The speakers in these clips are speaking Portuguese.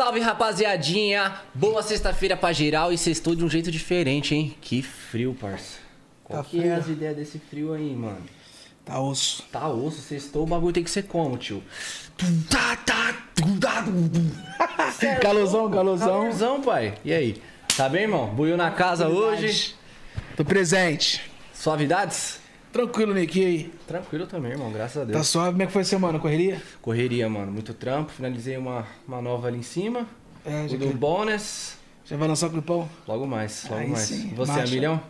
salve, rapaziadinha! Boa sexta-feira pra geral e sextou de um jeito diferente, hein? Que frio, parça. Qual Tá que é frio. as ideias desse frio aí, mano? Tá osso. Tá osso, sextou, o bagulho tem que ser como, tio? Tá, tá, tá, é louco? calorzão. Calorzão, pai. E aí? Tá bem, irmão? Buiu na casa hoje? Tô presente. Suavidades? Tranquilo, Nick. E aí? Tranquilo também, irmão, graças a Deus. Tá suave? Como é que foi a semana? Correria? Correria, mano, muito trampo. Finalizei uma, uma nova ali em cima. É, já, do bônus. já vai lançar o clipão? Logo mais, logo Aí mais. sim, Você é marcha. milhão?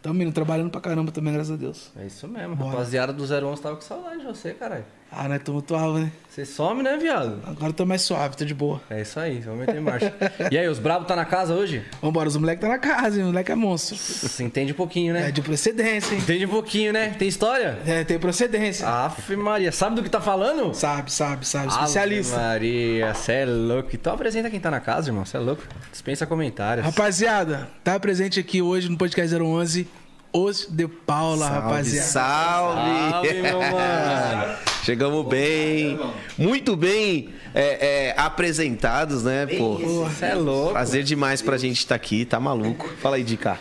Tamo indo trabalhando pra caramba também, graças a Deus. É isso mesmo. Bora. Rapaziada do 011 tava com saudade de você, caralho. Ah, nós tamo atual, né? Você some, né, viado? Agora eu tô mais suave, tô de boa. É isso aí, vamos meter marcha. e aí, os bravos tá na casa hoje? Vambora, os moleques tá na casa, hein? O moleque é monstro. Você entende um pouquinho, né? É de procedência, hein? Entende um pouquinho, né? Tem história? É, tem procedência. Aff, Maria, sabe do que tá falando? Sabe, sabe, sabe. Ave Especialista. Maria, cê é louco. Então apresenta quem tá na casa, irmão. Cê é louco. Dispensa comentários. Rapaziada, tá presente aqui hoje no podcast 011, Os de Paula, Salve, rapaziada. salve! Salve, meu mano. Chegamos bem, muito bem é, é, apresentados, né, pô? Cê é louco. Prazer demais pra gente estar aqui, tá maluco? Fala aí, Dica.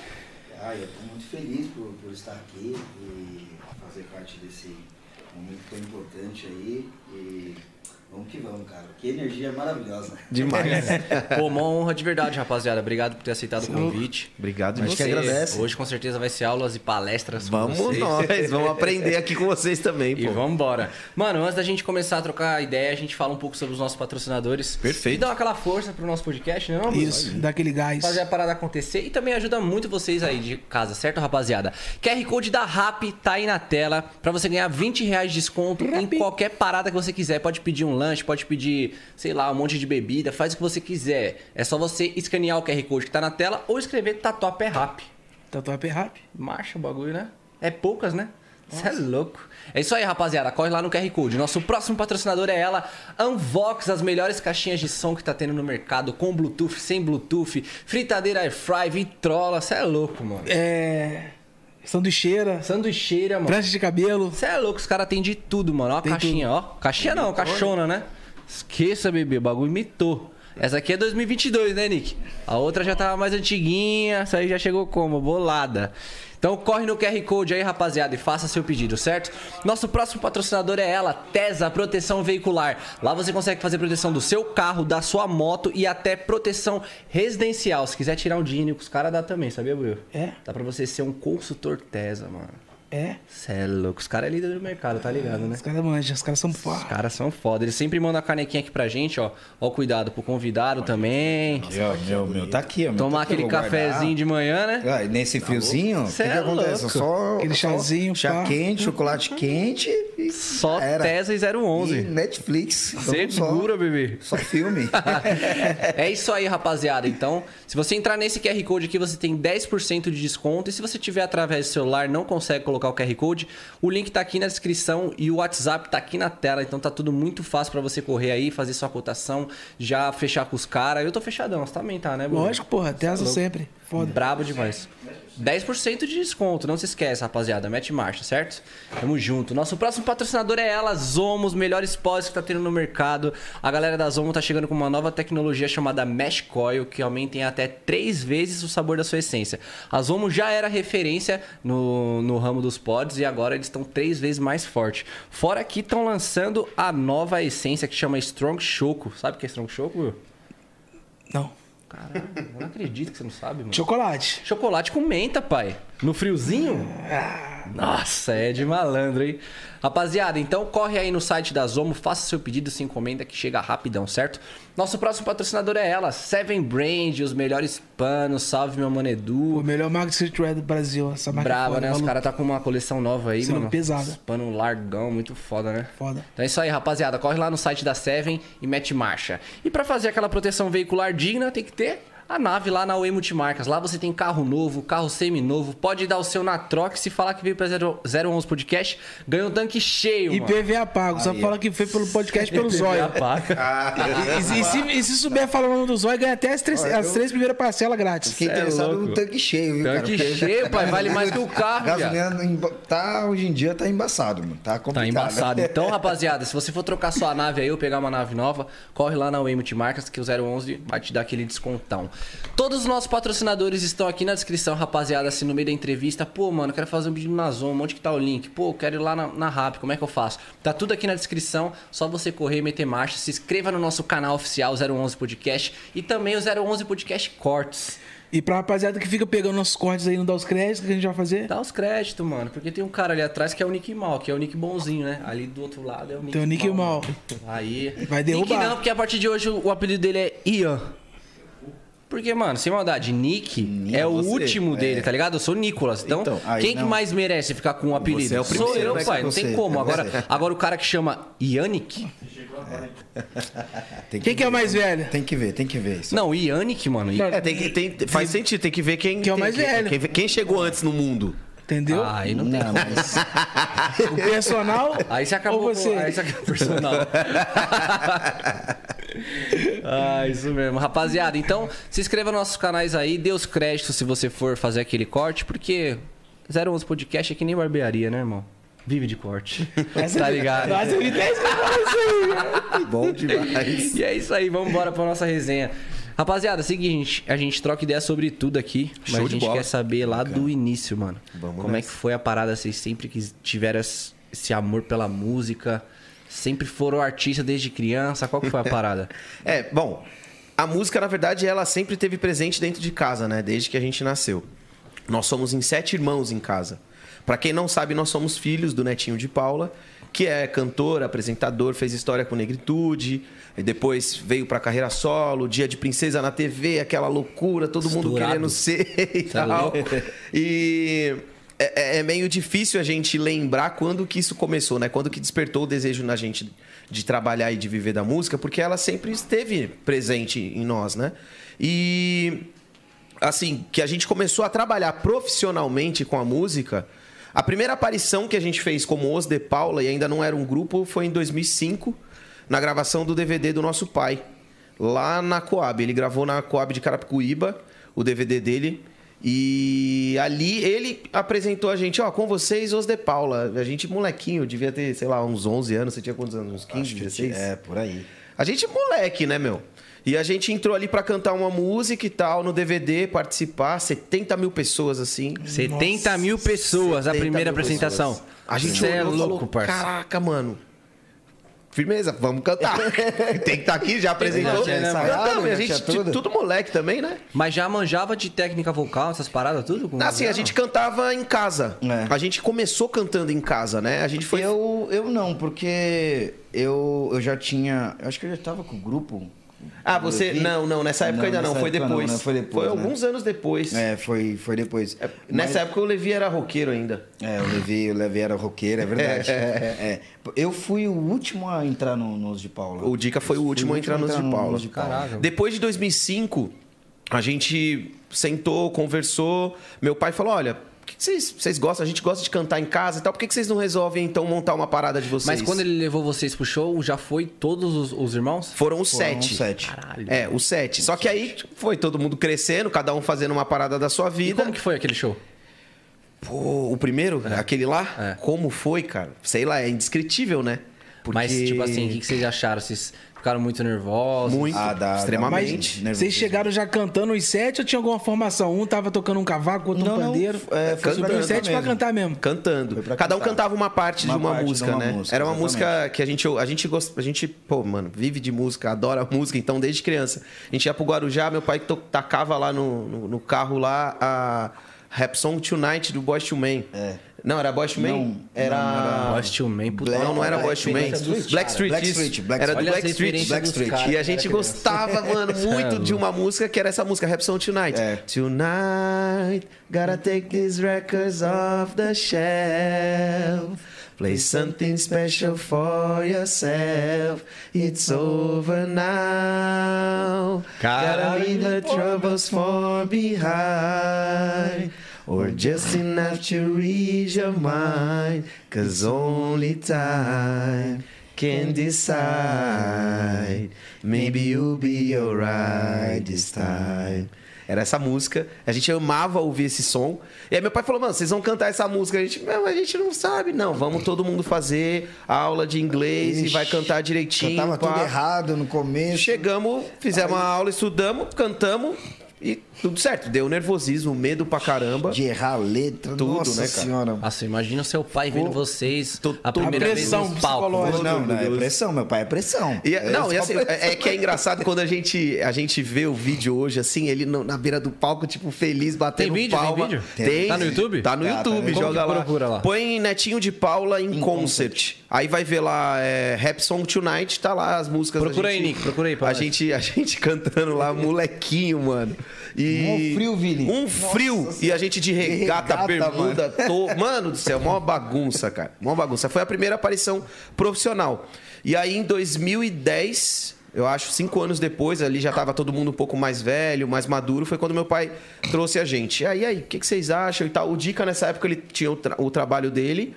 Ah, eu estou muito feliz por, por estar aqui e fazer parte desse momento tão importante aí. E vamos que vamos, cara. Que energia maravilhosa. Demais. Pô, uma honra de verdade, rapaziada. Obrigado por ter aceitado o convite. Obrigado de que agradece. Hoje com certeza vai ser aulas e palestras com Vamos vocês. nós, vamos aprender aqui com vocês também, E pô. vamos embora. Mano, antes da gente começar a trocar ideia, a gente fala um pouco sobre os nossos patrocinadores. Perfeito. E dá aquela força pro nosso podcast, né? Não? Isso, dá aquele gás. Fazer a parada acontecer e também ajuda muito vocês aí de casa, certo, rapaziada? QR Code da RAP tá aí na tela pra você ganhar 20 reais de desconto em qualquer parada que você quiser. Pode pedir um lanche, pode pedir, sei lá, um monte de bebida, faz o que você quiser. É só você escanear o QR Code que tá na tela ou escrever Tatuapé RAP. Tatuapé rápido. Marcha o bagulho, né? É poucas, né? Você é louco. É isso aí, rapaziada. Corre lá no QR Code. Nosso próximo patrocinador é ela, Unvox, as melhores caixinhas de som que tá tendo no mercado, com Bluetooth, sem Bluetooth, fritadeira air fry, vitrola. Você é louco, mano. É. Sanduicheira, Sanduicheira, mano. prancha de cabelo. Você é louco, os caras têm de tudo, mano. Ó a Tem caixinha, ó. Caixinha não, caixona, né? Esqueça, bebê. O bagulho mitou. Essa aqui é 2022, né, Nick? A outra já tava mais antiguinha. Essa aí já chegou como? Bolada. Então corre no QR Code aí, rapaziada, e faça seu pedido, certo? Nosso próximo patrocinador é ela, Tesa Proteção Veicular. Lá você consegue fazer proteção do seu carro, da sua moto e até proteção residencial. Se quiser tirar um dinheiro com os caras, dá também, sabia, Will? É? Dá pra você ser um consultor Tesa, mano. É. Cê é louco. Os caras é líder do mercado, tá ligado, né? Os caras manjam, os caras são Os foda. caras são foda. Eles sempre mandam a canequinha aqui pra gente, ó. Ó, cuidado pro convidado também. Meu, meu, meu, tá aqui, ó. meu, Tomar tá aqui, aquele cafezinho de manhã, né? Ah, e nesse friozinho, o que, Cê que é acontece? louco. Só Aquele só chazinho, chá pá. quente, chocolate quente e Só era. Tesa e E 011. Netflix. Então, Segura, bebê. Só, só filme. é isso aí, rapaziada. Então, se você entrar nesse QR Code aqui, você tem 10% de desconto. E se você tiver através do celular não consegue colocar o QR Code, o link tá aqui na descrição e o WhatsApp tá aqui na tela. Então tá tudo muito fácil pra você correr aí, fazer sua cotação, já fechar com os caras. Eu tô fechadão, você também tá, né, Bruno? Lógico, porra, Tesa louco. sempre. Foda. Brabo demais. 10% de desconto, não se esquece, rapaziada. Mete marcha, certo? Tamo junto. Nosso próximo patrocinador é ela, Zomo, os melhores pós que tá tendo no mercado. A galera da Zomo tá chegando com uma nova tecnologia chamada Mesh Coil, que aumenta em até 3 vezes o sabor da sua essência. A Zomo já era referência no, no ramo dos pods e agora eles estão 3 vezes mais forte. Fora que estão lançando a nova essência que chama Strong Choco. Sabe o que é Strong Choco? Não. Caralho, eu não acredito que você não sabe, mano. Chocolate. Chocolate com menta, pai. No friozinho? Nossa, é de malandro, hein? Rapaziada, então corre aí no site da Zomo, faça seu pedido, se encomenda que chega rapidão, certo? Nosso próximo patrocinador é ela, Seven Brand, os melhores panos, salve meu mano O melhor marca de streetwear do Brasil. Essa marca é Brava, foda, né? Os caras tá com uma coleção nova aí, Sendo mano. pesada. Pano largão, muito foda, né? Foda. Então é isso aí, rapaziada. Corre lá no site da Seven e mete marcha. E pra fazer aquela proteção veicular digna, tem que ter a nave lá na Oi Multimarcas. Lá você tem carro novo, carro semi-novo. Pode dar o seu na troca. Se falar que veio pra 0- 011 Podcast, ganha um tanque cheio, E mano. PVA pago. Só fala que foi pelo podcast pelo Zóio. Paga. E, e- e se, e se souber falar o nome do Zóio, ganha até as três, as três primeiras parcelas grátis. Fiquei é interessado louco. no tanque cheio, viu, cara? Tanque Porque- cheio, pai, vale mais que o carro, gasolina emba- tá, hoje em dia tá embaçado, mano. Tá complicado. Tá embaçado. Então, rapaziada, se você for trocar sua nave aí ou pegar uma nave nova, corre lá na Way Multimarcas que o 011 vai te dar aquele descontão. Todos os nossos patrocinadores estão aqui na descrição, rapaziada. Se no meio da entrevista, pô, mano, quero fazer um vídeo na Zona, onde que tá o link? Pô, quero ir lá na, na Rap, como é que eu faço? Tá tudo aqui na descrição, só você correr e meter marcha. Se inscreva no nosso canal oficial 011 Podcast e também o 011 Podcast Cortes. E pra rapaziada que fica pegando nossos cortes aí e não dá os créditos, o que a gente vai fazer? Dá os créditos, mano, porque tem um cara ali atrás que é o Nick Mal, que é o Nick bonzinho, né? Ali do outro lado é o Nick Tem o Nick Mal. Aí. Vai derrubar. Nick não, porque a partir de hoje o apelido dele é Ian. Porque, mano, sem maldade, Nick, Nick é é o você, último é. dele, tá ligado? Eu sou Nicolas. Então, Então, quem que não. mais merece ficar com o apelido? Você é o Sou primeiro, eu, pai. que Não tem como. é Agora, agora o cara que chama Yannick. Tem Quem que é o mais velho? Tem que ver, tem que ver. isso. Não, Yannick, mano. É, tem que, tem, faz sentido, tem que ver quem, Quem é o mais quem- velho. Quem, quem chegou antes no mundo. Entendeu? Ah, aí não tem. Não, mas O personal Aí você acabou ou você? com... Aí você acabou personal. ah, isso mesmo. Rapaziada, então se inscreva nos nossos canais aí, dê os créditos se você for fazer aquele corte, porque 011 Podcast é que nem barbearia, né, irmão? Vive de corte. tá ligado? Nossa, eu 10 Bom demais. E é isso aí, vamos embora pra nossa resenha. Rapaziada, seguinte, a gente troca ideia sobre tudo aqui, mas Show a gente quer saber lá do início, mano. Vamos Como é nessa. que foi a parada? Vocês sempre que tiveram esse amor pela música? Sempre foram artistas desde criança? Qual que foi a parada? É, bom, a música, na verdade, ela sempre teve presente dentro de casa, né? Desde que a gente nasceu. Nós somos em sete irmãos em casa. Pra quem não sabe, nós somos filhos do netinho de Paula, que é cantor, apresentador, fez história com negritude, e depois veio pra carreira solo, Dia de Princesa na TV, aquela loucura, todo mundo querendo ser e é tal. E é, é meio difícil a gente lembrar quando que isso começou, né? Quando que despertou o desejo na gente de trabalhar e de viver da música, porque ela sempre esteve presente em nós, né? E assim, que a gente começou a trabalhar profissionalmente com a música, a primeira aparição que a gente fez como Os de Paula, e ainda não era um grupo, foi em 2005, na gravação do DVD do nosso pai, lá na Coab. Ele gravou na Coab de Carapicuíba, o DVD dele. E ali ele apresentou a gente, ó, com vocês, Os de Paula. A gente, molequinho, devia ter, sei lá, uns 11 anos. Você tinha quantos anos? Uns 15, acho que 16? é por aí. A gente moleque, né, meu? E a gente entrou ali pra cantar uma música e tal, no DVD, participar. 70 mil pessoas, assim. 70 mil pessoas a 70 primeira apresentação. pessoas. A gente é olhou louco, falou, parça. caraca, mano. Firmeza, vamos cantar. Tem que estar aqui, já apresentou. Já tinha ensaiado, a gente, tinha tudo. tudo moleque também, né? Mas já manjava de técnica vocal, essas paradas, tudo? Com Assim, a gente cantava em casa. É. A gente começou cantando em casa, né? A gente foi... Eu, eu não, porque eu, eu já tinha. Eu acho que eu já tava com o grupo. Ah, você... Levi. Não, não, nessa época Não, ainda não, nessa foi época depois. não, né? Foi depois, Foi né? alguns anos depois. É, foi, foi depois. Nessa Mas- época o Levi era roqueiro ainda. É, eu levei, eu levei era roqueiro, é verdade. É, Eu fui o último a entrar no, nos de Paula. O Dica foi o último a entrar nos de Paula. nos de Paula. Caraca. Depois de 2005, a gente sentou, conversou. Meu pai falou: olha, o vocês, vocês gostam? A gente gosta de cantar em casa e tal. Por que que vocês não resolvem então montar uma parada de vocês? Mas quando ele levou vocês pro show, já foi todos os, os irmãos? Foram os Foram sete. sete. Caralho. É, os sete. Só que aí foi todo mundo crescendo, cada um fazendo uma parada da sua E vida. como que foi aquele show? Pô, o primeiro, aquele lá, É. como foi, cara? Sei lá, é indescritível, né? Porque... Mas, tipo assim, o que que vocês acharam? Vocês ficaram muito nervosos? Muito, Ah, dá- extremamente. mais- nervoso. Vocês chegaram já cantando os sete ou tinha alguma formação? Um tava tocando um cavaco, outro um Não, não, pandeiro? é, foi pra os sete cantar pra mesmo. cantar mesmo. Cantando. Cada um cantava uma parte Uma de uma parte de música, uma né? música, Era uma exatamente. música que a gente, a gente gosta, a gente, pô, mano, vive de música, adora música, então desde criança. A gente ia pro Guarujá, meu pai to- tacava lá no, no, no carro lá a Rap Song Tonight do Boys to Men. É. Não, era to Men? Não, era... Boys to Men, puta. Não, não era to Men. Blackstreet. Blackstreet, Blackstreet, isso. Blackstreet. Era do referências Blackstreet. dos caras, E a gente gostava, mano, muito É, de uma música que era essa música, Rap Song Tonight. É. Tonight, gotta take these records off the shelf. Play something special for yourself. It's over now. Gotta leave the troubles far behind. Or just enough to reach your mind. Cause only time can decide. Maybe you'll be alright this time. Era essa música. A gente amava ouvir esse som. E aí meu pai falou, mano, vocês vão cantar essa música. A gente, não, a gente não sabe. Não, vamos todo mundo fazer aula de inglês e Ixi, vai cantar direitinho. Cantava pá. tudo errado no começo. Chegamos, fizemos uma aula, estudamos, cantamos e tudo certo. Deu nervosismo, medo pra caramba. De errar a letra. Tudo, Nossa né, cara? senhora. Nossa, imagina o seu pai vendo vocês Tô- a primeira A vez pressão no palco. psicológica. Não, não, é pressão. Meu pai é pressão. E, não, e assim, pressão. é, é que é engraçado quando a gente, a gente vê o vídeo hoje, assim, ele no- na beira do palco, tipo, feliz, batendo Tem vídeo? Tem palma. vídeo? Tem. Tá no YouTube? Tá no Tá, tá YouTube, YouTube. joga lá. procura lá? Põe Netinho de Paula em, Em concert. Aí vai ver lá, é, Rap Song Tonight, tá lá as músicas. Procura a aí, gente- Nick, procura aí pra a gente, a gente cantando lá, molequinho, mano. E Um frio, Vini. Um Nossa frio. E a gente de regata, regata, bermuda, to... mano do céu, mó bagunça, cara. Mó bagunça. Foi a primeira aparição profissional. E aí em 2010, eu acho, cinco anos depois, ali já tava todo mundo um pouco mais velho, mais maduro, foi quando meu pai trouxe a gente. E aí, aí, o que, que vocês acham e tal? O Dica, nessa época, ele tinha o, tra- o trabalho dele.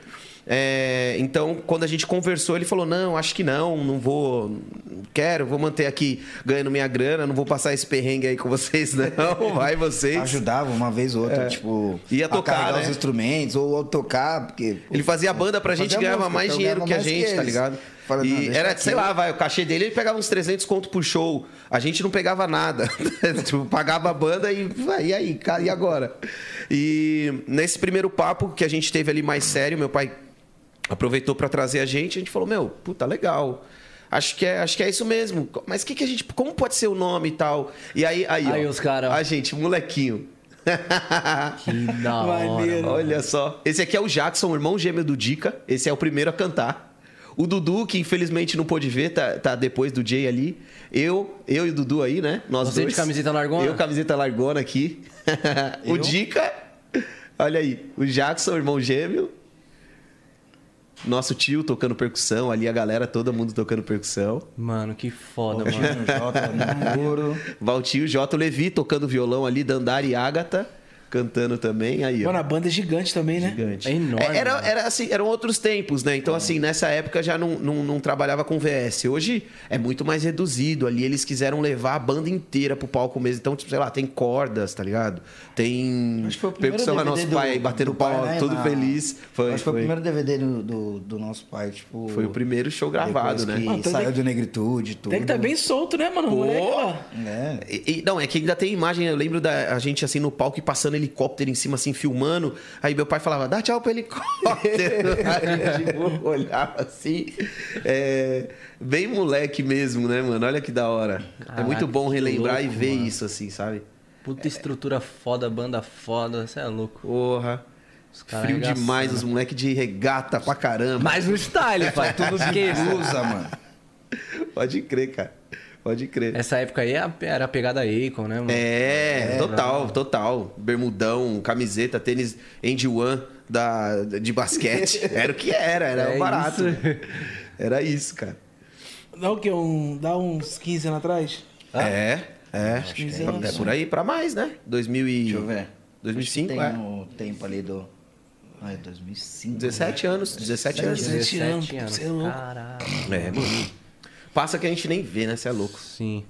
É, então, quando a gente conversou, ele falou: Não, acho que não, não vou, não quero, vou manter aqui ganhando minha grana, não vou passar esse perrengue aí com vocês, não. Vai vocês. Ajudava uma vez ou outra, tipo... É. Ia a tocar, carregar né? os instrumentos, ou, ou tocar, porque... Ele fazia banda pra gente ganhava música, mais dinheiro que a mais que gente, tá ligado? Fala, não, e deixa era, sei lá, vai, o cachê dele ele pegava uns 300 conto por show. A gente não pegava nada. tipo, pagava a banda e e aí, cara, e agora? E nesse primeiro papo que a gente teve ali mais sério, meu pai aproveitou pra trazer a gente, a gente falou: "Meu, puta, legal. Acho que é, acho que é isso mesmo. Mas que que a gente, como pode ser o nome e tal?" E aí aí, Aí ó, os cara- a gente, molequinho. Que da hora. Maneiro. Olha só. Esse aqui é o Jackson, o irmão gêmeo do Dica. Esse é o primeiro a cantar. O Dudu, que infelizmente não pôde ver, tá, tá depois do Jay ali. Eu, eu e o Dudu aí, né? Nós Você dois. de camiseta largona? Eu, camiseta largona aqui. o? Dica. Olha aí. O Jackson, o irmão gêmeo. Nosso tio tocando percussão. Ali a galera, todo mundo tocando percussão. Mano, que foda, Valtinho, mano. Jota, Namoro. Valtinho, J. Levi tocando violão ali. Dandara e Ágata cantando também. Aí, ó. Mano, a banda é gigante também, né? Gigante. É enorme, É, Era, mano. era assim, eram outros tempos, né? Então, assim, nessa época já não, não, não trabalhava com VS. Hoje é muito mais reduzido. Ali eles quiseram levar a banda inteira pro palco mesmo. Então, tipo, sei lá, tem cordas, tá ligado? Tem Acho que foi o primeiro percussão é DVD nosso do- pai aí batendo pau, né, todo na- feliz. Foi, Acho que foi o foi, primeiro DVD do, do, do nosso pai, tipo... foi o primeiro show gravado, né? que então saiu tem- do Negritude, tudo. Tem que estar bem solto, né, mano? O moleque, ó. É. E- e- não, é que ainda tem imagem, eu lembro da a gente assim no palco e passando helicóptero em cima, assim, filmando. Aí meu pai falava, dá tchau pro helicóptero. a gente tipo, olhava assim. É, bem moleque mesmo, né, mano? Olha que da hora. é Caraca, muito bom relembrar e louco, ver mano. isso, assim, sabe? Puta estrutura foda, banda foda. Você é louco. Porra. Os Frio arregaçando. demais, os moleques de regata pra caramba. Mas no style, pai. Tudo que Usa, mano. Pode crer, cara. Pode crer. Essa época aí era a pegada Akon, né, mano? É, total, total. Bermudão, camiseta, tênis Andy One da, de basquete. Era o que era, era É barato. isso. Era isso, cara. Dá o quê? Um, dá uns 15 anos atrás? É, é. que é É isso. por aí pra mais, né? 2000 e... Deixa eu ver. 2005, Tem é. o tempo ali do... Ai, 2005. 17 anos, 17 anos. 17 anos, você é louco. Caralho. É, mano. Passa que a gente nem vê, né? Você é louco. Sim.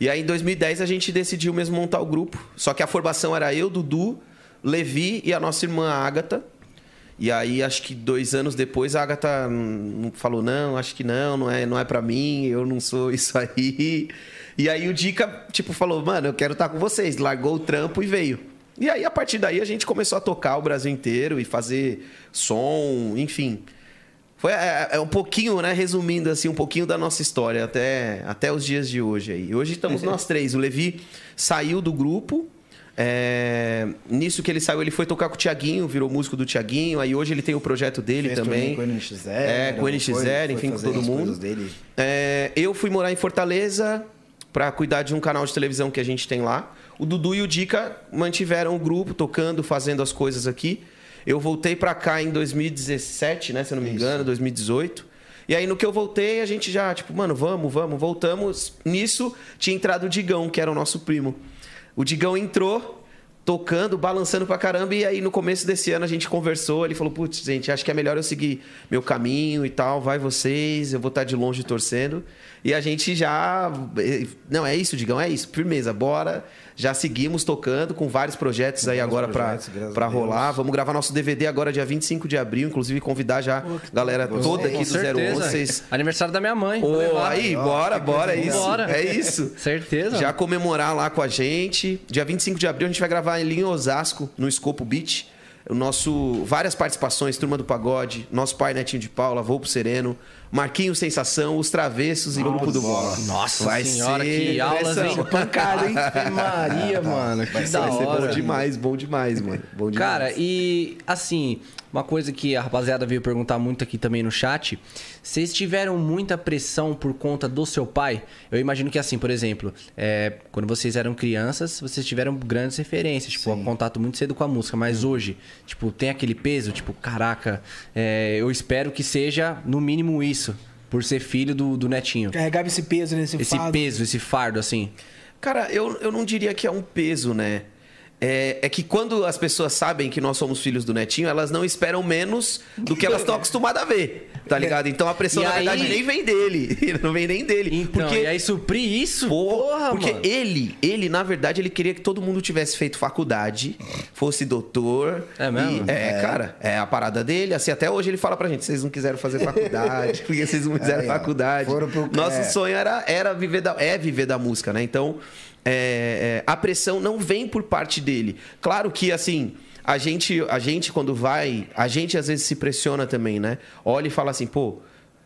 E aí, em 2010, a gente decidiu mesmo montar o grupo. Só que a formação era eu, Dudu, Levi e a nossa irmã Ágata. E aí, acho que dois anos depois, a Agatha falou: não, acho que não, não é, não é para mim, eu não sou isso aí. E aí o Dica, tipo, falou: mano, eu quero estar com vocês. Largou o trampo e veio. E aí, a partir daí, a gente começou a tocar o Brasil inteiro e fazer som, enfim. Foi é, é um pouquinho, né? Resumindo assim, um pouquinho da nossa história até, até os dias de hoje aí. Hoje estamos nós três. O Levi saiu do grupo. é, nisso que ele saiu, ele foi tocar com o Tiaguinho, virou músico do Tiaguinho. Aí hoje ele tem o projeto dele Fez também. com o NX0. É, com o NX0, foi- enfim, com todo mundo. É, eu fui morar em Fortaleza para cuidar de um canal de televisão que a gente tem lá. O Dudu e o Dica mantiveram o grupo, tocando, fazendo as coisas aqui. Eu voltei para cá em 2017, né, se eu não me engano, 2018. E aí no que eu voltei, a gente já, tipo, mano, vamos, vamos, voltamos. Nisso tinha entrado o Digão, que era o nosso primo. O Digão entrou tocando, balançando pra caramba. E aí, no começo desse ano, a gente conversou. Ele falou: Putz, gente, acho que é melhor eu seguir meu caminho e tal. Vai vocês, eu vou estar de longe torcendo. E a gente já. Não, é isso, Digão, é isso. Firmeza, bora. Já seguimos tocando com vários projetos aí Vários agora pra, projetos, graças pra a Deus. rolar. Vamos gravar nosso DVD agora, dia 25 de abril. Inclusive, convidar já a galera toda aqui Com do certeza. 011. Vocês... Aniversário da minha mãe. levar. aí, bora, bora, é isso. Bora. É isso. Certeza. Já comemorar lá com a gente. Dia 25 de abril a gente vai gravar ali em Osasco, no Escopo Beach. O nosso. Várias participações, Turma do Pagode, nosso pai Netinho de Paula, Vou pro Sereno, Marquinhos Sensação, Os Travessos e Grupo do Bola. Nossa vai senhora, ser que aulas, hein? Pancada, hein? Maria, mano. Que Vai ser, da vai ser hora. bom demais, bom demais, mano. Bom demais. Cara, e assim, uma coisa que a rapaziada veio perguntar muito aqui também no chat. Vocês tiveram muita pressão por conta do seu pai? Eu imagino que assim, por exemplo, é, quando vocês eram crianças, vocês tiveram grandes referências, tipo, um contato muito cedo com a música. Mas hoje, tipo, tem aquele peso, tipo, caraca, é, eu espero que seja no mínimo isso, por ser filho do, do netinho. Carregava esse peso nesse Esse fardo. peso, esse fardo, assim. Cara, eu, eu não diria que é um peso, né? É, é que quando as pessoas sabem que nós somos filhos do Netinho, elas não esperam menos do que elas estão acostumadas a ver, tá ligado? Então a pressão, E na aí- verdade, nem vem dele. Não vem nem dele. Então, porque e aí suprir isso? Porra, porque mano. ele, ele, na verdade, ele queria que todo mundo tivesse feito faculdade, fosse doutor. É mesmo? E- é, cara, é a parada dele. Assim, até hoje ele fala pra gente: vocês não quiseram fazer faculdade, porque vocês não fizeram faculdade. foram pro- Nosso é. sonho era, era viver da, é viver da música, né? Então, é, é, a pressão não vem por parte dele. Claro que, assim. A gente, a gente, quando vai, a gente às vezes se pressiona também, né? Olha e fala assim, pô,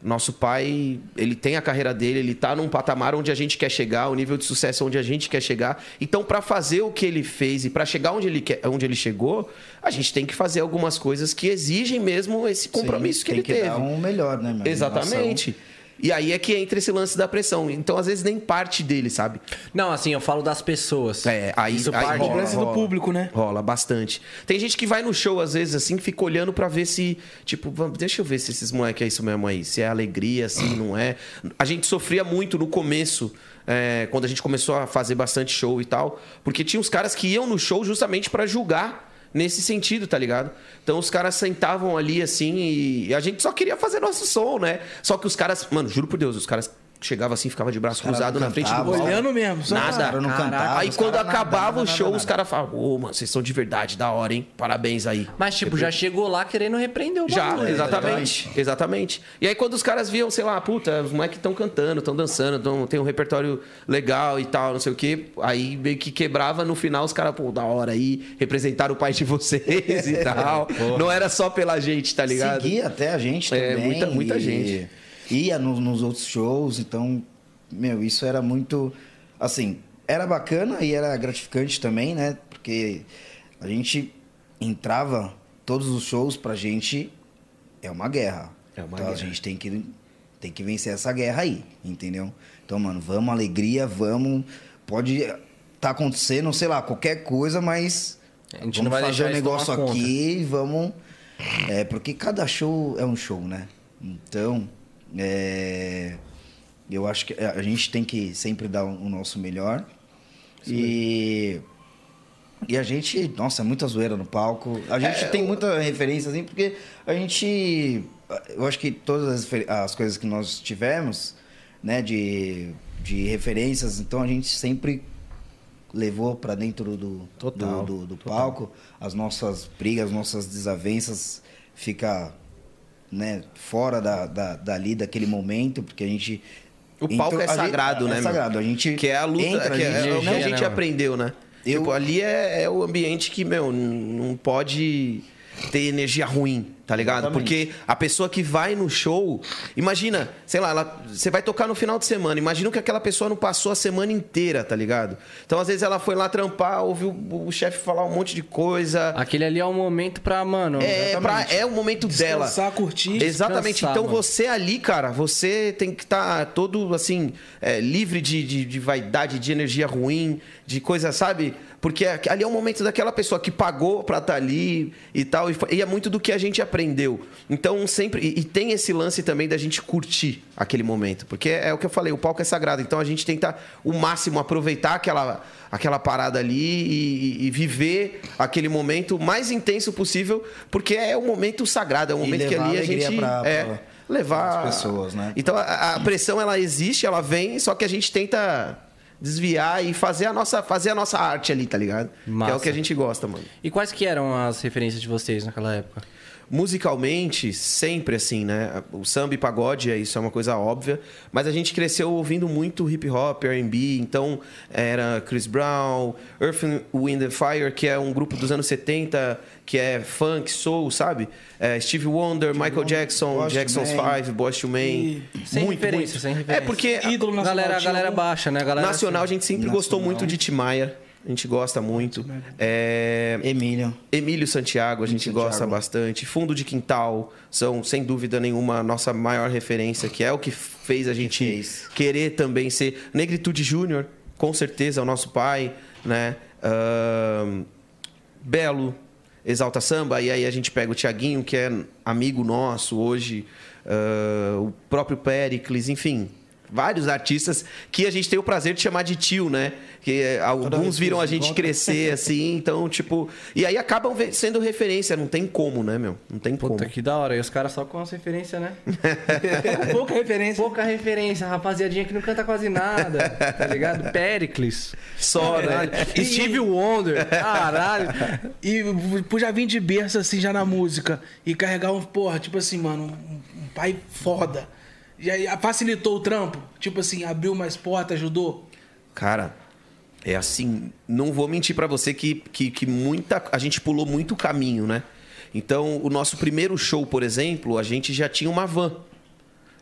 nosso pai, ele tem a carreira dele, ele tá num patamar onde a gente quer chegar, o nível de sucesso onde a gente quer chegar. Então, para fazer o que ele fez e para chegar onde ele, quer, onde ele chegou, a gente tem que fazer algumas coisas que exigem mesmo esse compromisso Sim, que tem ele que teve. dar um melhor, né? mano? Exatamente. E aí é que entra esse lance da pressão. Então, às vezes, nem parte dele, sabe? Não, assim, eu falo das pessoas. É, aí, Isso aí parte- rola, Cobrança do rola. público, né? Rola bastante. Tem gente que vai no show, às vezes, assim, fica olhando pra ver se, tipo, deixa eu ver se esses moleques é isso mesmo aí. Se é alegria, se não é. A gente sofria muito no começo, é, quando a gente começou a fazer bastante show e tal, porque tinha uns caras que iam no show justamente pra julgar nesse sentido, tá ligado? Então os caras sentavam ali assim e a gente só queria fazer nosso som, né? Só que os caras, mano, juro por Deus, os caras chegavam assim, ficava de braço cruzado na frente do palco. Olhando mesmo. Só Nada. cara não cantava, Aí quando nada, acabava nada, o show, nada, os caras falavam, ô, mano, vocês são de verdade, da hora, hein? Parabéns aí. Mas, tipo, já chegou lá querendo repreender o Já, bagulho. exatamente, exatamente. E aí quando os caras viam, sei lá, puta, os moleques estão cantando, estão dançando, tão, tem um repertório legal e tal, não sei o quê, aí meio que quebrava no final, os caras, pô, da hora aí, representaram o pai de vocês e tal. Não era só pela gente, tá ligado? Seguia até a gente É, também. muita- muita e gente. Ia no- nos outros shows, então, meu, isso era muito. Assim, era bacana e era gratificante também, né? Porque a gente entrava, todos os shows pra gente é uma guerra. É uma então a guerra. gente tem que, tem que vencer essa guerra aí, entendeu? Então, mano, vamos, alegria, vamos. Pode tá acontecendo, sei lá, qualquer coisa, mas. A gente vamos não vai fazer deixar um negócio aqui vamos. É, porque cada show é um show, né? Então, é, eu acho que a gente tem que sempre dar o nosso melhor. E, e a gente, nossa, é muita zoeira no palco. A gente tem muita referência, assim, porque a gente. Eu acho que todas as, as coisas que nós tivemos, né, de, de referências, então a gente sempre levou para dentro do, Total, do, do, do palco. As nossas brigas, as nossas desavenças fica né, fora da, da, dali, daquele momento, porque a gente. O palco entrou- é a gente- sagrado, é né? meu? sagrado. A gente Que é a luta, entra, que é, a gente- é o que não, a gente né, aprendeu, né? Eu- Tipo, ali é, é o ambiente que, meu, não pode ter energia ruim, tá ligado? Exatamente. Porque a pessoa que vai no show, imagina, sei lá, ela- você vai tocar no final de semana, imagina que aquela pessoa não passou a semana inteira, tá ligado? Então, às vezes, ela foi lá trampar, ouviu o, o chefe falar um monte de coisa. Aquele ali é o momento pra, mano. É, pra, é o momento dela. Descansar, curtir. Exatamente. descansar, então mano. você ali, cara, você tem que estar todo assim, é, livre de, de, de vaidade, de energia ruim, de coisa, sabe? Porque ali é o momento daquela pessoa que pagou pra estar ali e tal. E, é muito do que a gente aprendeu. Então, sempre. E, tem esse lance também da gente curtir aquele momento. Porque é, o que eu falei, o palco é sagrado. Então a gente tenta o máximo aproveitar aquela, aquela parada ali e, e viver aquele momento mais intenso possível, porque é um momento sagrado, é um E momento que ali a alegria gente. pra- é, pra- levar. as pessoas, né? Então a, a pressão ela existe, ela vem, só que a gente tenta desviar e fazer a nossa, fazer a nossa arte ali, tá ligado? Que é Massa. o que a gente gosta, mano. E quais que eram as referências de vocês naquela época? Musicalmente, sempre assim, né? O samba e pagode, é isso é uma coisa óbvia. Mas a gente cresceu ouvindo muito hip hop, R&B. Então, era Chris Brown, Earth, Wind and Fire, que é um grupo dos anos 70, que é funk, soul, sabe? É, Steve Wonder, Michael Jackson, Boyz II Jackson's Men. Five, Boyz II Men. Sem muito, referência, muito. sem referência. É porque... Ídolo nacional. galera, tinha galera baixa, né? Galera Nacional, a assim, gente sempre gostou muito de Tim Maia. A gente gosta muito. É, Emílio. Emílio Santiago, a gente Santiago. gosta bastante. Fundo de Quintal são, sem dúvida nenhuma, a nossa maior referência, que é o que fez a gente fez. querer também ser. Negritude Júnior, com certeza, é o nosso pai, né? Ahn, Belo, Exalta Samba, e aí a gente pega o Tiaguinho, que é amigo nosso hoje, ah, o próprio Pericles, enfim. Vários artistas que a gente tem o prazer de chamar de tio, né? Que eh, alguns viram a gente crescer assim, então, tipo. E aí acabam sendo referência, não tem como, né, meu? Não tem como. Puta, que da hora. E os caras só com as referências, né? Pouca referência. Pouca referência, rapaziadinha que não canta quase nada, tá ligado? Pericles. Só, né? Caralho. Steve Wonder. Caralho. E por já vir de berço assim, já na música. E carregar um, porra, tipo assim, mano, um, um pai foda. E aí facilitou o trampo? Tipo assim, abriu mais portas, ajudou? Cara, é assim, não vou mentir pra você que, que, que muita. A gente pulou muito caminho, né? Então, o nosso primeiro show, por exemplo, a gente já tinha uma van.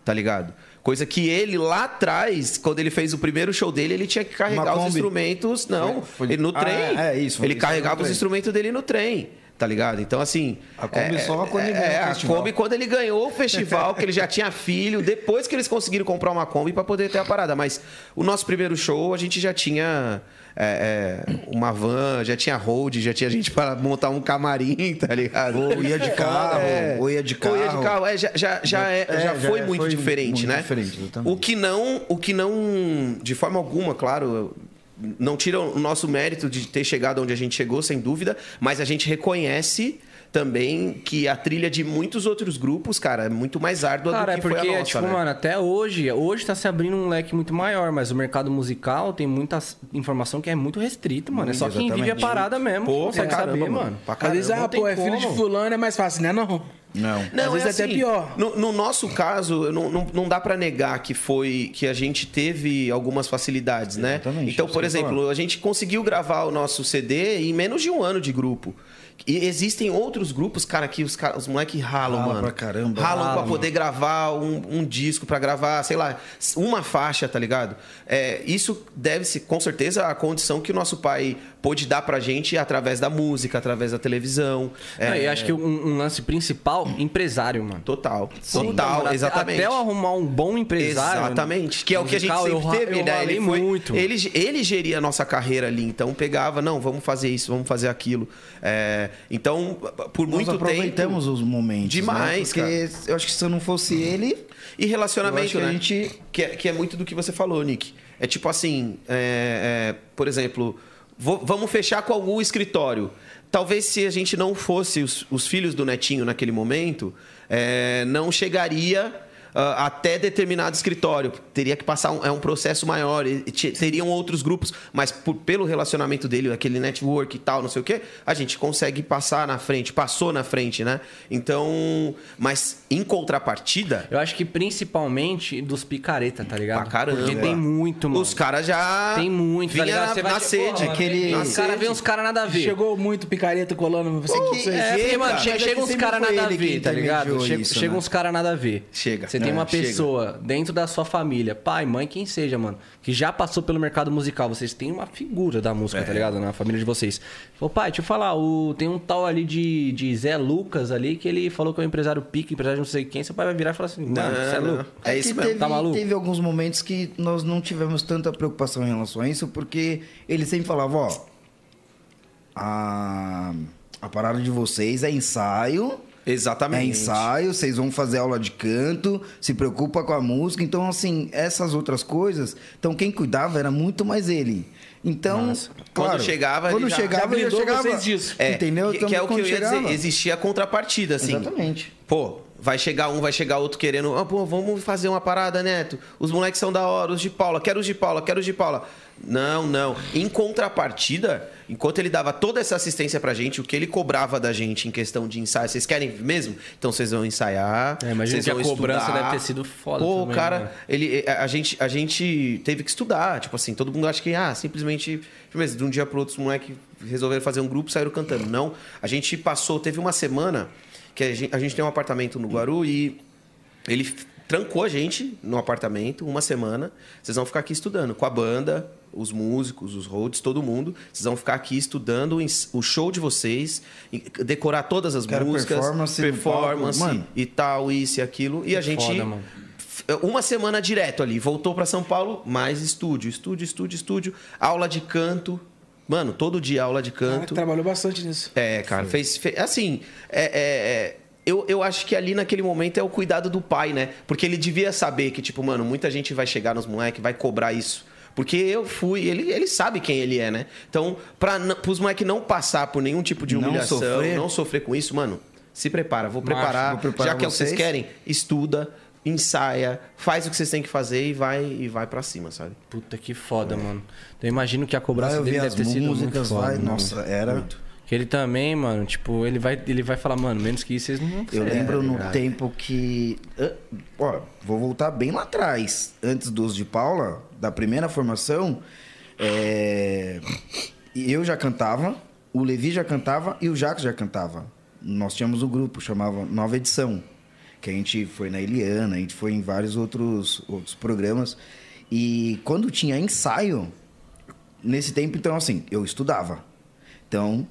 Tá ligado? Coisa que ele lá atrás, quando ele fez o primeiro show dele, ele tinha que carregar os instrumentos. Não, Foi- foi- ele no Ah, trem. é, é isso, foi ele isso, carregava os instrumentos dele no trem. Tá ligado? Então, assim. A Kombi só quando ele é, ganhou o a. Kombi quando ele ganhou o festival, que ele já tinha filho, depois que eles conseguiram comprar uma Kombi pra poder ter a parada. Mas o nosso primeiro show, a gente já tinha é, é, uma van, já tinha road, já tinha gente para montar um camarim, tá ligado? Ou ia de carro, ou ia de carro. Ou ia de carro, é, já, já, já, é- É, já já foi é- muito foi diferente, muito né? diferente, o que não, o que não, de forma alguma, claro, não tira o nosso mérito de ter chegado onde a gente chegou, sem dúvida, mas a gente reconhece também que a trilha de muitos outros grupos, cara, é muito mais árdua Cara, do é que foi porque, a nossa, tipo, né? mano, até hoje, hoje tá se abrindo um leque muito maior, mas o mercado musical tem muita informação que é muito restrita, mano. É só quem vive a exatamente. parada mesmo Pô, consegue pra caramba, saber, mano. Pra Às vezes, caramba. ah, pô, é filho de fulano, é mais fácil, né? Não. Não. Não, Às vezes é até assim, pior. No, no nosso caso, não, não, não dá pra negar que foi que a gente teve algumas facilidades, né? Exatamente, Então, isso por exemplo, a gente conseguiu gravar o nosso CD em menos de um ano de grupo. E existem outros grupos, cara, que os, os moleques ralam, Rala mano. pra caramba. Ralam Rala, pra poder gravar um, um disco, pra gravar, sei lá, uma faixa, tá ligado? É, isso deve-se, com certeza, à condição que o nosso pai pôde dar pra gente através da música, através da televisão. É, Não, e acho que um, um lance principal, empresário, mano. Total. Puta, Total, mano, até- exatamente. Até eu arrumar um bom empresário. Exatamente. Que é o que a gente sempre eu teve, eu né? Ele, foi, muito. ele, ele geria a nossa carreira ali, então pegava, não, vamos fazer isso, vamos fazer aquilo. É, então, por Nós muito aproveitamos tempo. os momentos. Demais, né? Porque eu acho que se eu não fosse ele, E relacionamento, que a né? gente- Que, é, que é muito do que você falou, Nick. É tipo assim, é, é, por exemplo, vou- vamos fechar com algum escritório. Talvez se a gente não fosse os, os filhos do Netinho naquele momento, é, não chegaria até determinado escritório. Teria que passar um, é um processo maior. e- te- teriam outros grupos, mas por- pelo relacionamento dele, aquele network e tal, não sei o quê, a gente consegue passar na frente, passou na frente, né? Então, mas em contrapartida, Eu acho que principalmente dos picareta, tá ligado? Pra caramba. Porque tem muito, mano. Os caras já. Tem muito, tá ligado? na, Você vai na sede. aquele- vem- na Os caras vêm uns caras nada a ver. Chegou muito picareta colando. Você, você- É, Chega. mano, chega, chega que uns caras nada a que ver, tá ligado? Chega, isso, chega né? uns caras nada a ver. Chega. Você tem É, uma chega. pessoa dentro da sua família, pai, mãe, quem seja, mano, que já passou pelo mercado musical. Vocês têm uma figura da música, É. tá ligado? Na família de vocês. Falou, pai, deixa eu falar, o... tem um tal ali de, de Zé Lucas ali que ele falou que é um empresário pique, empresário de não sei quem. Seu pai vai virar e falar assim, mano, você é não. louco. É que isso mesmo. Teve, Tá maluco? teve alguns momentos que nós não tivemos tanta preocupação em relação a isso, porque ele sempre falava, ó, a, a parada de vocês é ensaio, Exatamente. É ensaio, vocês vão fazer aula de canto, se preocupa com a música. Então, assim, essas outras coisas. Então, quem cuidava era muito mais ele. Então, claro, Quando chegava, ele quando já- chegava, já chegava. vocês disso. É, Entendeu? Que, Então, que é o que eu ia chegava- dizer. Existia a contrapartida, assim. Exatamente. Pô, vai chegar um, vai chegar outro querendo. Ah, pô, vamos fazer uma parada, Neto. Os moleques são da hora, os de Paula. Quero os de Paula, quero os de Paula. Não, não. Em contrapartida, enquanto ele dava toda essa assistência pra gente, o que ele cobrava da gente em questão de ensaio, vocês querem mesmo? Então vocês vão ensaiar. É, imagina que a vão cobrança estudar. deve ter sido foda Pô, também, cara, né? ele, a, a gente, a gente teve que estudar. Tipo assim, todo mundo acha que, ah, simplesmente, mesmo, de um dia pro outro, os moleques resolveram fazer um grupo e saíram cantando. Não. A gente passou, teve uma semana que a gente, a gente tem um apartamento no Guaru e ele trancou a gente no apartamento uma semana. Vocês vão ficar aqui estudando com a banda, os músicos, os roads, todo mundo. Vocês vão ficar aqui estudando o show de vocês, e- decorar todas as Quero músicas, performance performance e tal, isso e aquilo. E a gente foda, mano. f- uma semana direto ali, voltou pra São Paulo, mais estúdio, estúdio, estúdio, estúdio, aula de canto. Mano, todo dia aula de canto. trabalhou bastante nisso. É, cara, fez, fez- Assim, é, é, é, eu, eu acho que ali naquele momento é o cuidado do pai, né? Porque ele devia saber que, tipo, mano, muita gente vai chegar nos moleques, vai cobrar isso. Porque eu fui, ele, ele sabe quem ele é, né? Então, pra, n- pros moleques não passar por nenhum tipo de Não humilhação, sofrer. não sofrer com isso, mano, se prepara. Vou preparar. vou preparar já que é o que vocês vocês. querem, estuda, ensaia, faz o que vocês têm que fazer e vai, e vai pra cima, sabe? Puta que foda, mano. Então, eu imagino que a cobrança ouvir dele as deve ter sido muito músicas, foda. vai. Nossa, era. Que ele também, mano, tipo, ele vai, ele vai falar, mano, menos que isso vocês não Eu lembro no verdade. tempo que. ah, Ó, vou voltar bem lá atrás. Antes dos de Paula, da primeira formação, é, eu já cantava, o Levi já cantava e o Jacques já cantava. Nós tínhamos o grupo, chamava Nova Edição. Que a gente foi na Eliana, a gente foi em vários outros, outros programas. E quando tinha ensaio, nesse tempo, então, assim, eu estudava. Então,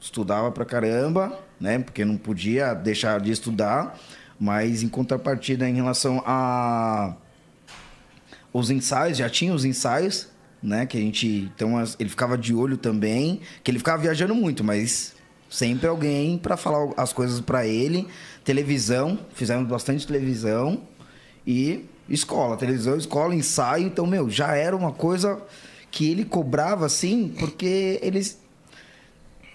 estudava pra caramba, né? Porque não podia deixar de estudar, mas em contrapartida em relação a os ensaios, já tinha os ensaios, né? Que a gente então ele ficava de olho também, que ele ficava viajando muito, mas sempre alguém pra falar as coisas pra ele. Televisão, fizemos bastante televisão e escola, televisão, escola, ensaio, então meu, já era uma coisa que ele cobrava assim, porque eles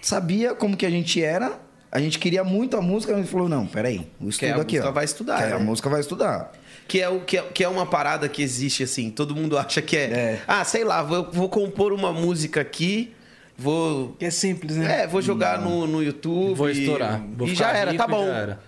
sabia como que a gente era. A gente queria muito a música, mas ele falou: não, peraí, o estudo a aqui, música ó. vai estudar, né? A música vai estudar. Que é, o, que, é, que é uma parada que existe, assim. Todo mundo acha que é. É. Ah, sei lá, vou, vou compor uma música aqui, vou. Que é simples, né? É, vou jogar no, no YouTube. Vou e- estourar. Vou e ficar já era, rico tá e bom. já era.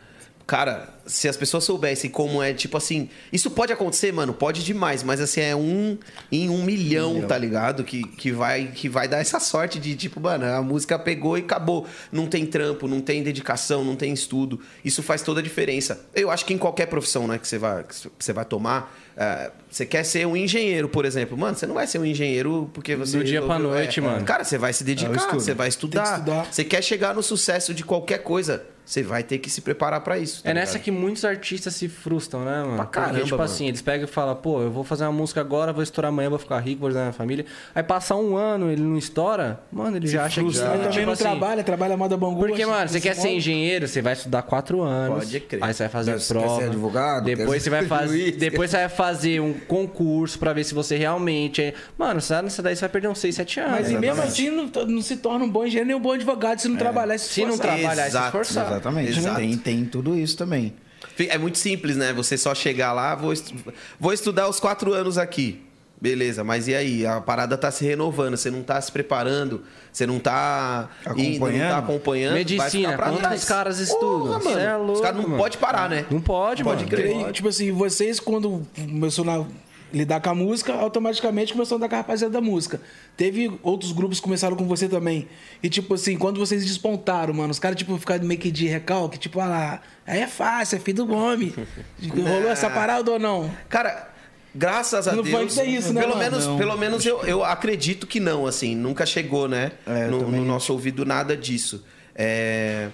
Cara, se as pessoas soubessem como é, tipo assim. Isso pode acontecer, mano, pode demais, mas assim, é um em um milhão, tá ligado? Que, que, vai, que vai dar essa sorte de, tipo, mano, a música pegou e acabou. Não tem trampo, não tem dedicação, não tem estudo. Isso faz toda a diferença. Eu acho que em qualquer profissão, né, que você vai, que você vai tomar. é, você quer ser um engenheiro, por exemplo. Mano, você não vai ser um engenheiro porque você. Do dia pra resolveu- noite, mano. Cara, você vai se dedicar, estudo. você vai estudar. Estudar. Você quer chegar no sucesso de qualquer coisa, você vai ter que se preparar pra isso. tá É nessa ligado? que muitos artistas se frustram, né, mano? Pra caramba, Porque, tipo mano. assim, eles pegam e falam, pô, eu vou fazer uma música agora, vou estourar amanhã, vou ficar rico, vou ajudar minha família. Aí passa um ano, ele não estoura, mano, ele já acha que Frustra, mas também tipo não assim, trabalha, trabalha moda bangu. Porque, acho mano, você quer se ser engenheiro, você vai estudar quatro anos. Pode crer. Aí você vai fazer Quer- quer ser prova. advogado, quer Depois ser você vai fazer. Depois você vai fazer um concurso pra ver se você realmente é. Mano, nessa daí você vai perder uns 6, 7 anos. Mas e mesmo assim não, não se torna um bom engenheiro nem um bom advogado se não trabalhar e se Se não trabalhar e se esforçar. Exatamente. Exato. Tem, tem tudo isso também. É muito simples, né? Você só chegar lá, vou, estu- vou estudar os quatro anos aqui. Beleza, mas e aí? A parada tá se renovando, você não tá se preparando, você não tá indo, não Acompanhando. tá acompanhando. vai Medicina, ficar quantos trás. caras estudam? Porra, mano. é louco, Os caras não mano. pode parar, né? Não pode, Pode mano. crer. E, Tipo assim, vocês quando começou a lidar com a música, automaticamente começou a andar com a rapaziada da música. Teve outros grupos que começaram com você também. E tipo assim, quando vocês despontaram, mano, os caras tipo ficaram meio que de recalque, tipo, ah lá, aí é fácil, é filho do homem. Rolou essa parada ou não? Cara, graças a Deus. é isso, né, pelo mano? menos, Não. pelo menos eu, eu acredito que não, assim, nunca chegou, né? É, no, também no nosso ouvido nada disso. É,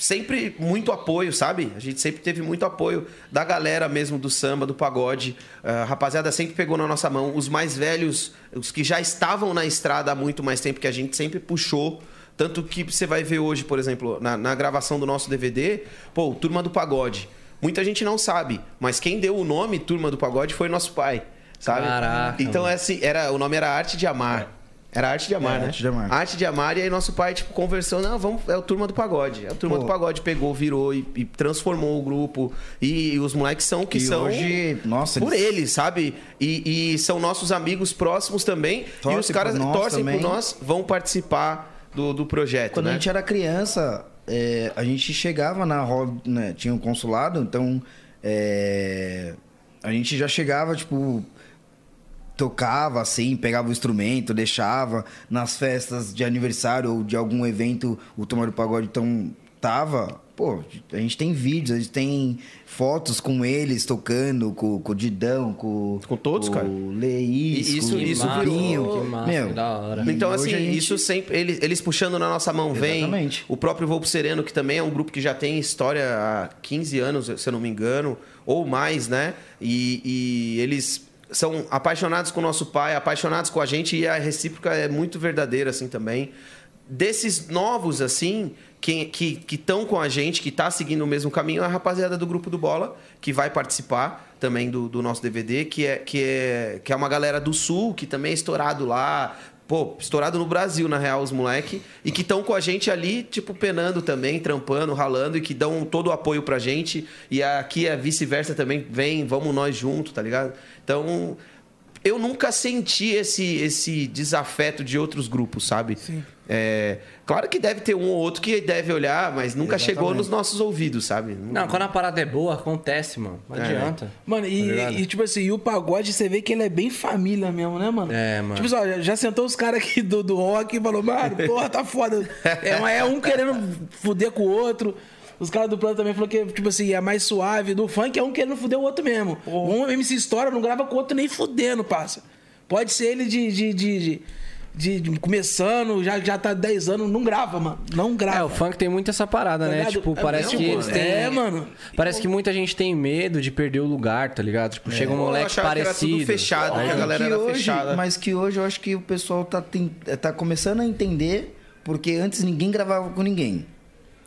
Sempre muito apoio, sabe? A gente sempre teve muito apoio da galera mesmo do samba, do pagode. A rapaziada sempre pegou na nossa mão. Os mais velhos, os que já estavam na estrada há muito mais tempo que a gente, sempre puxou Tanto que você vai ver hoje, por exemplo, na, na gravação do nosso DVD, pô, Turma do Pagode. Muita gente não sabe, mas quem deu o nome Turma do Pagode foi nosso pai, sabe? Caraca, Então, mano. é assim, era, o nome era Arte de Amar. Era Arte de Amar, É, né? Arte de Amar. Arte de Amar, e aí nosso pai, tipo, conversou, não, vamos, é o Turma do Pagode. É o Turma Pô. do Pagode pegou, virou e, e transformou o grupo. E, os moleques são o que E são hoje, nossa, por eles- eles, sabe? E, e são nossos amigos próximos também. e Torcem os caras torcem também. por nós, vão participar do, do projeto, Quando né? a gente era criança, é, a gente chegava na roda, né, tinha um consulado, então é, a gente já chegava, tipo, tocava assim, pegava o instrumento, deixava nas festas de aniversário ou de algum evento, o Tomar do Pagode então tava. Pô, a gente tem vídeos, a gente tem fotos com eles tocando, com, com o Didão, com, Com todos, com cara. o Leís, E isso- com isso o massa, Meu, que da hora. Então, assim, gente- isso sempre. Eles, eles puxando na nossa mão vem. Exatamente. O próprio Voo pro Sereno, que também é um grupo que já tem história há 15 anos, se eu não me engano, ou mais, né? E, e eles são apaixonados com o nosso pai, apaixonados com a gente, e a recíproca é muito verdadeira, assim, também. Desses novos, assim, que estão com a gente, que está seguindo o mesmo caminho, é a rapaziada do Grupo do Bola, que vai participar também do, do nosso DVD, que é, que, é, que é uma galera do Sul, que também é estourado lá. Pô, estourado no Brasil, na real, os moleque. E que estão com a gente ali, tipo, penando também, trampando, ralando, e que dão todo o apoio pra gente. E aqui é vice-versa também, vem, vamos nós junto, tá ligado? Então, eu nunca senti esse, esse desafeto de outros grupos, sabe? Sim. É, claro que deve ter um ou outro que deve olhar, mas nunca chegou Exatamente. nos nossos ouvidos, sabe? Não, quando a parada é boa, acontece, mano. Não É. adianta. Mano, Tá e, ligado? e, tipo assim, e o pagode, você vê que ele é bem família mesmo, né, mano? É, mano. Tipo assim, ó, já- sentou os caras aqui do, do rock e falou, mano, porra, tá foda. É, é um querendo fuder com o outro. Os caras do plano também falaram que, tipo assim, é mais suave. Do funk é um querendo fuder o outro mesmo. Um MC História não grava com o outro nem fudendo, parça. Pode ser ele de. de, de, de- de- de- começando, já, já tá 10 anos, não grava, mano. Não grava. É, o funk tem muito essa parada, Tá né? ligado? Tipo, É parece mesmo, que mano? eles têm. É, mano. Parece que muita gente tem medo de perder o lugar, tá ligado? Tipo, chega um Eu moleque achava que era tudo parecido. fechado, Aí, que a galera que era hoje, fechada. Mas que hoje eu acho que o pessoal tá, ten- tá começando a entender, porque antes ninguém gravava com ninguém.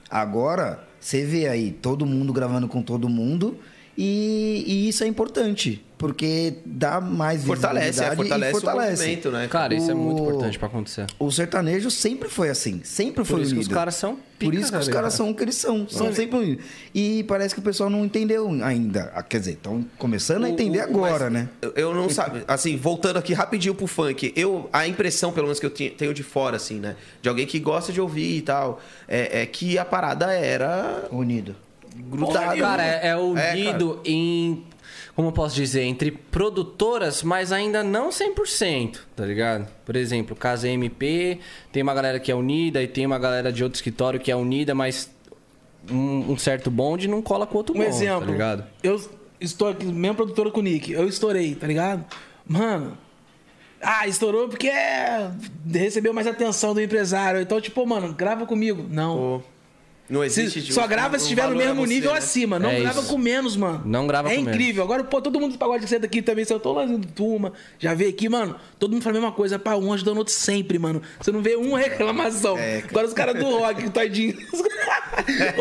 Agora, você vê aí todo mundo gravando com todo mundo, e, e isso é importante, porque dá mais Fortalece, é, fortalece, e fortalece. o movimento, né? Cara, isso é muito O- importante pra acontecer. O sertanejo sempre foi assim, sempre foi Por isso que os caras são Por pica, isso que os caras são o que eles são, são sempre unidos. E parece que o pessoal não entendeu ainda. Ah, Quer dizer, estão começando a entender O- o- agora, né? eu- não sabe, assim, voltando aqui rapidinho pro funk, eu a impressão, pelo menos que eu tenho de fora, assim, né, de alguém que gosta de ouvir e tal, é, é que a parada era Unido. grudada. Cara, é, é É, unido em. Como eu posso dizer? Entre produtoras, mas ainda não 100%, tá ligado? Por exemplo, Casa MP, tem uma galera que é unida e tem uma galera de outro escritório que é unida, mas um, um certo bonde não cola com outro Um bonde, exemplo. tá ligado? Eu estou aqui, mesmo produtora com o Nick. Eu estourei, tá ligado? Mano. Ah, estourou porque recebeu mais atenção do empresário. Então, tipo, mano, grava comigo. Não. Pô, Não Se- existe. tipo, só grava se o estiver no é mesmo você, nível né? acima. Não É grava isso. com menos, mano. Não grava É com menos. incrível. Agora, pô, todo mundo do pagode que senta aqui também. Se eu tô lá em turma, já veio aqui, mano. Todo mundo fala a mesma coisa. Pá, um ajudando o outro sempre, mano. Você não vê uma reclamação. Agora os caras do rock, tadinho.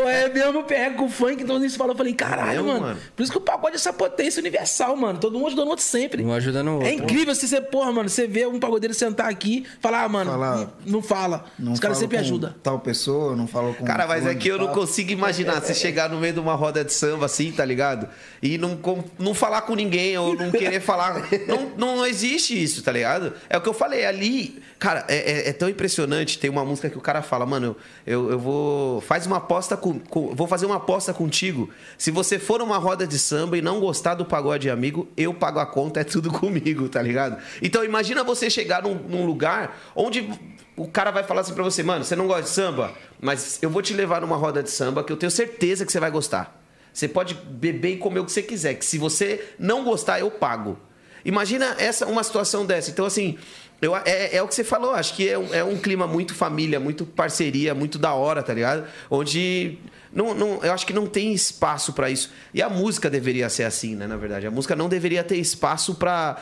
É mesmo pega com o funk. Então eles falam, eu falei, caralho, É mano. mano? Por isso que o pagode é essa potência universal, mano. Todo mundo ajudando o outro sempre. Um ajudando o outro. É incrível se você, porra, mano, você vê um pagodeiro sentar aqui falar, ah, mano, Falar- não, não fala. Não os caras sempre ajudam. Tal pessoa, não falo com. Cara, mas é que eu não consigo imaginar você chegar no meio de uma roda de samba assim, tá ligado? E não, com- não falar com ninguém, ou não querer falar. Não, não existe isso, tá ligado? É o que eu falei ali. Cara, é, é- é tão impressionante. Tem uma música que o cara fala, mano, eu, eu vou. Faz uma aposta com, com- Vou fazer uma aposta contigo. Se você for numa roda de samba e não gostar do pagode amigo, eu pago a conta, é tudo comigo, tá ligado? Então imagina você chegar num, num lugar onde o cara vai falar assim pra você, mano, você não gosta de samba, mas eu vou te levar numa roda de samba que eu tenho certeza que você vai gostar. Você pode beber e comer o que você quiser, que se você não gostar, eu pago. Imagina essa uma situação dessa. Então, assim, eu, é, é o que você falou, acho que é um, é um clima muito família, muito parceria, muito da hora, tá ligado? Onde. Não, não, eu acho que não tem espaço pra isso. E a música deveria ser assim, né? Na verdade. A música não deveria ter espaço pra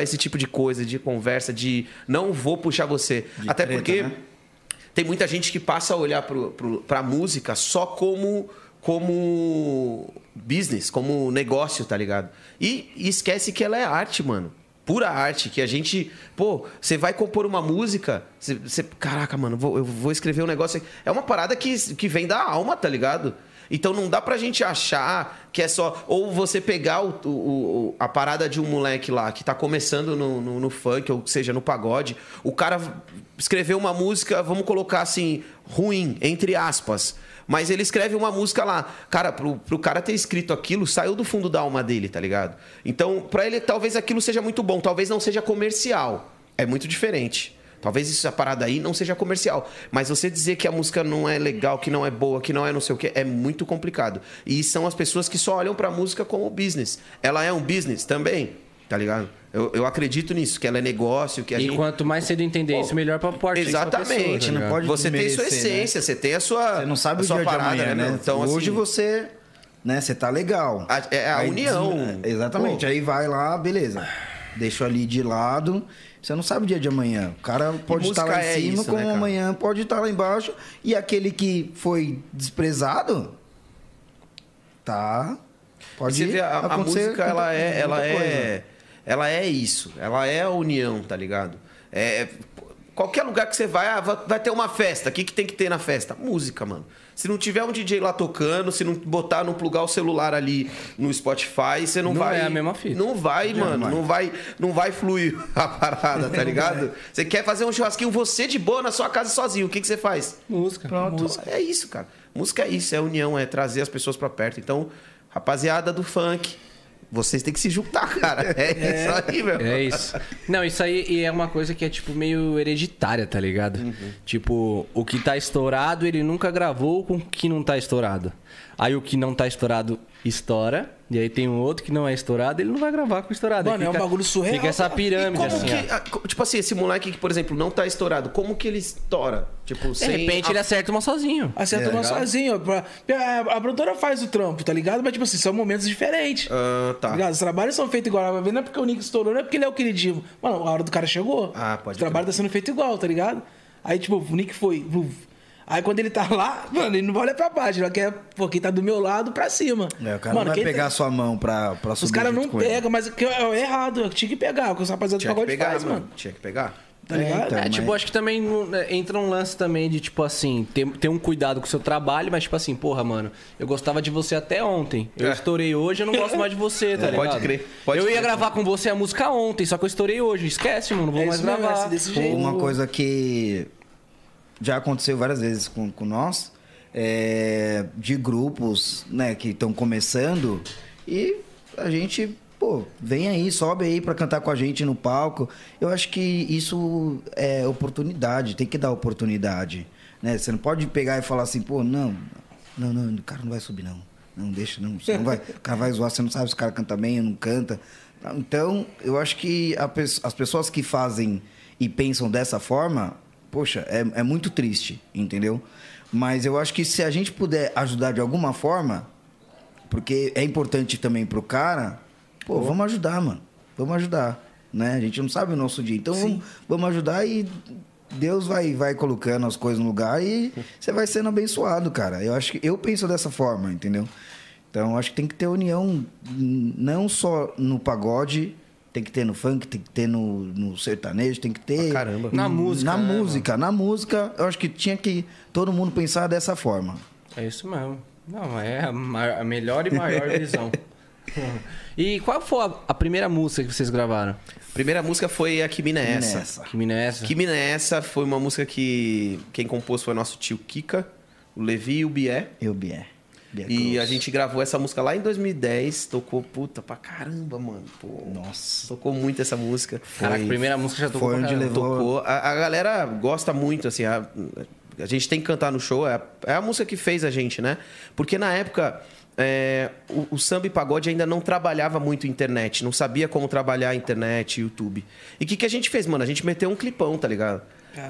esse tipo de coisa, de conversa, de não vou puxar você. De Até treta, porque. né? Tem muita gente que passa a olhar pro, pra música só como, como business, como negócio, tá ligado? E, esquece que ela é arte, mano. Pura arte, que a gente. Pô, você vai compor uma música. Você, caraca, mano, vou- eu vou escrever um negócio. aqui. É uma parada que, que vem da alma, tá ligado? Então não dá pra gente achar que é só. Ou você pegar o- o- a parada de um moleque lá que tá começando no, no, no funk, ou seja, no pagode. O cara escreveu uma música, vamos colocar assim, ruim, entre aspas. Mas ele escreve uma música lá. Cara, pro, pro cara ter escrito aquilo, saiu do fundo da alma dele, tá ligado? Então, pra ele, talvez aquilo seja muito bom, talvez não seja comercial. É muito diferente. Talvez essa parada aí não seja comercial. Mas você dizer que a música não é legal, que não é boa, que não é não sei o quê, é muito complicado. E são as pessoas que só olham pra música como business. Ela é um business também, tá ligado? Eu, eu acredito nisso, que ela é negócio, que a E gente. quanto mais cedo entender isso, melhor pra porta Exatamente. Pessoa, tá não pode você tem sua né? essência, você tem a sua. Você não sabe a o sua dia parada, de amanhã, né? Então, Hoje assim, você, né, você tá legal. A- é a união. des- Exatamente. Pô. Aí vai lá, beleza. Deixa ali de lado. Você não sabe o dia de amanhã. O cara pode estar lá em é cima, isso, como né, amanhã pode estar lá embaixo. E aquele que foi desprezado, tá. Pode Você vê, a, a música ela é, ela muita coisa. é, ela é isso. Ela é a união, tá ligado? É qualquer lugar que você vai, ah, vai ter uma festa. O que, que tem que ter na festa? Música, mano. Se não tiver um DJ lá tocando, se não botar, não plugar o celular ali no Spotify, você não, Não vai. é a mesma fita. Não vai, mano. Não vai, não vai fluir a parada, tá ligado? Você quer fazer um churrasquinho você de boa na sua casa sozinho. O que, que você faz? Música. Pronto. É isso, cara. Música é isso, é união, é trazer as pessoas pra perto. Então, rapaziada do funk, vocês têm que se juntar, cara. É, isso aí, meu. É isso. Não, isso aí é uma coisa que é, tipo, meio hereditária, tá ligado? Uhum. Tipo, o que tá estourado, ele nunca gravou com o que não tá estourado. Aí o que não tá estourado estoura, e aí tem um outro que não é estourado, ele não vai gravar com estourado. Mano, Aí é um bagulho surreal, Fica essa pirâmide, assim, que, tipo assim, esse moleque que, por exemplo, não tá estourado, como que ele estoura? Tipo, De sem repente ele acerta uma sozinho. Acerta uma legal. sozinho. pra- A, a produtora faz o trampo, tá ligado? Mas, tipo assim, são momentos diferentes. Ah, tá. ligado? Os trabalhos são feitos igual. Não é porque o Nick estourou, não é porque ele é o queridinho. Mano, a hora do cara chegou. Ah, pode O trabalho tá sendo feito igual, tá ligado? Aí, tipo, o Nick foi. Aí quando ele tá lá, mano, ele não vai olhar pra baixo, ele quer, pô, quem tá do meu lado pra cima. É, o cara mano, não vai pegar tá- a sua mão pra, pra subir Os caras não pegam, mas que é é errado. eu Tinha que pegar, o que os rapaziada do Tinha que pagode pegar, faz, mano. Tinha que pegar. Tá ligado? então. É, mas- tipo, acho que também né, entra um lance também de, tipo assim, ter, ter um cuidado com o seu trabalho, mas, tipo assim, porra, mano, eu gostava de você até ontem. Eu É. estourei hoje, eu não gosto mais de você, tá É, ligado? pode crer, pode eu ia crer. gravar com você a música ontem, só que eu estourei hoje. Esquece, mano, não vou É mais mesmo, gravar. é desse Pô, jeito. Uma coisa que já aconteceu várias vezes com, com nós, é, de grupos né, que estão começando e a gente, pô, vem aí, sobe aí pra cantar com a gente no palco. Eu acho que isso é oportunidade, tem que dar oportunidade. Né? Você não pode pegar e falar assim, pô, não, não, não, o cara não vai subir, não. Não deixa, não. Você não vai, o cara vai zoar, você não sabe se o cara canta bem ou não canta. Então, eu acho que a as pessoas que fazem e pensam dessa forma, poxa, é, é muito triste, entendeu? Mas eu acho que se a gente puder ajudar de alguma forma, porque é importante também pro cara, pô, vamos ajudar, mano. Vamos ajudar, né? A gente não sabe o nosso dia. Então, vamos, vamos ajudar e Deus vai, vai colocando as coisas no lugar e você vai sendo abençoado, cara. Eu acho que eu penso dessa forma, entendeu? Então, acho que tem que ter união não só no pagode, tem que ter no funk, tem que ter no, no sertanejo, tem que ter Pra caramba. Na música, Na né, música, na música, eu acho que tinha que todo mundo pensar dessa forma. É isso mesmo. Não, é a, a melhor e maior visão. e qual foi a, a primeira música que vocês gravaram? Primeira música foi a Que Mina é Essa. Nessa. Que mina é essa? Que Mina é Essa foi uma música que quem compôs foi nosso tio Kika, o Levi e o Bié. Eu, Bié. E Cruz. a gente gravou essa música lá em 2010, tocou puta pra caramba, mano. Pô, Nossa. tocou muito essa música. Caraca, a primeira música já tocou foi onde caramba. levou- Tocou. A, a galera gosta muito, assim. A, a gente tem que cantar no show. É a, é a música que fez a gente, né? Porque na época. é, o, o samba e pagode ainda não trabalhava muito internet, não sabia como trabalhar a internet, YouTube. E o que, que a gente fez, mano? A gente meteu um clipão, tá ligado?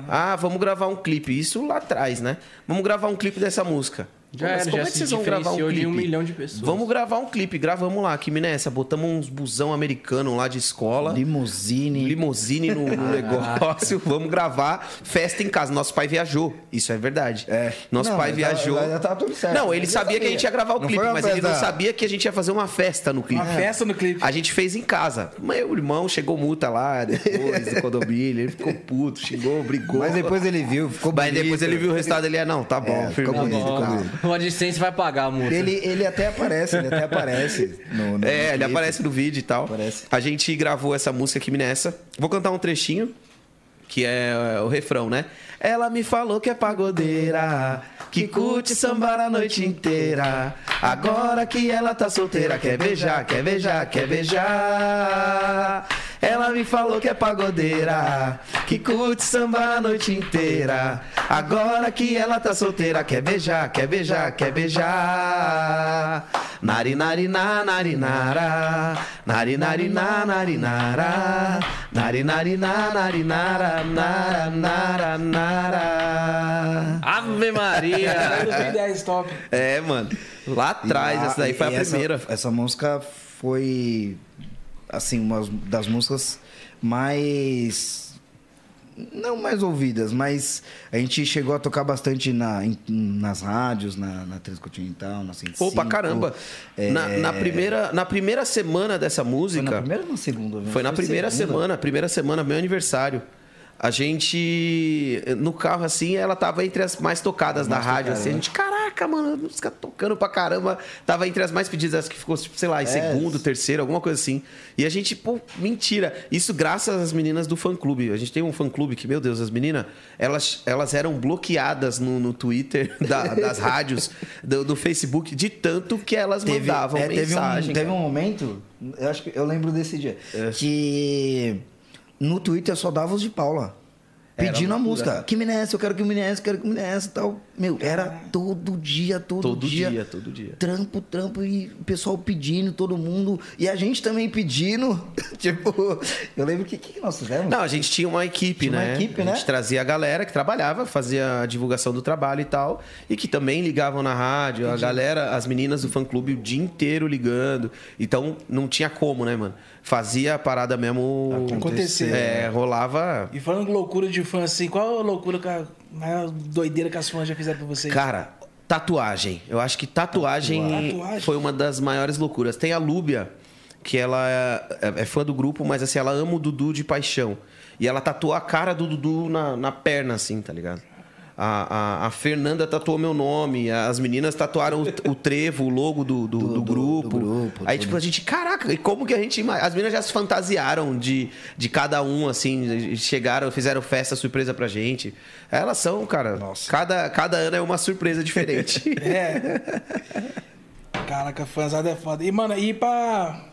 Ah, vamos gravar um clipe. Isso lá atrás, né? Vamos gravar um clipe dessa música. Já Mas era, como já é que vocês vão gravar um de clipe? um milhão de pessoas. Vamos gravar um clipe, gravamos lá, aqui nessa, botamos uns busão americano lá de escola. Limousine. Limousine no, no negócio, vamos gravar festa em casa. Nosso pai viajou, isso é verdade. É. Nosso Não, pai mas tá- viajou. já tava tudo certo. Não, ele Ele já sabia que a sabia. gente ia gravar o Não clipe, mas ele não sabia que a gente ia fazer uma festa no clipe. Uma festa no clipe. A gente fez em casa. Meu irmão chegou multa lá depois do condomínio, ele ficou puto, xingou, brigou. Mas depois ele viu, ficou Mas bonito. depois ele viu o resultado, ele é, não, tá bom, É, ficou bonito, ficou Ó, bonito. O AdSense vai pagar a multa. Ele, ele até aparece, ele até aparece no, no É, ele clipe. aparece no vídeo e tal. Aparece. A gente gravou essa música aqui nessa. Vou cantar um trechinho, que é o refrão, né? Ela me falou que é pagodeira, que curte sambar a noite inteira. Agora que ela tá solteira, quer beijar, quer beijar, quer beijar. Ela me falou que é pagodeira, que curte sambar a noite inteira. Agora que ela tá solteira, quer beijar, quer beijar, quer beijar. Nari nari na nari nara, nari nari na nara. Ave Maria! Aí no 10 top. É, mano. Lá atrás, essa daí foi a essa- primeira. Essa, música foi, assim, uma das músicas mais. Não mais ouvidas, mas a gente chegou a tocar bastante na, em- nas rádios, na, na Transcontinental, na 105. Pô, pra caramba. É, Na, na primeira, na primeira semana dessa Foi música. na primeira ou na segunda? né? Foi na primeira segunda. semana, primeira semana, meu aniversário. A gente, no carro assim, ela tava entre as mais tocadas da rádio, assim. A né? gente, caraca, mano, a música tocando pra caramba. Tava entre as mais pedidas, que ficou, tipo, sei lá, em É. segundo, terceiro, alguma coisa assim. E a gente, pô, mentira. Isso graças às meninas do fã-clube. A gente tem um fã-clube que, meu Deus, as meninas, elas, elas eram bloqueadas no, no Twitter da- das rádios, do, do Facebook, de tanto que elas Teve, mandavam é, teve, mensagem. um, teve um momento, eu acho que eu lembro desse dia, É. que no Twitter só dava os de Paula. Era Pedindo a música. Que me nessa, eu quero que me nessa, eu quero que me nessa e tal. Meu, era todo dia, todo, Todo dia. dia, todo dia. Trampo, trampo e o pessoal pedindo, todo mundo. E a gente também pedindo. tipo, eu lembro que o que, que nós fizemos? Não, a gente tinha uma equipe, Tinha uma né? equipe, a gente né? trazia a galera que trabalhava, fazia a divulgação do trabalho e tal, e que também ligavam na rádio, a galera, as meninas do fã clube o dia inteiro ligando. Então não tinha como, né, mano? Fazia a parada mesmo Acontecer. É, rolava. E falando de loucura de fã, assim, qual a loucura, que a maior doideira que as fãs já fizeram pra vocês? Cara, tatuagem. Eu acho que tatuagem, Tatuagem. foi uma das maiores loucuras. Tem a Lúbia, que ela é, é fã do grupo, mas assim, ela ama o Dudu de paixão. E ela tatuou a cara do Dudu na, na perna, assim, tá ligado? A, a, a Fernanda tatuou meu nome, as meninas tatuaram o, o trevo, o logo do, do, do do- grupo. do grupo, Aí, tudo. tipo, a gente, caraca, e como que a gente. As meninas já se fantasiaram de, de cada um, assim, chegaram, fizeram festa surpresa pra gente. Elas são, cara, cada, cada ano é uma surpresa diferente. É. Caraca, fãzada é foda. E, mano, e pra,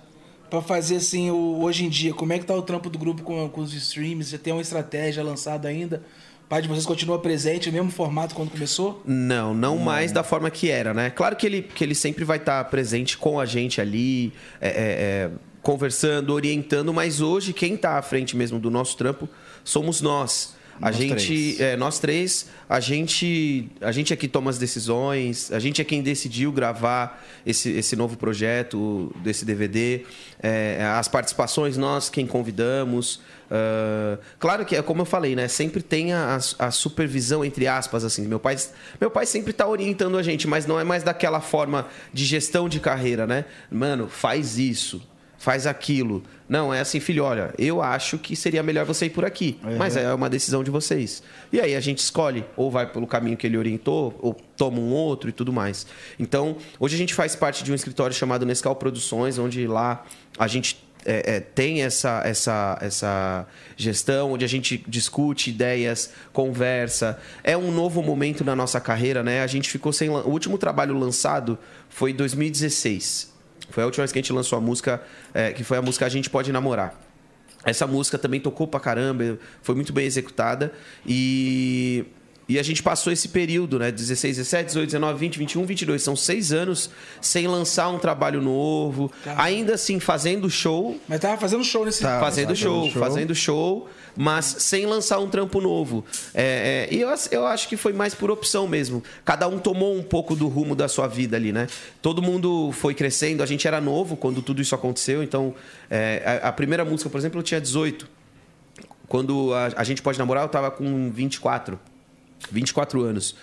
pra fazer assim, o, hoje em dia, como é que tá o trampo do grupo com, com os streams? Já tem uma estratégia lançada ainda? Pai de vocês continua presente, o mesmo formato quando começou? Não, não mais da forma que era, né? Claro que ele, que ele sempre vai estar presente com a gente ali, é, é, é, conversando, orientando, mas hoje quem está à frente mesmo do nosso trampo somos nós. A Nós gente, três. é, nós três, a gente, a gente é que toma as decisões, a gente é quem decidiu gravar esse, esse novo projeto desse DVD, é, as participações nós quem convidamos. Ah, claro que é como eu falei, né? Sempre tem a, a supervisão entre aspas assim. Meu pai, meu pai sempre tá orientando a gente, mas não é mais daquela forma de gestão de carreira, né? Mano, faz isso. Faz aquilo. Não, é assim, filho, olha, eu acho que seria melhor você ir por aqui. Mas é uma decisão de vocês. E aí a gente escolhe, ou vai pelo caminho que ele orientou, ou toma um outro e tudo mais. Então, hoje a gente faz parte de um escritório chamado Nescau Produções, onde lá a gente é, é, tem essa, essa, essa gestão, onde a gente discute ideias, conversa. É um novo momento na nossa carreira, né? A gente ficou sem. O último trabalho lançado foi em 2016. Foi a última vez que a gente lançou a música, é, que foi a música A Gente Pode Namorar. Essa música também tocou pra caramba, foi muito bem executada. E E a gente passou esse período, né? 16, 17, 18, 19, 20, 21, 22. São seis anos sem lançar um trabalho novo. Ainda assim, fazendo show. Mas tava fazendo show nesse fazendo fazendo show, show. fazendo show, mas sem lançar um trampo novo. É, é, e eu, eu acho que foi mais por opção mesmo. Cada um tomou um pouco do rumo da sua vida ali, né? Todo mundo foi crescendo. A gente era novo quando tudo isso aconteceu. Então, é, a, a primeira música, por exemplo, eu tinha 18. Quando a, a gente pode namorar, eu tava com 24. 24 anos.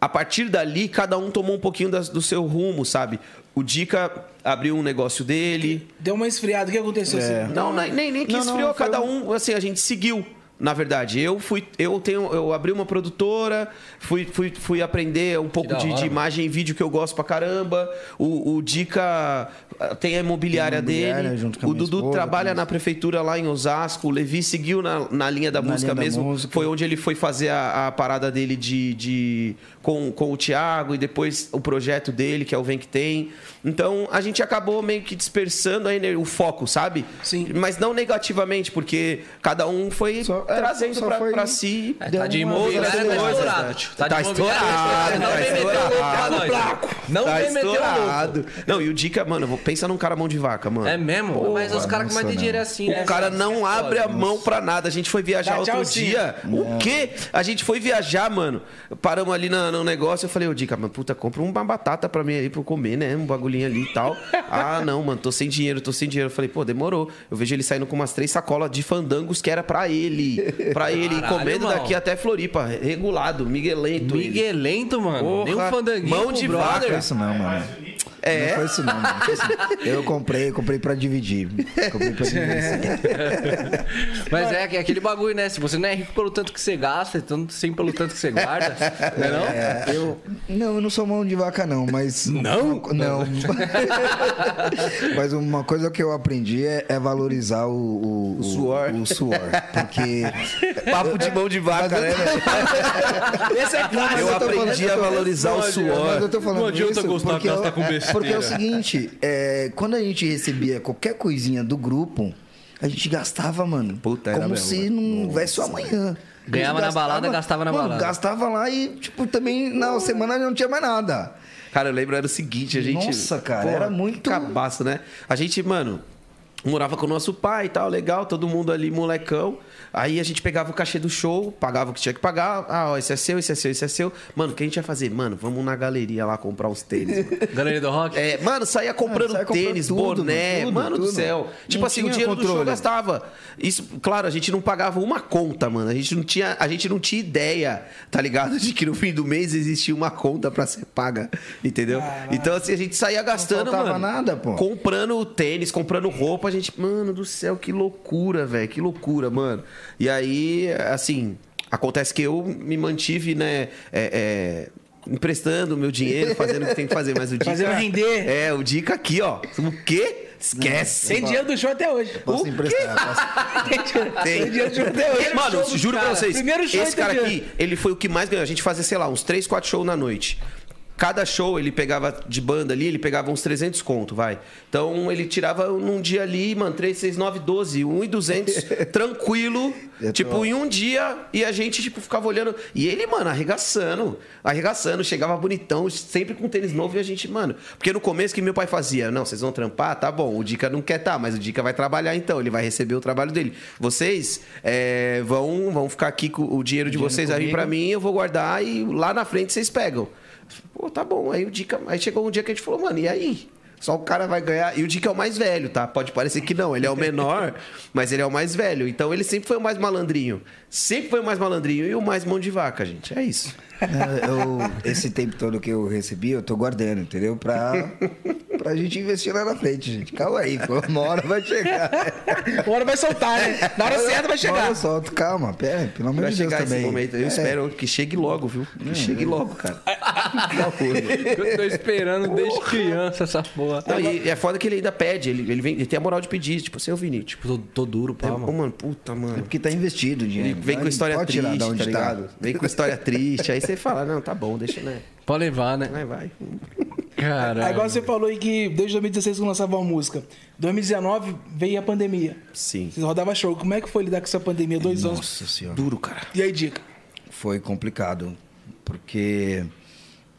A partir dali, cada um tomou um pouquinho das- do seu rumo, sabe? O Dica abriu um negócio dele. Deu uma esfriada. O que aconteceu? É. assim? Não, nem, nem, nem que Não, não, esfriou, foi cada um- um, assim, a gente seguiu. Na verdade, eu fui, eu tenho, eu abri uma produtora, fui, fui, fui aprender um pouco da de, hora, de imagem e vídeo que eu gosto pra caramba. O, o Dica ah, tem a imobiliária, Tem imobiliária dele. o Dudu esposa, trabalha na prefeitura lá em Osasco. O Levi seguiu na, na linha da Na música linha da mesmo. música. Foi onde ele foi fazer a, a parada dele de, de com, com o Thiago e depois o projeto dele, que é o Vem Que Tem. Então a gente acabou meio que dispersando a ener- o foco, sabe? Sim. Mas não negativamente, porque cada um foi Só- é, trazendo só pra, foi- pra si. É, tá de uma imobiliária, tá estourado, né? Tá imobiliária, estourado, Não tá vem meter o louco. Não tá vem meter o louco. Não, e o Dica, mano, pensa num cara mão de vaca, mano. É mesmo? Mas os caras com mais de dinheiro é assim, né? O cara não abre a mão pra nada. A gente foi viajar outro dia. O quê? A gente foi viajar, mano. Paramos ali no, negócio. Eu falei, ô Dica, mano, puta, compra uma batata pra mim aí pra eu comer, né? Um bagulhinho ali e tal. ah, não, mano, tô sem dinheiro, tô sem dinheiro. Eu falei, pô, demorou. Eu vejo ele saindo com umas três sacolas de fandangos que era pra ele. Pra ele, Caralho, comendo daqui até Floripa. Regulado, Miguelento. ele. Miguelento, mano. Nem um Porra, fandanguinho. mão de brother. Foi isso não, mano. É. Não foi isso não, mano. Não foi isso não. Eu comprei, comprei pra dividir. Comprei pra dividir. Mas é que é aquele bagulho, né? Se você não é rico pelo tanto que você gasta, então sim pelo tanto que você guarda, não é não? É, eu, não, eu não sou mão de vaca, não, mas. Não? Uma- não. mas uma coisa que eu aprendi é, é valorizar o, o, O suor. O, suor. Porque. Papo de mão de vaca, né, velho? Esse é claro. Eu eu aprendi falando- a eu tô- valorizar o Mas suor. eu tô falando Não adianta isso gostar porque, gastar eu- com besteira. Porque é o seguinte, é, quando a gente recebia qualquer coisinha do grupo, a gente gastava, mano. Puta, como mesmo, se não houvesse o amanhã. Ganhava na balada, gastava na mano, balada. Gastava lá e, tipo, também na semana não tinha mais nada. Cara, eu lembro, era o seguinte, a gente... Nossa, cara, era muito- Cabaço, né? A gente, mano, morava com o nosso pai e tal, legal, todo mundo ali, molecão. Aí a gente pegava o cachê do show, pagava o que tinha que pagar. Ah, ó, esse é seu, esse é seu, esse é seu. Mano, o que a gente ia fazer? Mano, vamos na galeria lá comprar uns tênis. mano. Galeria do Rock? É, mano, saía comprando saía comprando tênis, tudo, boné, mano, mano, tudo, do tudo. céu. Tipo Não assim, o dinheiro do show controle. gastava. Isso, claro, a gente não pagava uma conta, mano. A gente não tinha, a gente não tinha ideia, tá ligado? De que no fim do mês existia uma conta pra ser paga, entendeu? Então assim, a gente saía gastando, faltava mano. nada, pô. Comprando tênis, comprando roupa, gente, mano do céu, que loucura, velho, que loucura, mano. E aí, assim, acontece que eu me mantive, né, é, é, emprestando meu dinheiro, fazendo o que tem que fazer, mas o Dica... Fazendo render. É, o Dica aqui, ó. O quê? Esquece. Sem dinheiro do show até hoje. Posso O emprestar. Posso... Sem dinheiro do show até hoje. Mano, juro pra cara. vocês, Primeiro show esse cara aqui, ele foi o que mais ganhou. A gente fazia, sei lá, uns 3, 4 shows na noite. Cada show ele pegava de banda ali, ele pegava uns 300 conto, vai. Então ele tirava num dia ali, mano, 3, 6, 9, 12, 1 e 200, tranquilo. Eu tô- tipo, em um dia, e a gente, tipo, ficava olhando. E ele, mano, arregaçando, arregaçando, chegava bonitão, sempre com tênis novo e a gente, mano. Porque no começo que meu pai fazia, não, vocês vão trampar, tá bom, o Dica não quer tá, mas o Dica vai trabalhar então, ele vai receber o trabalho dele. Vocês é, vão, vão ficar aqui com o dinheiro de vocês aí pra mim, eu vou guardar e lá na frente vocês pegam. Pô, tá bom. Aí o Dica. Aí chegou um dia que a gente falou, mano, e aí? Só o cara vai ganhar. E o Dica é o mais velho, tá? Pode parecer que não. Ele é o menor, mas ele é o mais velho. Então ele sempre foi o mais malandrinho. Sempre foi o mais malandrinho e o mais mão de vaca, gente. É isso. Eu- esse tempo todo que eu recebi, eu tô guardando, entendeu? Pra, pra gente investir lá na frente, gente. Calma aí, pô. Uma hora vai chegar. Uma hora vai soltar, né? Na hora certa vai Uma chegar. hora eu solto, calma, pera, pelo amor Vai de Deus chegar também. momento. Eu É, espero que chegue logo, viu? Que chegue logo, cara. Eu tô esperando desde criança essa porra. Não, e é foda que ele ainda pede. Ele, ele, vem, ele tem a moral de pedir. Tipo, seu Vini, tipo, Tô, tô duro, pá, Ô, mano. mano, puta, É mano. porque tá investido o dinheiro. Ele vem né? com história Pode tirar triste, tá tá. ligado? Vem com história triste. Aí você fala, não, tá bom, deixa, né? Pode levar, né? Vai, vai. Caralho. Aí, igual você falou aí que desde 2016 que lançava uma música. 2019 veio a pandemia. Sim. Vocês rodavam show. Como é que foi lidar com essa pandemia? Dois anos. Nossa senhora. Duro, cara. E aí, dica? foi complicado. Porque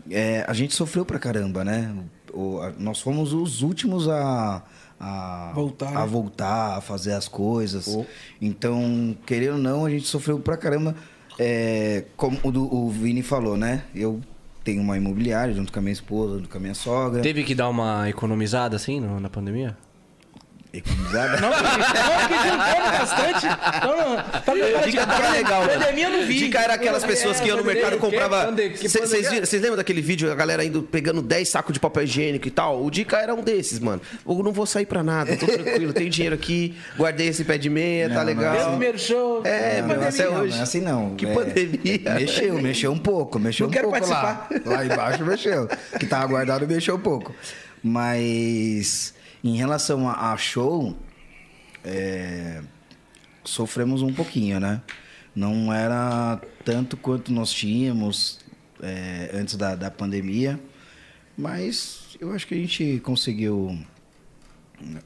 é, a gente sofreu pra caramba, né? O- a- nós fomos os últimos a, a, Voltar, a né? voltar, a fazer as coisas. Então, querendo ou não, a gente sofreu pra caramba. É, como o, o Vini falou, né? Eu tenho uma imobiliária junto com a minha esposa, junto com a minha sogra. Teve que dar uma economizada assim no- na pandemia? Economizada. Não, porque juntando bastante. Então, não, tá preparado. Dica legal, mano. Pandemia eu não vi. Dica era aquelas pessoas que iam no mercado e comprava. Vocês lembram daquele vídeo, a galera indo pegando 10 sacos de papel higiênico e tal? O Dica era um desses, mano. Eu não vou sair pra nada, tô tranquilo, tenho dinheiro aqui, guardei esse pé de meia, tá Não, não, legal. Esse primeiro show. É, Não, meu, não, até hoje. não é assim não. Que É, pandemia. Mexeu, mexeu um pouco, mexeu Não um quero pouco lá. Lá embaixo mexeu. Que tava guardado mexeu um pouco. Mas em relação a, a show, é, sofremos um pouquinho, né? Não era tanto quanto nós tínhamos é, antes da, da pandemia, mas eu acho que a gente conseguiu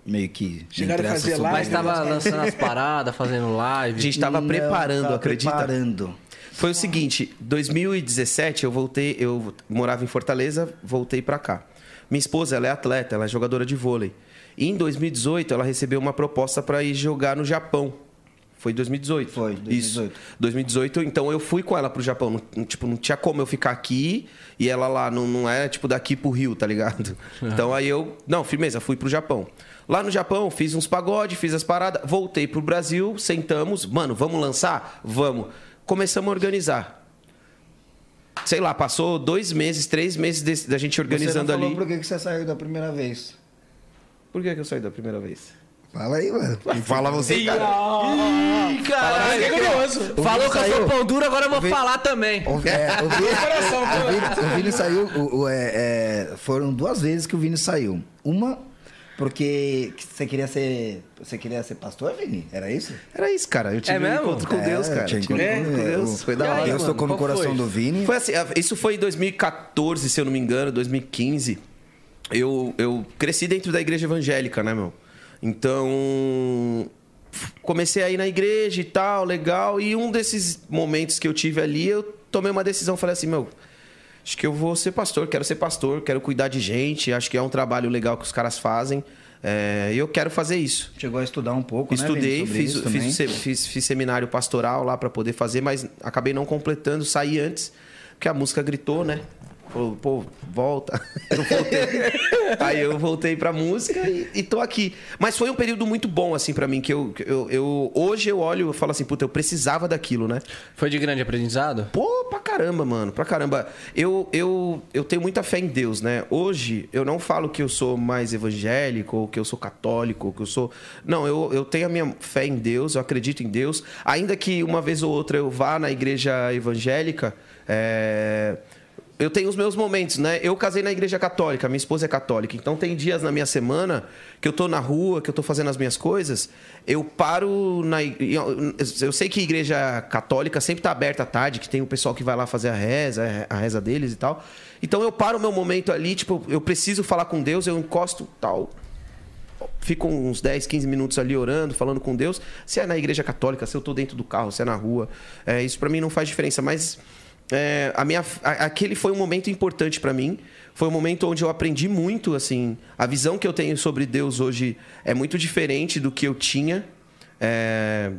meio que Chegaram a fazer live, Mas tava lançando as paradas, fazendo live. A gente tava Não, preparando, tava acredita? Preparando. Foi o seguinte, 2017 eu voltei, eu morava em Fortaleza, voltei pra cá. Minha esposa, ela é atleta, ela é jogadora de vôlei. E em 2018 ela recebeu uma proposta pra ir jogar no Japão. Foi 2018. Foi, 2018. Isso. 2018, então eu fui com ela pro Japão. Não, tipo, não tinha como eu ficar aqui e ela lá. Não, não é tipo daqui pro Rio, tá ligado? Então aí eu. Não, firmeza, fui pro Japão. Lá no Japão, fiz uns pagode, fiz as paradas, voltei pro Brasil, sentamos. Mano, vamos lançar? Vamos. Começamos a organizar. Sei lá, passou dois meses, três meses da gente organizando você não falou ali. por que você saiu da primeira vez? Por que, que eu saí da primeira vez? Fala aí, mano. Fala você, cara. Ih, caralho. Fiquei curioso. Falou que eu sou pão duro, agora eu vou falar também. O, é, o, Vini, Coração, o, Vini, o Vini saiu. o- o- é, é, foram duas vezes que o Vini saiu. Uma porque você queria ser. Você queria ser pastor, Vini? Era isso? Era isso, cara. Eu tive É um mesmo? encontro com É, Deus, cara. tinha Tive um encontro encontro com Deus. Deus. Foi da hora. Deus mano, tocou no coração foi? do Vini. Foi assim, isso foi em 2014, se eu não me engano, 2015. Eu, eu cresci dentro da igreja evangélica, né, meu? Então, comecei a ir na igreja e tal, legal. E um desses momentos que eu tive ali, eu tomei uma decisão, falei assim, meu, acho que eu vou ser pastor, quero ser pastor, quero cuidar de gente, acho que é um trabalho legal que os caras fazem. É, E eu quero fazer isso. Chegou a estudar um pouco, né? Estudei, Vini, sobre fiz, fiz, fiz- fiz seminário pastoral lá pra poder fazer, mas acabei não completando, saí antes, porque a música gritou, né? Falou, pô, volta. Eu voltei. Aí eu voltei pra música e, e tô aqui. Mas foi um período muito bom, assim, pra mim, que eu, eu, eu- Hoje eu olho e falo assim, puta, eu precisava daquilo, né? Foi de grande aprendizado? Pô, pra caramba, mano, pra caramba. Eu, eu, eu tenho muita fé em Deus, né? Hoje, eu não falo que eu sou mais evangélico, ou que eu sou católico, ou que eu sou. Não, eu, eu tenho a minha fé em Deus, eu acredito em Deus. Ainda que uma vez ou outra eu vá na igreja evangélica, é, Eu tenho os meus momentos, né? Eu casei na igreja católica, minha esposa é católica. Então tem dias na minha semana que eu tô na rua, que eu tô fazendo as minhas coisas, eu paro na. Eu sei que igreja católica sempre tá aberta à tarde, que tem o pessoal que vai lá fazer a reza, a reza deles e tal. Então eu paro o meu momento ali, tipo, eu preciso falar com Deus, eu encosto tal. Fico uns 10, 15 minutos ali orando, falando com Deus. Se é na igreja católica, se eu tô dentro do carro, se é na rua, é, isso para mim não faz diferença. Mas é, a minha, a- aquele foi um momento importante para mim. Foi um momento onde eu aprendi muito, assim. A visão que eu tenho sobre Deus hoje é muito diferente do que eu tinha. é,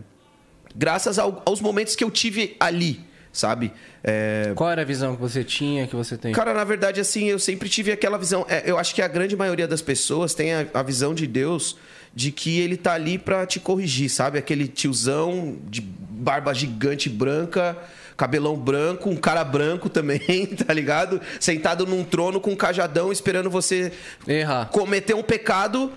graças ao- aos momentos que eu tive ali, sabe? É, Qual era a visão que você tinha, que você tem? Cara, na verdade, assim, eu sempre tive aquela visão. é, eu acho que a grande maioria das pessoas tem a, a visão de Deus de que ele tá ali pra te corrigir, sabe? Aquele tiozão de barba gigante branca, cabelão branco, um cara branco também, tá ligado? Sentado num trono com um cajadão esperando você Errar. cometer um pecado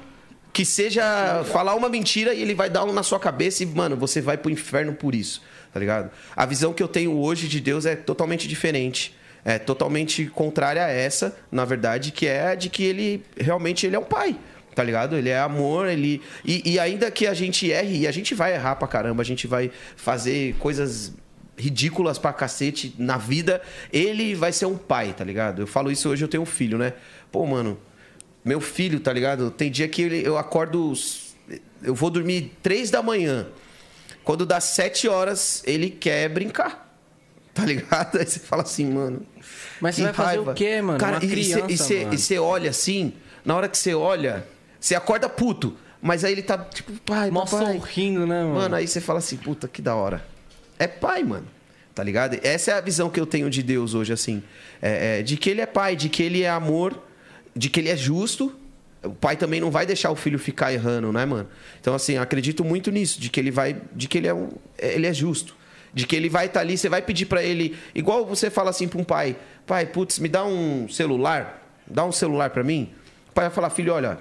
que seja falar uma mentira e ele vai dar um na sua cabeça e, mano, você vai pro inferno por isso, tá ligado? A visão que eu tenho hoje de Deus é totalmente diferente. É totalmente contrária a essa, na verdade, que é a de que ele realmente ele é um pai. Tá ligado? Ele é amor, ele. E, e ainda que a gente erre, e a gente vai errar pra caramba, a gente vai fazer coisas ridículas pra cacete na vida, ele vai ser um pai, tá ligado? Eu falo isso hoje, eu tenho um filho, né? Pô, mano, meu filho, tá ligado? Tem dia que eu acordo. Eu vou dormir três da manhã. Quando dá sete horas, ele quer brincar. Tá ligado? Aí você fala assim, mano. Mas você vai fazer raiva. o quê, mano? Cara, Uma e você olha assim, na hora que você olha, você acorda puto. Mas aí ele tá tipo, pai, Mó papai. sorrindo, né, mano? Mano, aí você fala assim, puta, que da hora. É pai, mano. Tá ligado? Essa é a visão que eu tenho de Deus hoje, assim. É, é, de que ele é pai, de que ele é amor, de que ele é justo. O pai também não vai deixar o filho ficar errando, né, mano? Então, assim, acredito muito nisso, de que ele vai. De que ele é um. Ele é justo. De que ele vai estar ali, você vai pedir pra ele. Igual você fala assim pra um pai: pai, putz, me dá um celular. Dá um celular pra mim. O pai vai falar: filho, olha,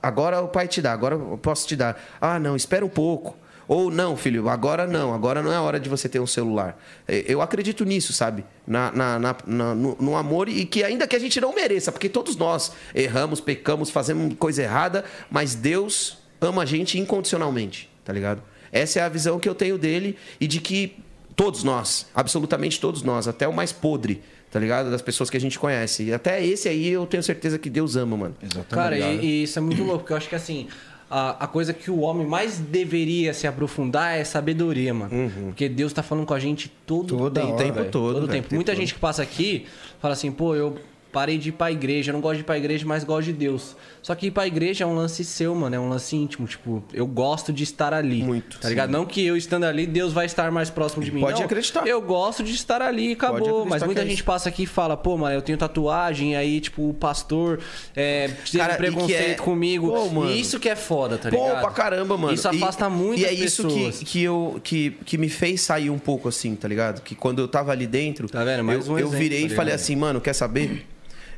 agora o pai te dá, agora eu posso te dar. Ah, não, espera um pouco. Ou não, filho, agora não, agora não é a hora de você ter um celular. Eu acredito nisso, sabe? Na, na- na- na- no, no amor e que ainda que a gente não mereça, porque todos nós erramos, pecamos, fazemos coisa errada, mas Deus ama a gente incondicionalmente, tá ligado? Essa é a visão que eu tenho dele e de que todos nós, absolutamente todos nós, até o mais podre, tá ligado? Das pessoas que a gente conhece. E até esse aí eu tenho certeza que Deus ama, mano. Cara, e, e isso é muito louco, porque eu acho que assim, a, a coisa que o homem mais deveria se aprofundar é sabedoria, mano. Porque Deus tá falando com a gente todo Toda tempo. hora, tempo todo, velho, tempo. tempo Muita todo. gente que passa aqui fala assim, pô, eu parei de ir pra igreja, eu não gosto de ir pra igreja, mas gosto de Deus. Só que ir pra igreja é um lance seu, mano, é um lance íntimo. Tipo, eu gosto de estar ali. Muito, Tá ligado? Não que eu estando ali, Deus vai estar mais próximo de mim. Pode não. acreditar. Eu gosto de estar ali e acabou. Mas muita é gente isso. passa aqui e fala, pô, mano, eu tenho tatuagem, aí, tipo, o pastor é, teve Cara, e preconceito é- comigo. Pô, mano. E isso que é foda, tá Pô, ligado? pra caramba, mano. Isso afasta muito E é as isso pessoas. que, que, eu, que, que me fez sair um pouco assim, tá ligado? Que quando eu tava ali dentro, Tá vendo? Mais eu, um eu exemplo, virei tá e falei ligado? assim, mano, quer saber?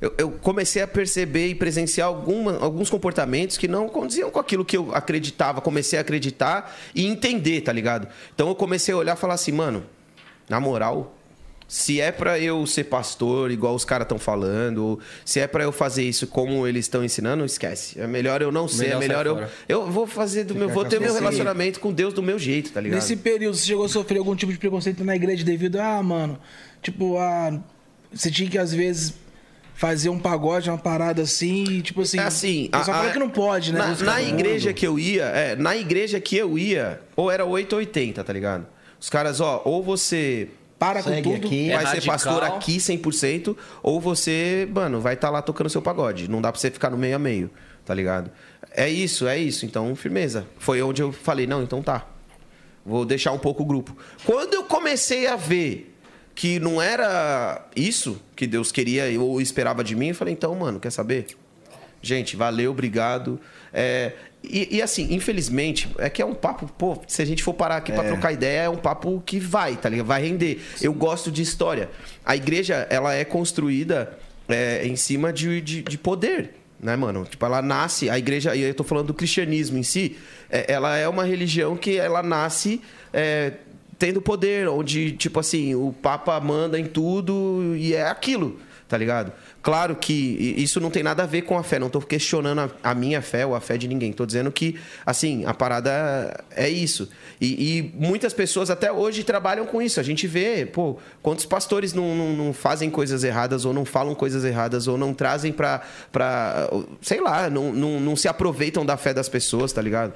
Eu, eu comecei a perceber e presenciar alguma, alguns comportamentos que não condiziam com aquilo que eu acreditava. Comecei a acreditar e entender, tá ligado? Então eu comecei a olhar e falar assim, mano, na moral, se é pra eu ser pastor, igual os caras estão falando, se é pra eu fazer isso como eles estão ensinando, esquece. É melhor eu não ser, Melhor é melhor eu. fora. Eu vou fazer do meu. Vou ter meu relacionamento com Deus do meu jeito, tá ligado? Nesse período, você chegou a sofrer algum tipo de preconceito na igreja devido a, ah, mano, tipo, a. Você tinha que, às vezes, fazer um pagode, uma parada assim, tipo assim. É assim, Só fala que não pode, né? Na, na igreja que eu ia, é, na igreja que eu ia, ou era 8 ou 80, tá ligado? Os caras, ó, ou você Para com Segue tudo. aqui. É vai ser radical. pastor aqui 100%, ou você, mano, vai estar lá tocando seu pagode. Não dá pra você ficar no meio a meio, tá ligado? É isso, é isso. Então, firmeza. Foi onde eu falei, não, então tá. Vou deixar um pouco o grupo. Quando eu comecei a ver que não era isso que Deus queria ou esperava de mim, eu falei, então, mano, quer saber? Gente, valeu, obrigado. É, e, e assim, infelizmente, é que é um papo, pô, se a gente for parar aqui pra trocar ideia, é um papo que vai, tá ligado? Vai render. Eu gosto de história. A igreja, ela é construída é, em cima de, de, de poder, né, mano? Tipo, ela nasce, a igreja, e eu tô falando do cristianismo em si, é, ela é uma religião que ela nasce. Tendo poder, onde, tipo assim, o Papa manda em tudo e é aquilo, tá ligado? Claro que isso não tem nada a ver com a fé, não tô questionando a, a minha fé ou a fé de ninguém. Tô dizendo que, assim, a parada é isso. E, e muitas pessoas até hoje trabalham com isso. A gente vê, pô, quantos pastores não, não, não fazem coisas erradas ou não falam coisas erradas ou não trazem pra, pra sei lá, não, não, não se aproveitam da fé das pessoas, tá ligado?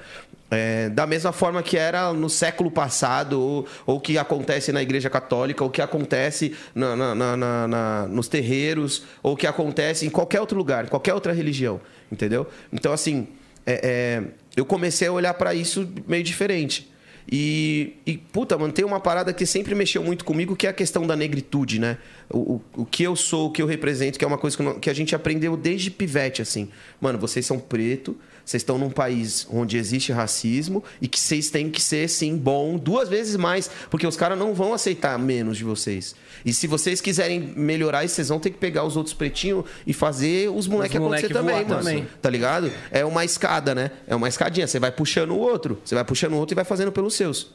É, da mesma forma que era no século passado, ou, ou que acontece na Igreja Católica, ou que acontece na- na- na- na- nos terreiros, ou que acontece em qualquer outro lugar, qualquer outra religião, entendeu? Então, assim, é- é, eu comecei a olhar pra isso meio diferente. E, e, puta, mano, tem uma parada que sempre mexeu muito comigo, que é a questão da negritude, né? O, o, o que eu sou, o que eu represento, que é uma coisa que, não- que a gente aprendeu desde pivete, assim. Mano, vocês são preto, vocês estão num país onde existe racismo e que vocês têm que ser, sim, bom duas vezes mais, porque os caras não vão aceitar menos de vocês. E se vocês quiserem melhorar vocês vão ter que pegar os outros pretinhos e fazer os moleques moleque acontecer também, voar mano. também. Tá ligado? É uma escada, né? É uma escadinha. Você vai puxando o outro, você vai puxando o outro e vai fazendo pelos seus.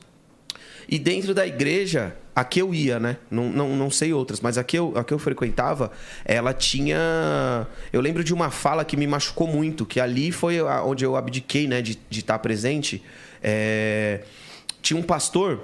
E dentro da igreja, a que eu ia, né? Não, não, não sei outras, mas a que, eu, a que eu frequentava, ela tinha. Eu lembro de uma fala que me machucou muito, que ali foi onde eu abdiquei, né, de, de estar presente. É, Tinha um pastor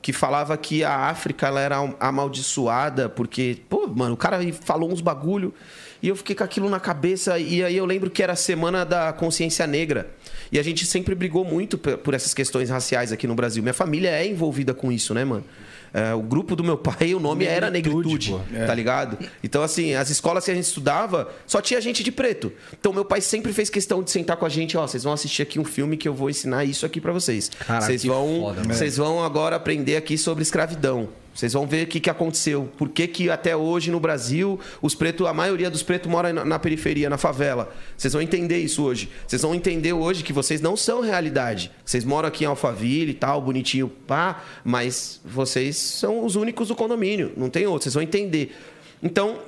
que falava que a África ela era amaldiçoada porque, pô, mano, o cara falou uns bagulho e eu fiquei com aquilo na cabeça e aí eu lembro que era a semana da consciência negra. E a gente sempre brigou muito por essas questões raciais aqui no Brasil. Minha família é envolvida com isso, né, mano? é, o grupo do meu pai, o nome era Negritude, Negritude, tá ligado? Então, assim, as escolas que a gente estudava, só tinha gente de preto. Então, meu pai sempre fez questão de sentar com a gente, ó, vocês vão assistir aqui um filme que eu vou ensinar isso aqui pra vocês. Caraca, Vocês vão, foda, vocês vão agora aprender aqui sobre escravidão. Vocês vão ver o que, que aconteceu. Por que, que até hoje no Brasil os pretos, a maioria dos pretos mora na, na periferia, na favela. Vocês vão entender isso hoje. Vocês vão entender hoje que vocês não são realidade. Vocês moram aqui em Alphaville e tal, bonitinho, pá, mas vocês são os únicos do condomínio. Não tem outro. Vocês vão entender. Então,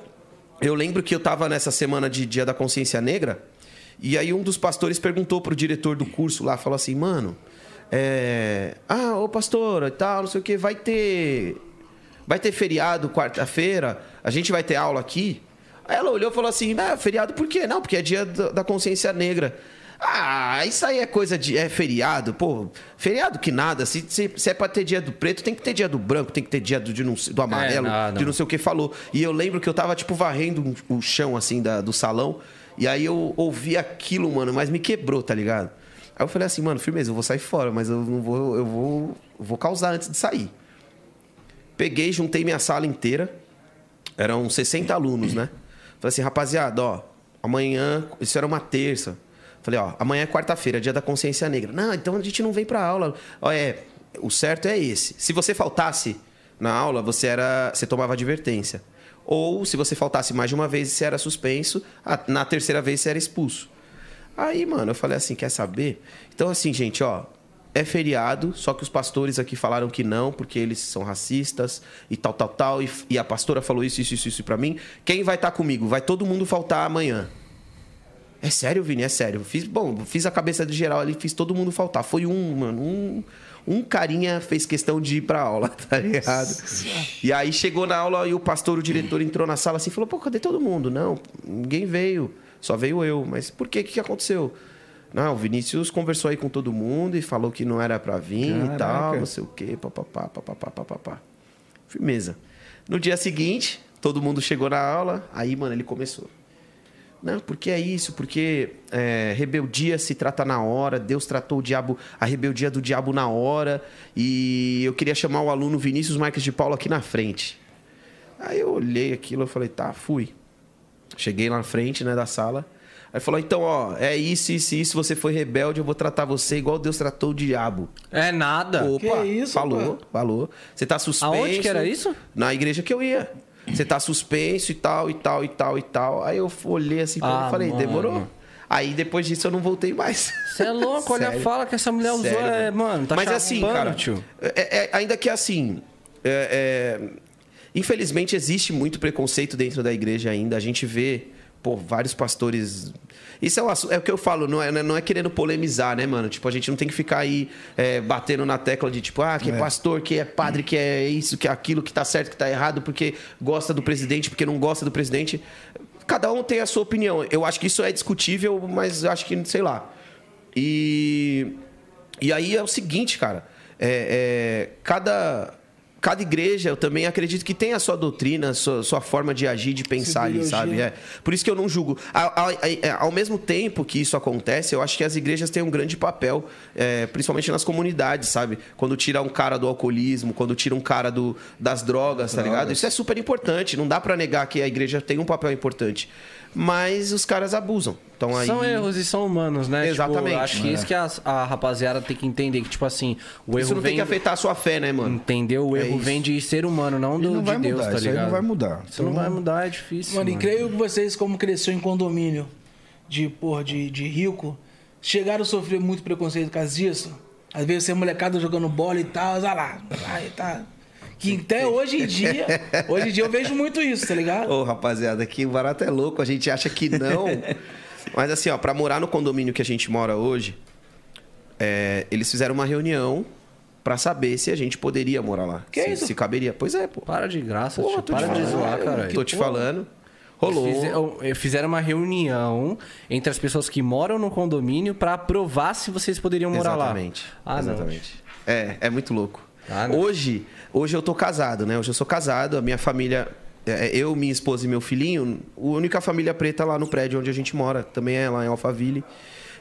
eu lembro que eu tava nessa semana de Dia da Consciência Negra, e aí um dos pastores perguntou pro diretor do curso lá, falou assim, mano, é... ah, ô pastor, e tal, não sei o que, vai ter. Vai ter feriado quarta-feira, a gente vai ter aula aqui. Aí ela olhou e falou assim: ah, feriado por quê? Não, porque é dia da consciência negra. Ah, isso aí é coisa de. É feriado, pô. Feriado que nada. Se, se, se é pra ter dia do preto, tem que ter dia do branco, tem que ter dia do, de não- do amarelo, não, não. de não sei o que falou. E eu lembro que eu tava, tipo, varrendo o chão, assim, da- do salão. E aí eu ouvi aquilo, mano, mas me quebrou, tá ligado? Aí eu falei assim, mano, firmeza, eu vou sair fora, mas eu não vou. Eu vou, eu vou causar antes de sair. Peguei, juntei minha sala inteira. Eram 60 alunos, né? Falei assim, rapaziada, ó, amanhã. Isso era uma terça. Falei, ó, amanhã é quarta-feira, dia da consciência negra. Não, então a gente não vem pra aula. Ó, é, o certo é esse. Se você faltasse na aula, você era. Você tomava advertência. Ou se você faltasse mais de uma vez, você era suspenso. Na terceira vez, você era expulso. Aí, mano, eu falei assim, quer saber? Então, assim, gente, ó, é feriado, só que os pastores aqui falaram que não, porque eles são racistas e tal, tal, tal. E, e a pastora falou isso, isso, isso, isso pra mim. Quem vai estar comigo? Vai todo mundo faltar amanhã. É sério, Vini? É sério. Fiz, bom, fiz a cabeça de geral ali, fiz todo mundo faltar. Foi um, mano, um, um carinha fez questão de ir pra aula, tá ligado? E aí chegou na aula e o pastor, o diretor, entrou na sala assim e falou: pô, cadê todo mundo? Não, ninguém veio. Só veio eu. Mas por quê? O que aconteceu? Não, o Vinícius conversou aí com todo mundo e falou que não era pra vir e tal, Caraca. não sei o quê, papapá, papapá, papapá. Firmeza. No dia seguinte, todo mundo chegou na aula, aí, mano, ele começou. Não, porque é isso, porque é, rebeldia se trata na hora, Deus tratou o diabo, a rebeldia do diabo na hora, e eu queria chamar o aluno Vinícius Marques de Paulo aqui na frente. Aí eu olhei aquilo e falei, tá, fui. Cheguei lá na frente, né, da sala. Aí falou, então, ó, é isso, isso, isso, você foi rebelde, eu vou tratar você igual Deus tratou o diabo. É nada. Opa, Que isso, falou, falou. Você tá suspenso. Aonde que era isso? Na igreja que eu ia. Você tá suspenso e tal, e tal, e tal, e tal. Aí eu olhei assim pra ele Ah, e falei, mano. demorou. Aí depois disso eu não voltei mais. Você é louco, olha a fala que essa mulher usou, Sério, é, mano, tá Mas assim, chapando, cara, tio. é- é- ainda que assim, é- é, infelizmente existe muito preconceito dentro da igreja ainda. A gente vê, pô, vários pastores. Isso é o, é o que eu falo, não é, não é querendo polemizar, né, mano? Tipo, a gente não tem que ficar aí é, batendo na tecla de tipo, ah, que é pastor, que é padre, que é isso, que é aquilo, que tá certo, que tá errado, porque gosta do presidente, porque não gosta do presidente. Cada um tem a sua opinião. Eu acho que isso é discutível, mas acho que, sei lá. E, e aí é o seguinte, cara. É, é, cada, cada igreja, eu também acredito que tem a sua doutrina, a sua, sua forma de agir, de pensar ali, sabe? É. Por isso que eu não julgo. Ao, ao- é, ao mesmo tempo que isso acontece, eu acho que as igrejas têm um grande papel, é, principalmente nas comunidades, sabe? Quando tira um cara do alcoolismo, quando tira um cara do, das drogas, tá ligado? Isso é super importante. Não dá pra negar que a igreja tem um papel importante. Mas os caras abusam. Então aí. São erros e são humanos, né? Exatamente. Tipo, acho que isso que a, a rapaziada tem que entender, que tipo assim, o Isso erro não vem... tem que afetar a sua fé, né, mano? Entendeu? O É erro isso. vem de ser humano, não, E do, não de vai Deus, mudar, tá isso aí ligado? não vai mudar. Isso não vai mudar, é difícil. Mano, e mano. creio que vocês, como cresceu em condomínio de, porra, de, de rico, chegaram a sofrer muito preconceito por causa disso? Às vezes você é molecada jogando bola e tal, olha lá. Aí tá. Que até hoje em dia, hoje em dia eu vejo muito isso, tá ligado? Ô, rapaziada, aqui o barato é louco, a gente acha que não. Mas assim, ó, pra morar no condomínio que a gente mora hoje, é, eles fizeram uma reunião pra saber se a gente poderia morar lá. Que se, isso? se caberia. Pois é, pô. Para de graça, Porra, tio. tô te Para de falando. zoar, caralho. Tô te falando. Rolou. Fizeram, fizeram uma reunião entre as pessoas que moram no condomínio pra provar se vocês poderiam morar Exatamente. lá. Ah, não. Exatamente. É, é muito louco. Ah, não. hoje, hoje eu tô casado, né? Hoje eu sou casado, a minha família, é, eu, minha esposa e meu filhinho, a única família preta lá no prédio onde a gente mora, também é lá em Alphaville.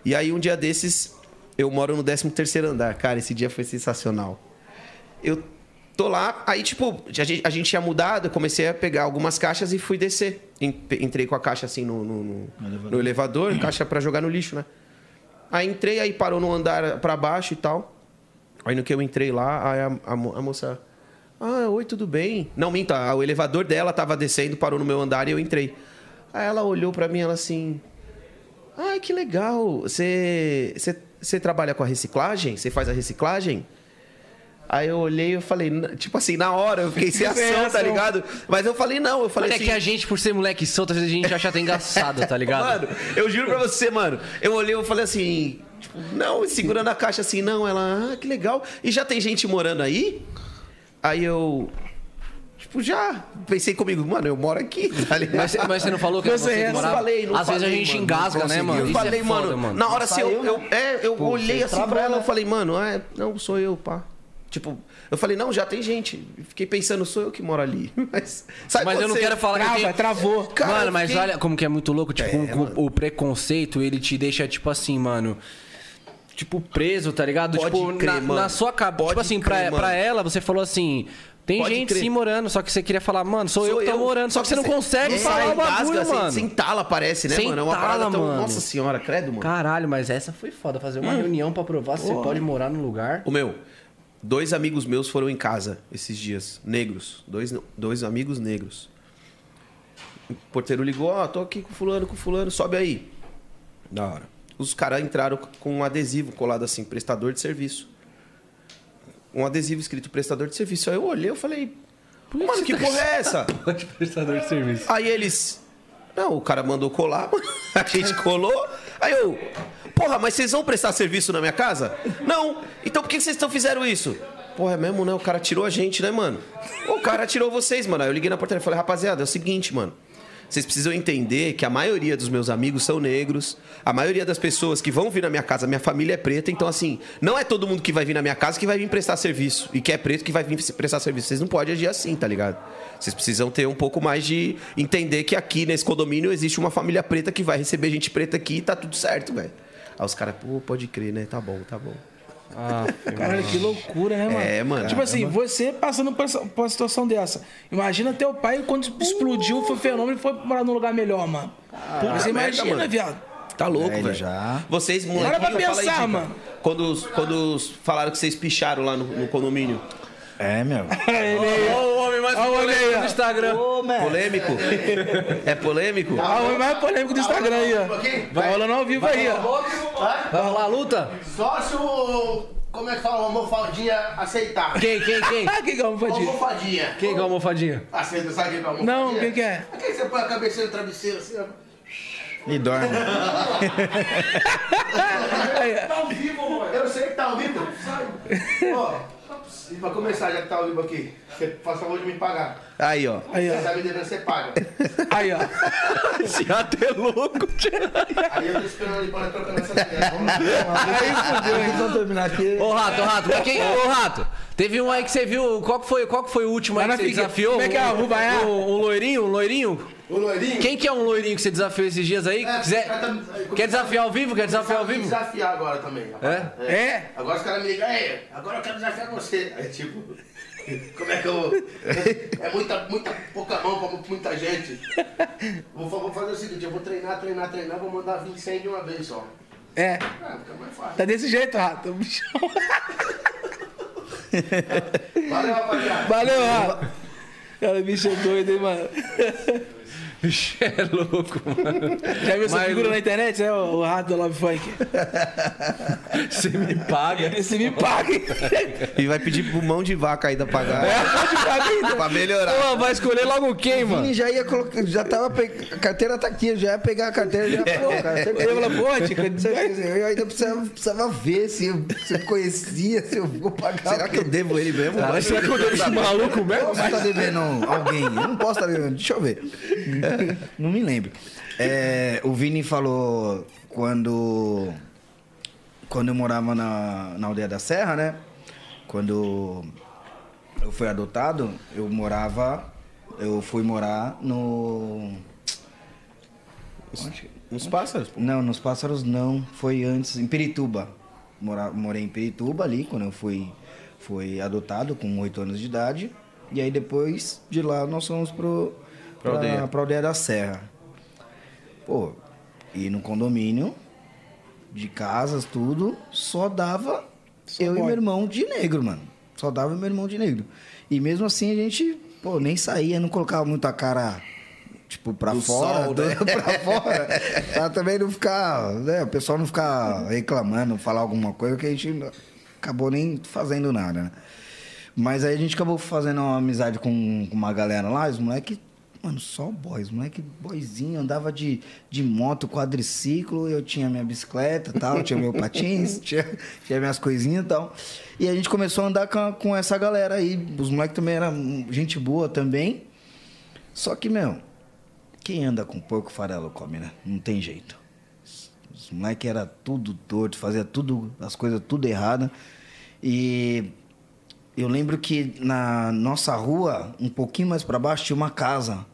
E aí um dia desses, eu moro no 13º andar. Cara, esse dia foi sensacional. Eu tô lá, aí, tipo, a gente, a gente tinha mudado, eu comecei a pegar algumas caixas e fui descer. En- Entrei com a caixa assim no, no, no- no elevador, caixa pra jogar no lixo, né? Aí entrei, aí parou no andar pra baixo e tal. Aí no que eu entrei lá, aí a, a a moça. Ah, oi, tudo bem? Não, minta, o elevador dela tava descendo, parou no meu andar e eu entrei. Aí ela olhou pra mim, ela assim. Ai, que legal. Você, trabalha com a reciclagem? Você faz a reciclagem? Aí eu olhei e eu falei, tipo assim, na hora eu fiquei sem ação, tá ligado? Mas eu falei, não, eu falei Olha assim. que a gente, por ser moleque solto, às vezes a gente acha até engraçado, tá ligado? Mano, eu juro pra você, mano. Eu olhei e falei assim, tipo, não, segurando a caixa assim, não. Ela, ah, que legal. E já tem gente morando aí? Aí eu. Tipo, já. Pensei comigo, mano, eu moro aqui, tá? Mas, mas você não falou que Você você é, que morava? falei, não Às vezes a falei, gente mano, engasga, né, mano? Eu Isso falei, é foda, mano, na hora assim, eu, eu, é, eu Pô, olhei assim pra travou, ela, eu né? falei, mano, é, não, sou eu, pá. Tipo, eu falei, não, já tem gente. Fiquei pensando, sou eu que moro ali. Mas, sabe Mas eu não quero falar que Trava, tenho... travou. Cara, mano, mas fiquei- olha como que é muito louco. Tipo, com o preconceito, ele te deixa, tipo assim, mano. Tipo, preso, tá ligado? Pode tipo, crer, na, na sua cabeça. Tipo assim, crer, pra, pra ela, você falou assim. Tem Pode gente crer. sim morando, só que você queria falar, mano, sou, eu que tô morando. Só que você não consegue É, falar o engasga, bagulho, assim, mano. Sem tala, parece, né, Sem mano? É uma tala, tão. mano. Nossa senhora, credo, mano. Caralho, mas essa foi foda. Fazer uma reunião pra provar se você pode morar num lugar. O meu, dois amigos meus foram em casa esses dias, negros. Dois, dois amigos negros. O porteiro ligou, ó, tô aqui com fulano, com fulano, sobe aí. Da hora. Os caras entraram com um adesivo colado assim, prestador de serviço. Um adesivo escrito prestador de serviço. Aí eu olhei, eu falei, mano, que porra é essa? Pode prestador de serviço. Aí eles. Não, o cara mandou colar, a gente colou. Aí eu. Porra, mas vocês vão prestar serviço na minha casa? Não. Então por que vocês não fizeram isso? Porra, é mesmo, né? O cara tirou a gente, né, mano? O cara tirou vocês, mano. Aí eu liguei na portaria e falei, rapaziada, é o seguinte, mano. Vocês precisam entender que a maioria dos meus amigos são negros. A maioria das pessoas que vão vir na minha casa, minha família é preta. Então, assim, não é todo mundo que vai vir na minha casa que vai vir prestar serviço. E que é preto que vai vir prestar serviço. Vocês não podem agir assim, tá ligado? Vocês precisam ter um pouco mais de entender que aqui nesse condomínio existe uma família preta que vai receber gente preta aqui e tá tudo certo, velho. Aí os caras, pô, pode crer, né? Tá bom, tá bom. Ah, Caralho, que loucura, né, mano? É, mano. Tipo assim, você passando por, essa, por uma situação dessa. Imagina teu pai, quando explodiu, foi fenômeno e foi morar num lugar melhor, mano. você merda, imagina, mano. viado. Tá louco, É, velho. já. Vocês, Para molequinho, pra aí, pensar, Dica. mano. Quando, os- quando os falaram que vocês picharam lá no, no condomínio. É, meu. Ele o homem mais Ó, o homem aí, polêmico do Instagram. Polêmico? É polêmico? Ah, o homem mais polêmico do Instagram aí, ó. Vai rolando ao vivo aí, ó. Vai rolar a luta? Só se o. Como é que fala? O almofadinha aceitar. Quem, quem, quem? Ah, que calma, Fadinho. Almofadinha. Quem que é a almofadinha? Aceita, sabe quem é almofadinha? Não, o que é? Aqui você põe a cabeça no travesseiro assim, ó. E dorme. Tá ao vivo, mano. Eu sei que tá ao vivo. Ó, e pra começar, já que tá ao vivo aqui, você faz favor de me pagar. Aí, ó. Aí, Você ó. sabe devendo, você paga. Aí, ó. Esse rato é louco, tio. Aí eu tô esperando ele para trocar essa ideia. Vamos. Aí fudeu? Vamos terminar aqui. Ô, Rato, ô, Rato, quem, ô, Rato, teve um aí que você viu, qual que foi, qual que foi o último aí que você desafiou? Como é que é, Rubaiá? Um, um loirinho, um loirinho? O loirinho. Quem que é um loirinho que você desafiou esses dias aí? É, Quiser- tá- quer desafiar ao vivo? Quer desafiar ao vivo? desafiar agora também. rapaz. É? É? Agora os caras me ligam, "Ei, agora eu quero desafiar você. Aí tipo, como é que eu. É muita, muita pouca mão pra muita gente. Vou, vou fazer o seguinte, eu vou treinar, treinar, treinar, vou mandar 20 100 de uma vez só. É. Ah, fica mais fácil. Tá desse jeito, rato. Valeu, rapaziada. Valeu, rato. Cara, bicho é doido, hein, mano. Bicho, é louco, mano. Já viu essa Mas- figura na internet? É o, o rato do Love Funk. Você me paga. Esse me paga? E vai pedir pro mão de vaca ainda pagar. Pode pagar ainda. Pra melhorar. Pô, vai escolher logo quem, mano? Vini já ia colocar. Já tava. Pe... A carteira tá aqui, eu já ia pegar a carteira já. Pô, cara, Ele certeza. falou, pô, Tica, Eu ainda precisava, precisava ver se eu, se eu conhecia, se eu vou pagar. Será que eu devo ele mesmo? Cara, será que eu devo esse maluco mesmo? Posso estar devendo alguém? Eu não posso estar devendo. Deixa eu ver. Não me lembro. É, o Vini falou quando. Quando eu morava na, na aldeia da Serra, né? Quando eu fui adotado, eu morava. Eu fui morar no. Uns pássaros, pô. Não, nos Pássaros não. Foi antes, em Pirituba. Mora, morei em Pirituba ali, quando eu fui, foi adotado com 8 anos de idade. E aí depois de lá nós fomos pro, Pra pra, aldeia. pra aldeia da Serra. Pô, e no condomínio, de casas, tudo, só dava eu e boy. meu irmão de negro, mano. Só dava meu irmão de negro. E mesmo assim a gente, pô, nem saía, não colocava muita cara, tipo, pra Do fora, sol, né? pra fora. pra também não ficar, né? O pessoal não ficar reclamando, falar alguma coisa que a gente acabou nem fazendo nada, né? Mas aí a gente acabou fazendo uma amizade com uma galera lá, os moleques, mano, só boys, moleque boyzinho, andava de, de moto, quadriciclo, eu tinha minha bicicleta e tal, tinha meu patins, tinha, tinha minhas coisinhas e tal. E a gente começou a andar com, com essa galera aí, os moleques também eram gente boa também. Só que, meu, quem anda com porco farelo come, né? Não tem jeito. Os moleques era tudo torto, fazia tudo, as coisas tudo errado. E eu lembro que na nossa rua, um pouquinho mais pra baixo, tinha uma casa.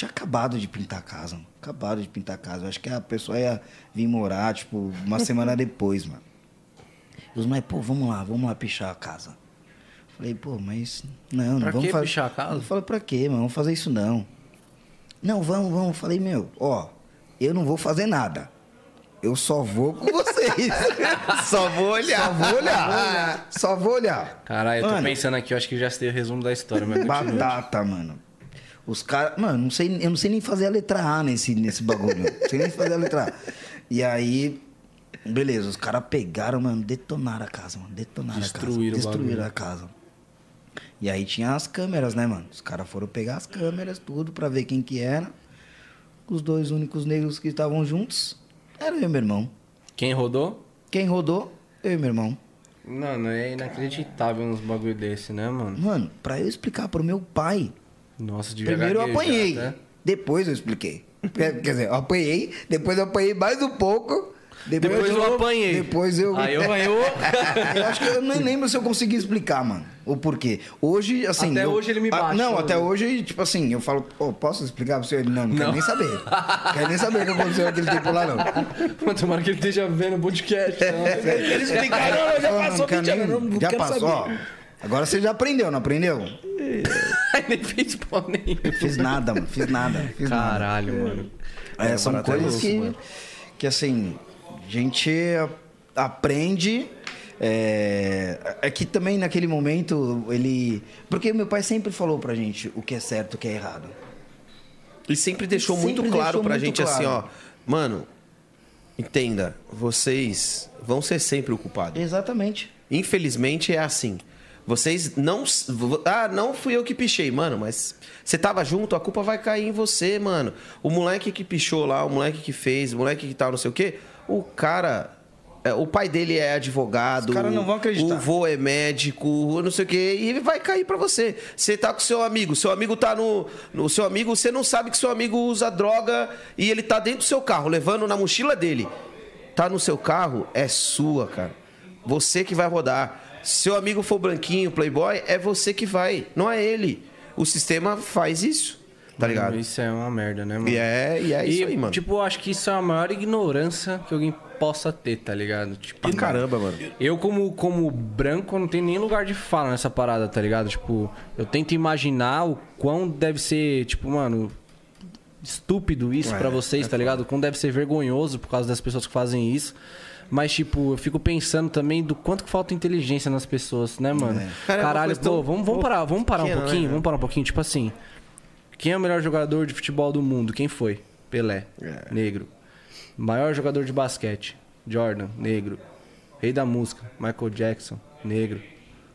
Tinha acabado de pintar a casa, mano. Acabado de pintar a casa. Eu acho que a pessoa ia vir morar, tipo, uma semana depois, mano. E os moleques, pô, vamos lá, vamos lá pichar a casa. Falei, pô, mas. Não, não Pra vamos fazer. pichar a casa? Eu falei, pra quê, mano? Vamos fazer isso não. Não, vamos, vamos. Falei, meu, ó, eu não vou fazer nada. Eu só vou com vocês. Só vou olhar. Só vou olhar. Só vou olhar. Caralho, eu tô Mano, pensando aqui, eu acho que já sei o resumo da história, mas. Batata, mano. Os caras. Mano, não sei, eu não sei nem fazer a letra A nesse, nesse bagulho. não sei nem fazer a letra A. E aí. Beleza, os caras pegaram, mano, detonaram a casa, mano. Detonaram Destruíram o a casa. Destruíram a casa. E aí tinha as câmeras, né, mano? Os caras foram pegar as câmeras, tudo, pra ver quem que era. Os dois únicos negros que estavam juntos eram eu e meu irmão. Quem rodou? Quem rodou? Eu e meu irmão. Mano, é inacreditável uns bagulho desse, né, mano? Mano, pra eu explicar pro meu pai Nossa, devia Primeiro eu apanhei, tá? depois eu expliquei. Quer quer dizer, eu apanhei, depois eu apanhei mais um pouco. Depois eu apanhei. Depois eu. Aí eu ganhou. Eu acho que eu nem lembro se eu consegui explicar, mano, o porquê. Hoje, assim. Até eu- hoje ele me Ah, bate, Não, né? até hoje, tipo assim, eu falo, pô, posso explicar pra você? Ele, não, não, quero Não. nem saber. quero nem saber o que aconteceu naquele tempo lá, não. Mano, tomara que ele esteja vendo o podcast. Não. Eles explicaram, não, já Não, passou não quero 20 anos, nem- não, não Já passou, saber. ó. Agora você já aprendeu, não aprendeu? nem fez pau nenhum. Fiz nada, mano, fiz nada. Fiz nada. Caralho, mano. É, são coisas louco, que, mano. que, assim, a gente aprende. É, é que também naquele momento ele. Porque meu pai sempre falou pra gente o que é certo e o que é errado. E sempre deixou Sempre muito claro deixou pra muito gente assim, ó. claro. Mano, entenda, vocês vão ser sempre o culpado. Exatamente. Infelizmente é assim. Vocês não. Ah, não fui eu que pichei, mano, mas você tava junto, a culpa vai cair em você, mano. O moleque que pichou lá, o moleque que fez, o moleque que tal, não sei o quê, o cara. é, O pai dele é advogado. Os caras não vão acreditar. O vô é médico, não sei o quê, e ele vai cair pra você. Você tá com seu amigo, seu amigo tá no, no. Seu amigo, você não sabe que seu amigo usa droga e ele tá dentro do seu carro, levando na mochila dele. Tá no seu carro, é sua, cara. Você que vai rodar. Seu amigo for branquinho, playboy, é você que vai, não é ele. O sistema faz isso, tá ligado? Isso é uma merda, né, mano? E é, e é isso aí, mano. Tipo, eu acho que isso é a maior ignorância que alguém possa ter, tá ligado? Tipo, pra caramba, mano. Eu, como, como branco, não tenho nem lugar de fala nessa parada, tá ligado? Tipo, eu tento imaginar o quão deve ser, tipo, mano, estúpido isso pra vocês, tá ligado? O quão deve ser vergonhoso por causa das pessoas que fazem isso. Mas, tipo, eu fico pensando também do quanto que falta inteligência nas pessoas, né, mano? Cara, é Caralho, pô, vamos, vamos parar, vamos parar um né, pouquinho, vamos parar um pouquinho. Tipo assim, quem é o melhor jogador de futebol do mundo? Quem foi? Pelé, É. negro. Maior jogador de basquete? Jordan, negro. Rei da música, Michael Jackson, negro.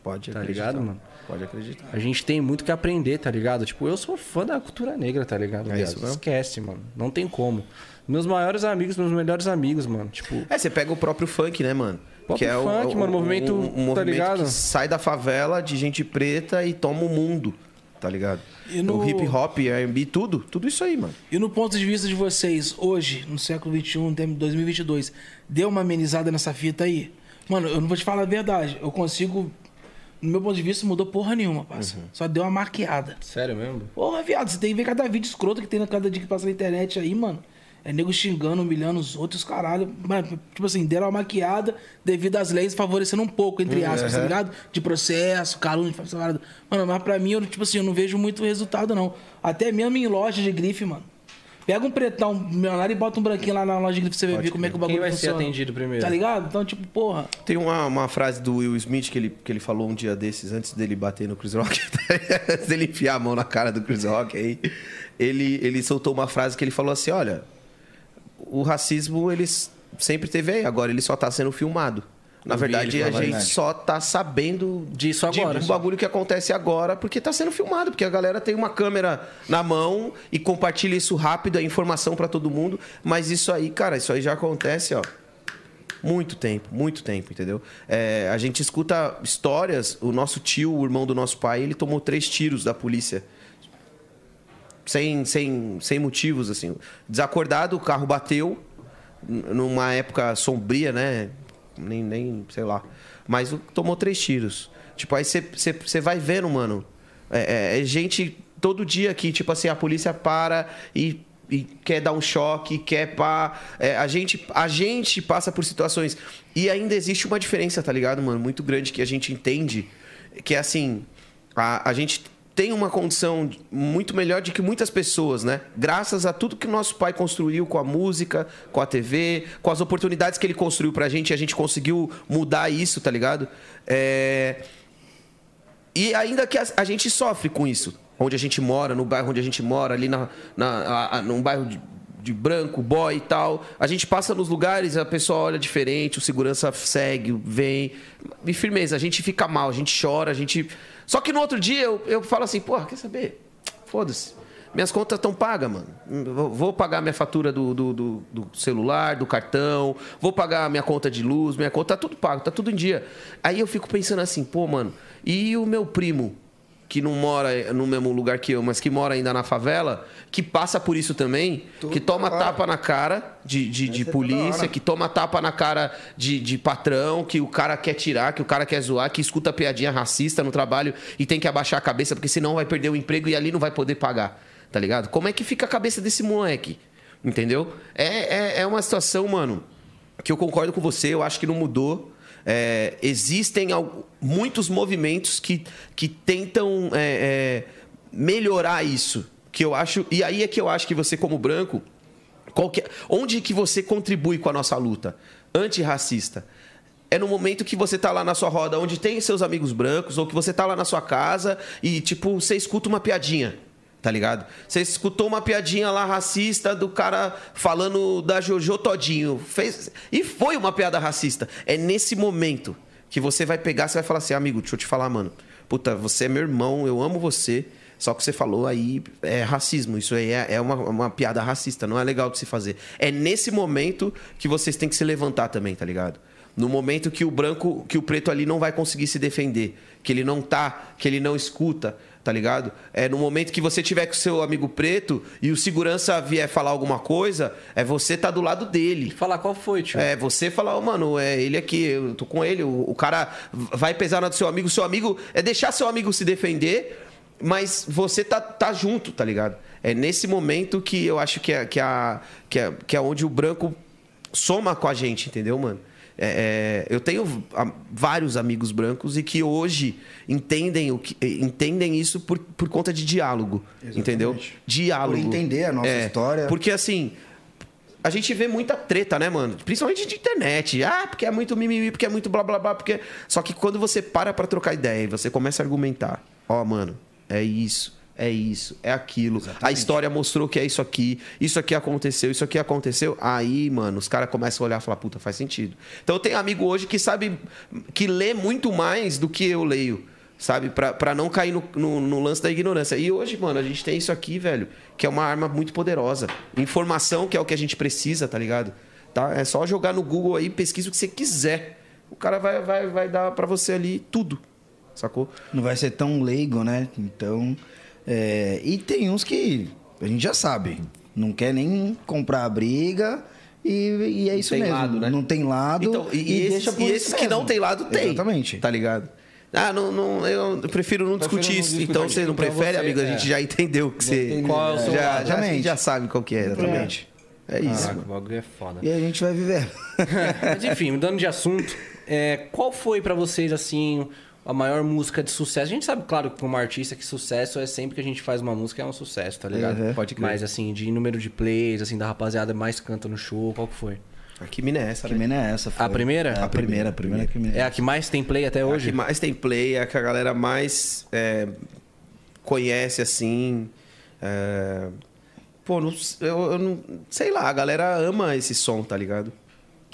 Pode Tá acreditar. ligado, mano? Pode acreditar. A gente tem muito que aprender, tá ligado? Tipo, eu sou fã da cultura negra, tá ligado? É isso? Esquece, mano. Não tem como. Meus maiores amigos, meus melhores amigos, mano. Tipo, É, você pega o próprio funk, né, mano? Próprio funk, mano, movimento, um, um tá movimento ligado? que sai da favela de gente preta e toma o mundo, tá ligado? E no- O hip hop, R&B, tudo, tudo isso aí, mano. E no ponto de vista de vocês, hoje, no século XXI, tem 2022, deu uma amenizada nessa fita aí? Mano, eu não vou te falar a verdade. Eu consigo. No meu ponto de vista, mudou porra nenhuma, parça. Só deu uma maquiada. sério mesmo? Porra, viado, você tem que ver cada vídeo escroto que tem na cada dia que passa na internet aí, mano. É nego xingando, humilhando os outros, caralho. Mas, tipo assim, deram uma maquiada devido às leis favorecendo um pouco, entre aspas, tá ligado? De processo, calúnia, de parada. Mano, mas pra mim, eu, tipo assim, eu não vejo muito resultado, não. Até mesmo em loja de grife, mano. Pega um pretão milionário e bota um branquinho lá na loja de grife pra você ver como é que o bagulho Quem vai ser funciona. atendido primeiro? Tá ligado? Então, tipo, porra. Tem uma, uma frase do Will Smith que ele, que ele falou um dia desses, antes dele bater no Chris Rock, antes dele enfiar a mão na cara do Chris Rock aí. Ele, ele soltou uma frase que ele falou assim: olha, o racismo ele sempre teve aí, agora ele só tá sendo filmado. Na verdade, a gente só tá sabendo Disso agora, de um bagulho que acontece agora porque tá sendo filmado, porque a galera tem uma câmera na mão e compartilha isso rápido, a informação pra todo mundo. Mas isso aí, cara, isso aí já acontece, ó. Muito tempo, muito tempo, entendeu? É, a gente escuta histórias. O nosso tio, o irmão do nosso pai, ele tomou três tiros da polícia. Sem, sem, sem motivos, assim. Desacordado, o carro bateu. Numa época sombria, né? Nem, nem sei lá. Mas tomou três tiros. Tipo, aí você vai vendo, mano. É, é- é gente todo dia que, tipo assim, a polícia para e, e quer dar um choque, quer pá. É, a, gente, a gente passa por situações. E ainda existe uma diferença, tá ligado, mano? Muito grande que a gente entende. Que é assim. A, a gente tem uma condição muito melhor de que muitas pessoas, né? Graças a tudo que o nosso pai construiu com a música, com a TV, com as oportunidades que ele construiu pra gente, a gente conseguiu mudar isso, tá ligado? É... E ainda que a, gente sofre com isso, onde a gente mora, no bairro onde a gente mora, ali na, na, a- num bairro de, de branco, boy e tal, a gente passa nos lugares, a pessoa olha diferente, o segurança segue, vem. E firmeza, a gente fica mal, a gente chora, a gente. Só que no outro dia eu, eu falo assim, porra, quer saber? Foda-se. Minhas contas estão pagas, mano. Vou- pagar minha fatura do, do, do- do celular, do cartão, vou pagar minha conta de luz, minha conta, tá tudo pago, tá tudo em dia. Aí eu fico pensando assim, pô, mano, e o meu primo, que não mora no mesmo lugar que eu, mas que mora ainda na favela, que passa por isso também, que toma tapa na cara de, de, de polícia, que toma tapa na cara de, de patrão, que o cara quer tirar, que o cara quer zoar, que escuta piadinha racista no trabalho e tem que abaixar a cabeça, porque senão vai perder o emprego e ali não vai poder pagar. Tá ligado? Como é que fica a cabeça desse moleque? Entendeu? É, é, é uma situação, mano, que eu concordo com você, eu acho que não mudou. É, existem muitos movimentos que, que tentam é, é, melhorar isso. Que eu acho. E aí é que eu acho que você, como branco, qual que é- onde que você contribui com a nossa luta antirracista? É no momento que você tá lá na sua roda, onde tem seus amigos brancos, ou que você tá lá na sua casa e, tipo, você escuta uma piadinha, tá ligado? Você escutou uma piadinha lá racista do cara falando da Jojo Todinho. Fez... E foi uma piada racista. É nesse momento que você vai pegar, você vai falar assim, amigo, deixa eu te falar, mano. Puta, você é meu irmão, eu amo você. Só que você falou aí é racismo. Isso aí é, é uma, uma piada racista, não é legal de se fazer. É nesse momento que vocês têm que se levantar também, tá ligado? No momento que o branco, que o preto ali não vai conseguir se defender, que ele não tá, que ele não escuta, tá ligado? É no momento que você tiver com seu amigo preto e o segurança vier falar alguma coisa, é você tá do lado dele. Falar qual foi, tio? É, você falar, "Ô, mano, é ele aqui, eu tô com ele, o, o cara vai pesar na do seu amigo, seu amigo é deixar seu amigo se defender, mas você tá, tá junto, tá ligado? É nesse momento que eu acho que é, que, é, que, é, que é onde o branco soma com a gente, entendeu, mano? É, é, eu tenho vários amigos brancos e que hoje entendem, o que, entendem isso por, por conta de diálogo, entendeu? Diálogo. Por entender a nossa É, história. Porque assim, a gente vê muita treta, né, mano? Principalmente de internet. Ah, porque é muito mimimi, porque é muito blá blá blá, porque. Só que quando você para pra trocar ideia e você começa a argumentar, ó, mano, é isso, é isso, é aquilo. A história mostrou que é isso aqui, isso aqui aconteceu, isso aqui aconteceu. Aí, mano, os caras começam a olhar e falar, puta, faz sentido. Então eu tenho amigo hoje que sabe, que lê muito mais do que eu leio. Sabe? Pra, pra não cair no, no, no lance da ignorância. E hoje, mano, a gente tem isso aqui, velho, que é uma arma muito poderosa. Informação, que é o que a gente precisa, tá ligado? Tá? É só jogar no Google aí, pesquisa o que você quiser. O cara vai, vai, vai dar pra você ali tudo. Sacou? Não vai ser tão leigo, né? Então. É, E tem uns que a gente já sabe. Não quer nem comprar a briga. E, e é isso tem mesmo. lado, né? Não tem lado. Então, e, e esses, e esses que não tem lado, tem. Exatamente. Tá ligado? Ah, não, não, eu prefiro não Prefiro discutir não isso. Então você não Então prefere, você- amigo? A é. gente já entendeu que você. Qual é o seu já, lado. já, a gente já sabe qual que é, exatamente. É isso, Caraca, o bagulho é foda. E a gente vai viver. Mas enfim, mudando de assunto, é, qual foi pra vocês, assim, a maior música de sucesso? A gente sabe, claro, como artista, que sucesso é sempre que a gente faz uma música, é um sucesso, tá ligado? Uhum. Pode crer. Mas, assim, de número de plays, assim, da rapaziada mais canta no show, qual que foi? Aqui mina é essa, Que né? mina é essa? foi. A primeira? É, a primeira, a primeira que mina É a que mais tem play até A hoje? que mais tem play, é a que a galera mais é, conhece, assim. é, Pô, não, eu, eu não. Sei lá, a galera ama esse som, tá ligado?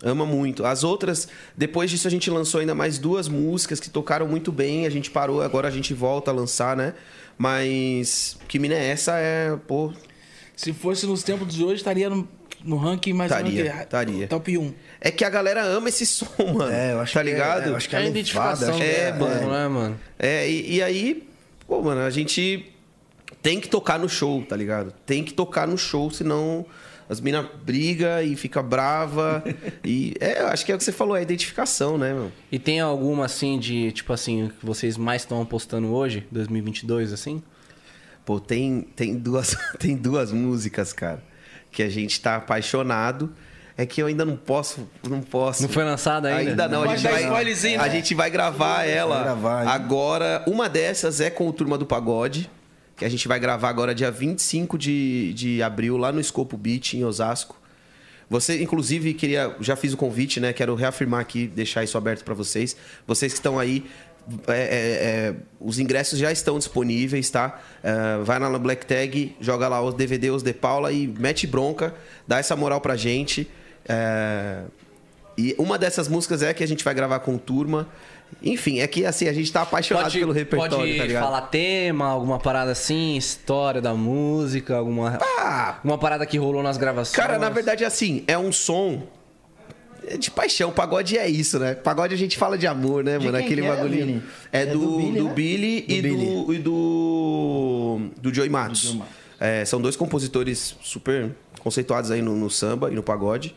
Ama muito. As outras, depois disso a gente lançou ainda mais duas músicas que tocaram muito bem. A gente parou, agora a gente volta a lançar, né? Mas que mina é essa é, pô, Se fosse nos tempos de hoje, estaria no, no ranking mais ou menos Estaria. Top 1. É que a galera ama esse som, mano. É, eu acho tá que é- ligado? eu acho que É a é identificação levada, acho é, que é, mano, né, mano? É, e, e aí, pô, mano, a gente tem que tocar no show, tá ligado? Tem que tocar no show, senão as minas brigam e fica brava. e é, eu acho que é o que você falou, é a identificação, né, meu? E tem alguma, assim, de, tipo assim, que vocês mais estão apostando hoje, 2022, assim? Pô, tem, tem, duas, tem duas músicas, cara, que a gente tá apaixonado. É que eu ainda não posso, não posso. Não foi lançada ainda? Ainda não, a Pode gente, dar vai, a né? gente vai gravar ela gravar, hein? agora. Uma dessas é com o Turma do Pagode, que a gente vai gravar agora dia 25 de, de abril, lá no Escopo Beach, em Osasco. Você, inclusive, queria. Já fiz o convite, né? Quero reafirmar aqui, deixar isso aberto para vocês. Vocês que estão aí. é, é, é, os ingressos já estão disponíveis, tá? É, vai na Black Tag, joga lá os DVD, os de Paula e mete bronca, dá essa moral pra gente. É, e uma dessas músicas é que a gente vai gravar com turma. Enfim, é que assim, a gente tá apaixonado Pode, pelo repertório, pode tá ligado? falar tema, alguma parada assim, história da música, alguma, Ah, alguma parada que rolou nas gravações? Cara, na verdade, assim, é um som de paixão. Pagode é isso, né? Pagode a gente fala de amor, né, De mano? quem Aquele que é, bagulhinho. É, É do, do do Billy, Billy, né? e, Do do, e do. do Joey Matos. Do Joey Matos. É, são dois compositores super conceituados aí no, no samba e no pagode.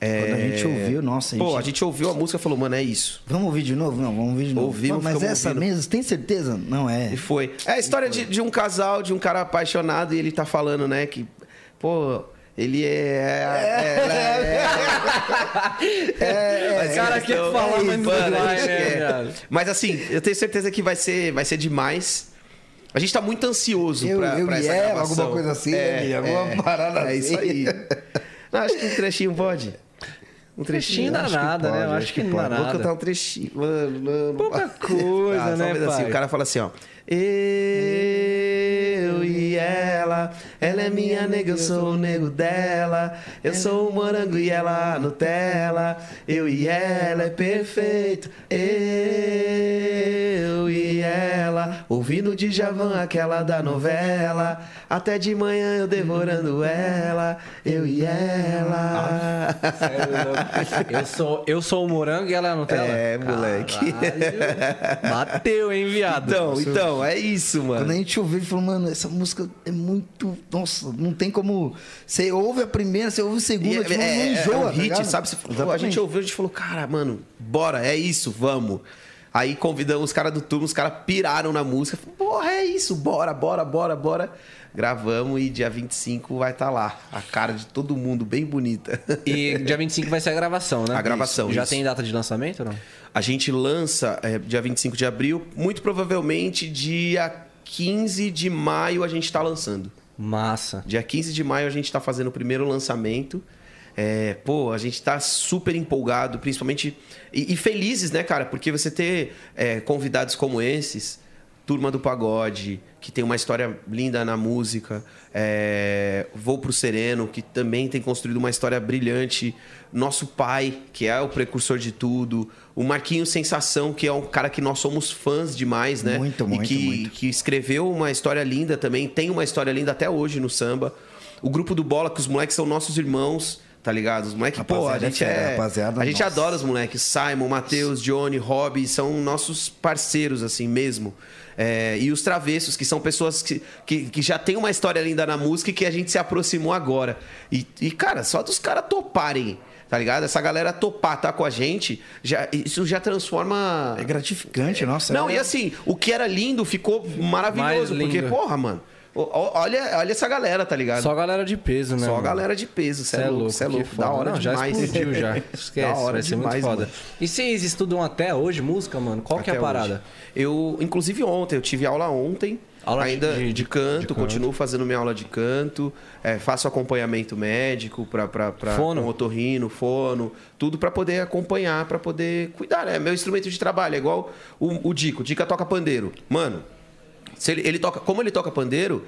É, Quando a gente ouviu, nossa, a Pô, gente- a gente ouviu a música e falou, mano, é isso. Vamos ouvir de novo? Não, vamos ouvir de novo. Ouvimos, Mas ficamos essa ouvindo. mesmo, tem certeza? Não é. E foi. É a história de, de um casal, de um cara apaixonado, e ele tá falando, né, que, pô, ele é. é, é, Mas, cara, quer falar, mas não vai, né? Mas assim, eu tenho certeza que vai ser, vai ser demais. A gente tá muito ansioso Eu- pra, eu pra e essa ela, gravação. alguma coisa assim, né, Mia? Alguma parada É isso assim. aí. Não, acho que um trechinho pode. Um Trechinho dá que nada, né? Eu acho acho que não dá pode. Vou nada. cantar um trechinho. Mano. Pouca coisa, um né, pai? O cara fala assim, ó. Eu e ela, ela é minha nega, eu sou o nego dela. Eu sou o morango e ela a Nutella. Eu e ela é perfeito. Eu e ela, ouvindo de Javan aquela da novela. Até de manhã eu devorando ela. Eu e ela. Eu sou, eu sou o morango e ela não tem É, moleque. Bateu, hein, viado? Então, então, é isso, mano. Quando a gente ouviu, ele falou, mano, essa música é muito. Nossa, não tem como. Você ouve a primeira, você ouve a E segunda, é, tipo, é- não é enjoa. um tá hit, ligado? sabe? Você falou, a gente ouviu, a gente falou, cara, mano, bora, é isso, vamos. Aí convidamos os caras do turno, os caras piraram na música. Falei, Porra, é isso, bora, bora, bora, bora. Gravamos e dia 25 vai estar lá. A cara de todo mundo, bem bonita. E dia 25 vai ser a gravação, né? A gravação, Isso. Já isso. tem data de lançamento ou não? A gente lança é, dia 25 de abril, muito provavelmente dia 15 de maio a gente tá lançando. Massa. Dia 15 de maio a gente tá fazendo o primeiro lançamento. É, pô, a gente tá super empolgado, principalmente. E, e felizes, né, cara? Porque você ter é, convidados como esses, Turma do Pagode, que tem uma história linda na música, é, Vou pro Sereno, que também tem construído uma história brilhante, nosso pai, que é o precursor de tudo, o Marquinho Sensação, que é um cara que nós somos fãs demais, né? Muito, e muito, que, muito. que escreveu uma história linda também, tem uma história linda até hoje no samba. O grupo do Bola, que os moleques são nossos irmãos, tá ligado? Os moleques, pô, a é gente é. rapaziada, a gente nossa. adora os moleques. Simon, Matheus, Johnny, Rob, são nossos parceiros, assim mesmo. É, e os travessos, que são pessoas que, que, que já tem uma história linda na música e que a gente se aproximou agora. E, e, cara, só dos caras toparem, tá ligado? Essa galera topar, tá com a gente, já, isso já transforma. É gratificante, nossa. Não, é- e assim, o que era lindo ficou maravilhoso. Mais Porque, lindo. porra, mano, Olha, olha essa galera, tá ligado? Só a galera de peso, né? Só mano? galera de peso, Cê cê é louco, cê é louco. foda. Da hora Não, já demais. explodiu já. Esquece, Da hora vai ser demais, muito foda. mano. E vocês estudam até hoje música, mano? Qual que é a Até parada? hoje. Eu, inclusive ontem, eu tive aula ontem. Aula ainda de- de, de- canto, de canto. continuo fazendo minha aula de canto, é, faço acompanhamento médico para para Fono? com otorrino, fono, tudo para poder acompanhar, para poder cuidar, né? Meu instrumento de trabalho é igual o, o Dico, o Dica toca pandeiro. Mano, se ele, ele toca, como ele toca pandeiro,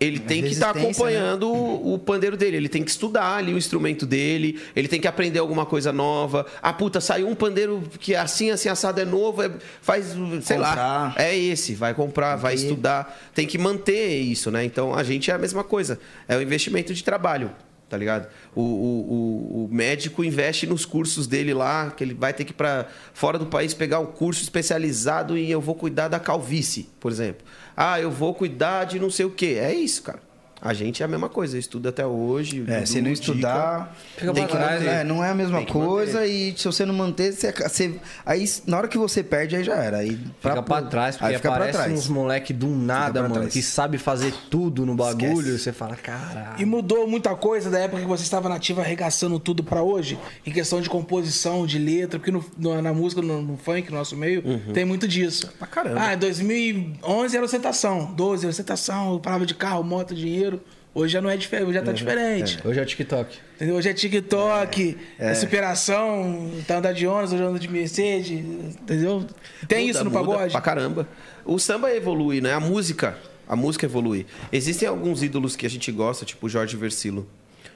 ele tem que estar resistência, né? acompanhando o, o pandeiro dele. Ele tem que estudar ali o instrumento dele. Ele tem que aprender alguma coisa nova. Ah, puta, saiu um pandeiro que é assim, assim, assado é novo. é- faz, sei lá. Comprar. É esse. Vai comprar, vai estudar. Tem que manter isso, né? Então a gente é a mesma coisa. É o investimento de trabalho. Tá ligado? O, o, o- médico investe nos cursos dele lá, que ele vai ter que ir para fora do país pegar um curso especializado em eu vou cuidar da calvície, por exemplo. Ah, eu vou cuidar de não sei o quê. É isso, cara. A gente é a mesma coisa, eu estudo até hoje. É, se não Dica. estudar, Fica tem pra que trás, manter. né? É, não é a mesma coisa e se você não manter, você, você- aí na hora que você perde, aí já era. Aí Fica pra trás, porque aí fica pra aparece trás. uns moleque do nada, mano, trás. que sabe fazer tudo no bagulho. Esquece. E você fala, caralho. E mudou muita coisa da época que você estava nativa arregaçando tudo pra hoje, em questão de composição, de letra, porque no- no- na música, no, no funk, no nosso meio, tem muito disso. Pra caramba. Ah, em 2011 era ostentação, 12 era ostentação, palavra de carro, moto, dinheiro. Hoje já não é diferente, hoje já tá diferente. Hoje é TikTok. Entendeu? Hoje é TikTok, é, superação, tá andando de ônibus, hoje anda de Mercedes, entendeu? Tem Muda, isso no pagode? Pra caramba. O samba evolui, né? A música. A música evolui. Existem alguns ídolos que a gente gosta, tipo o Jorge Versilo.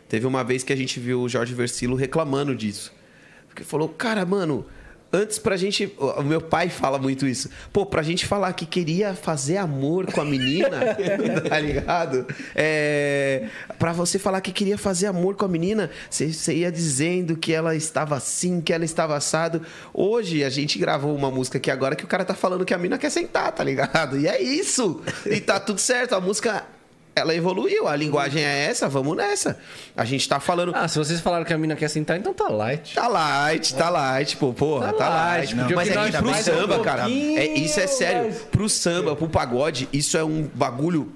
Teve uma vez que a gente viu o Jorge Versilo reclamando disso. Porque falou, cara, mano, antes pra gente. O meu pai fala muito isso. Pô, pra gente falar que queria fazer amor com a menina, tá ligado? É, pra você falar que queria fazer amor com a menina, você, ia dizendo que ela estava assim, que ela estava assado. Hoje a gente gravou uma música aqui agora que o cara tá falando que a menina quer sentar, tá ligado? E é isso. E tá tudo certo. A música. Ela evoluiu, a linguagem é essa, vamos nessa. A gente tá falando. Ah, se vocês falaram que a mina quer sentar, então tá light. Tá light, tá light, pô, porra, Tá tá, light, light. Mas é pro é um samba, cara, pouquinho é, isso é sério. mais- Pro samba, pro pagode, isso é um bagulho.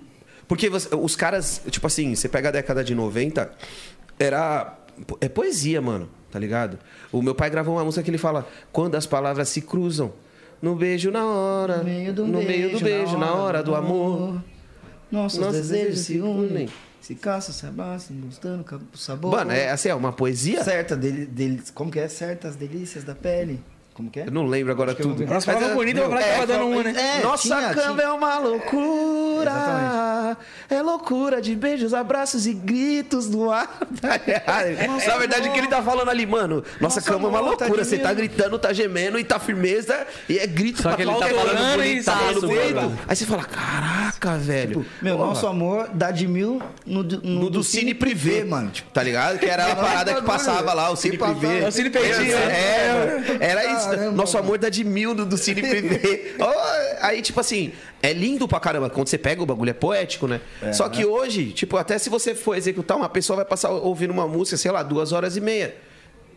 Porque você- os caras, tipo assim, você pega a década de 90, era. É poesia, mano, tá ligado? O meu pai gravou uma música que ele fala: quando as palavras se cruzam, no beijo na hora, No meio do no meio do beijo, na hora do amor. Nossos, Nossos desejos se unem. Se caçam, se abraçam, gostando o sabor. Mano, é assim, é uma poesia. Certa dele, dele, como que é? Certas delícias da pele. Como que é? Eu não lembro agora Acho tudo. Nossa, palavra é- bonita, eu vou falar que é, tava dando uma, né? É, Nossa tinha, cama tinha. é uma loucura. É loucura de beijos, abraços e gritos no ar. Na verdade, o que ele tá falando ali, mano? Nossa, Nossa, cama é uma amor, tá loucura. Você tá gritando, tá gemendo e tá firmeza. E é grito Só pra que ele tá falando bonito, tá falando bonito. Aí você fala, caraca, velho. Meu, Porra. nosso amor dá de mil no, do- no, No do Cine Privé, mano. Tipo, Tá ligado? Que era a parada que passava lá, o Cine. Privé. É o Cine Peitinho, É, mano. Era isso. Caramba, Nosso mano. amor dá de mil no do Cine Privé. Ó, Aí, tipo assim, é lindo pra caramba. Quando você pega o bagulho, é poético, né? Só que hoje, tipo, até se você for executar, uma pessoa vai passar ouvindo uma música, sei lá, duas horas e meia.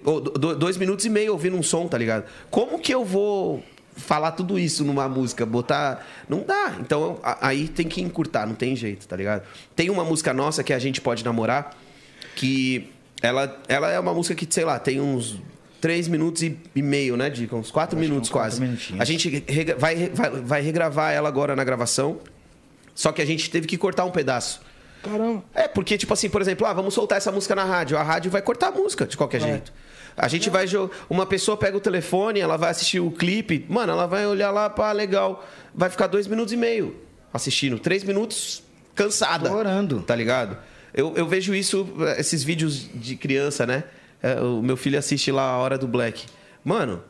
Ou do- dois minutos e meio ouvindo um som, tá ligado? Como que eu vou falar tudo isso numa música? Botar. Não dá. Então aí tem que encurtar, não tem jeito, tá ligado? Tem uma música nossa que a gente pode namorar, que ela, ela é uma música que, sei lá, tem uns. Três minutos e, e meio, né, Dica? Uns quatro Acho que minutos uns quatro quase. minutinhos. A gente rega- vai, vai, vai regravar ela agora na gravação. Só que a gente teve que cortar um pedaço. Caramba. É, porque, tipo assim, por exemplo, ah, vamos soltar essa música na rádio. A rádio vai cortar a música de qualquer jeito. A gente vai. jo- Uma pessoa pega o telefone, ela vai assistir o clipe. Mano, ela vai olhar lá, pá, legal. Vai ficar dois minutos e meio assistindo. Três minutos cansada. Chorando. Tá ligado? Eu, eu vejo isso, esses vídeos de criança, né? É, o meu filho assiste lá a hora do Black. Mano,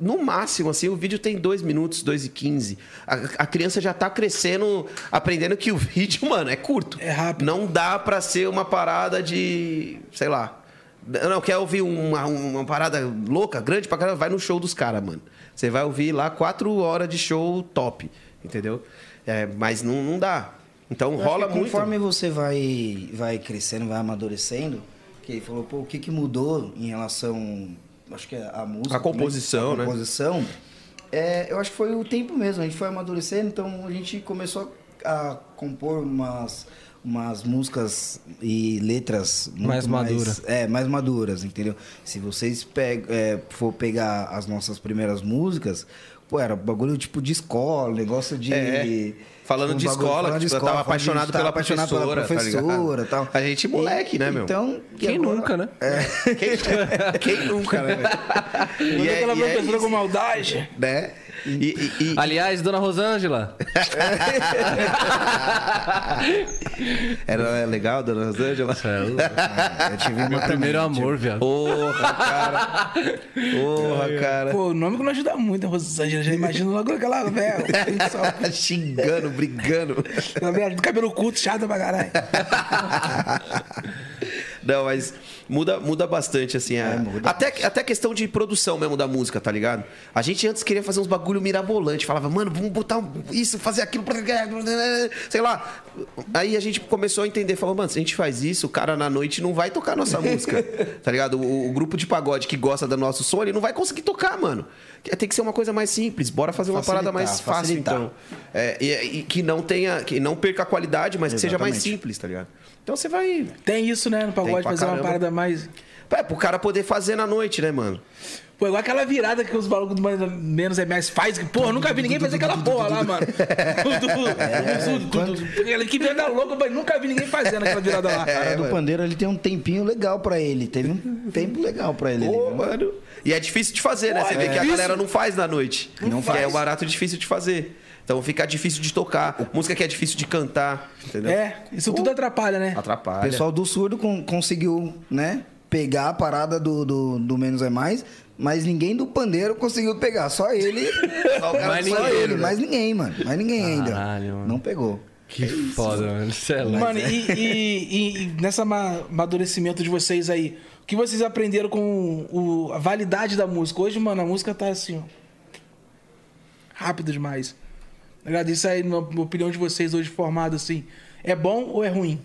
no máximo, assim, o vídeo tem 2 minutos, 2 e 15. A, a criança já tá crescendo, aprendendo que o vídeo, mano, é curto. É rápido. Não dá pra ser uma parada de. sei lá. Não, quer ouvir uma, uma parada louca, grande pra caramba? Vai no show dos caras, mano. Você vai ouvir lá quatro horas de show top, entendeu? É, mas não, não dá. Então Eu rola que muito. Conforme você vai, vai crescendo, vai amadurecendo, que ele falou, pô, o que, que mudou em relação, acho que é a música. A composição, a né? composição, é, eu acho que foi o tempo mesmo, a gente foi amadurecendo, então a gente começou a compor umas, umas músicas e letras Mais maduras. É, mais maduras, entendeu? Se vocês peg, é, for pegar as nossas primeiras músicas, pô, era bagulho tipo de escola, negócio de. É. Falando um de escola, falando de tipo, eu escola, tava de- apaixonado pela apaixonado professora, tá ligado? professora, tal. A gente moleque, né, meu? Então, e Quem agora- nunca, né? Quem, quem nunca, né, velho? Mas é- aquela e é professora isso, com maldade. né? E, e- e- Aliás, dona Rosângela. Era legal, dona Rosângela? Eu tive uma Meu primeiro amor, viado. Porra, cara. Porra, cara. Pô, o nome que não ajuda muito, Rosângela? Já imagino logo aquela velha. só- Xingando, brigando. Velha do cabelo curto, chata pra caralho. Não, mas muda, muda bastante, assim. É, muda. Até, até questão de produção mesmo da música, tá ligado? A gente antes queria fazer uns bagulho mirabolante. Falava, mano, vamos botar isso, fazer aquilo. Sei lá. Aí a gente começou a entender. Falou, mano, se a gente faz isso, o cara na noite não vai tocar nossa música. Tá ligado? O, o grupo de pagode que gosta do nosso som, ele não vai conseguir tocar, mano. Tem que ser uma coisa mais simples. Bora fazer uma Facilitar, parada mais fácil, facilitar. então. É, e, e que não tenha. Que não perca a qualidade, mas que seja mais Exatamente. simples, tá ligado? Então você vai. Tem isso, né? No pagode fazer uma caramba. parada mais. É, pro cara poder fazer na noite, né, mano? Pô, igual aquela virada que os malucos do mais, menos é mais faz. que, Porra, nunca vi ninguém fazer aquela porra lá, mano. Aquele que virada louca, mas nunca vi ninguém fazendo aquela virada lá. O cara do mano. pandeiro ele tem um tempinho legal pra ele. Teve um tempo legal pra ele. ali, Ô, viu? mano. E é difícil de fazer, né? Você vê que a galera não faz na noite. Não Que faz. É um barato difícil de fazer. Então fica difícil de tocar. Música que é difícil de cantar, entendeu? É, isso tudo atrapalha, né? O Atrapalha. pessoal do surdo con- conseguiu, né? Pegar a parada do, do, do Menos é Mais, mas ninguém do pandeiro conseguiu pegar. Só ele. Só o cara do só ninguém, ele, né? mais ninguém, mano. Mais ninguém ainda. Caralho, mano. Não pegou. Que foda, mano. Isso é. Mano, e, e- e- nessa ma- amadurecimento de vocês aí, o que vocês aprenderam com o- a validade da música? Hoje, mano, a música tá assim, ó. Rápido demais. Tá? Isso aí, na opinião de vocês hoje formado assim, é bom ou é ruim?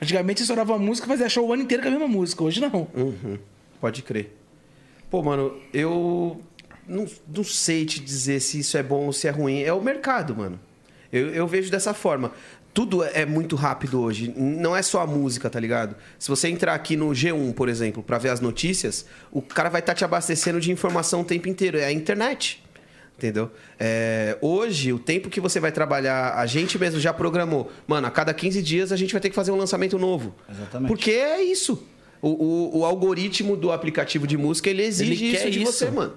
Antigamente você uma música e fazia show o ano inteiro com a mesma música. Hoje não. Uhum, Pode crer. Pô, mano, eu não, não sei te dizer se isso é bom ou se é ruim. É o mercado, mano. Eu, eu vejo dessa forma. Tudo é muito rápido hoje. Não é só a música, tá ligado? Se você entrar aqui no G1, por exemplo, pra ver as notícias, o cara vai estar te abastecendo de informação o tempo inteiro. É a internet. Entendeu? É, hoje, o tempo que você vai trabalhar, a gente mesmo já programou. Mano, a cada 15 dias a gente vai ter que fazer um lançamento novo. Exatamente. Porque é isso. O, o- o algoritmo do aplicativo de música, ele exige Ele isso de isso. você, mano.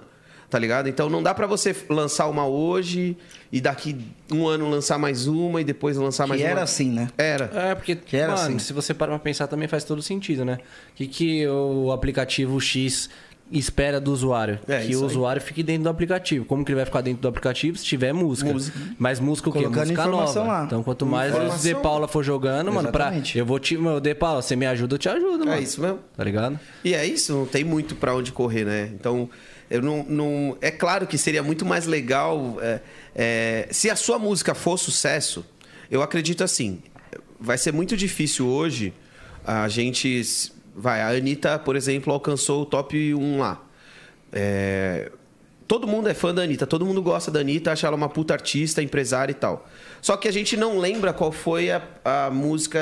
Tá ligado? Então não dá pra você lançar uma hoje e daqui um ano lançar mais uma e depois lançar mais Que uma. era assim, né? Era. É, porque, Que era mano, assim. se você parar pra pensar, também faz todo sentido, né? O que, que o aplicativo X espera do usuário? É, que o aí. usuário fique dentro do aplicativo. Como que ele vai ficar dentro do aplicativo se tiver música? Mais música o quê? Colocando música nova. lá. Então, quanto mais o. De Paula for jogando, mano, pra... Exatamente. Eu vou te... Meu, De Paula, você me ajuda, eu te ajudo, mano. É isso mesmo. Tá ligado? E é isso, não tem muito pra onde correr, né? Então, eu não, não- É claro que seria muito mais legal. é, é, se a sua música for sucesso, eu acredito assim. Vai ser muito difícil hoje a gente. Vai, a Anitta, por exemplo, alcançou o top 1 lá. É, todo mundo é fã da Anitta, todo mundo gosta da Anitta, acha ela uma puta artista, empresária e tal. Só que a gente não lembra qual foi a, a música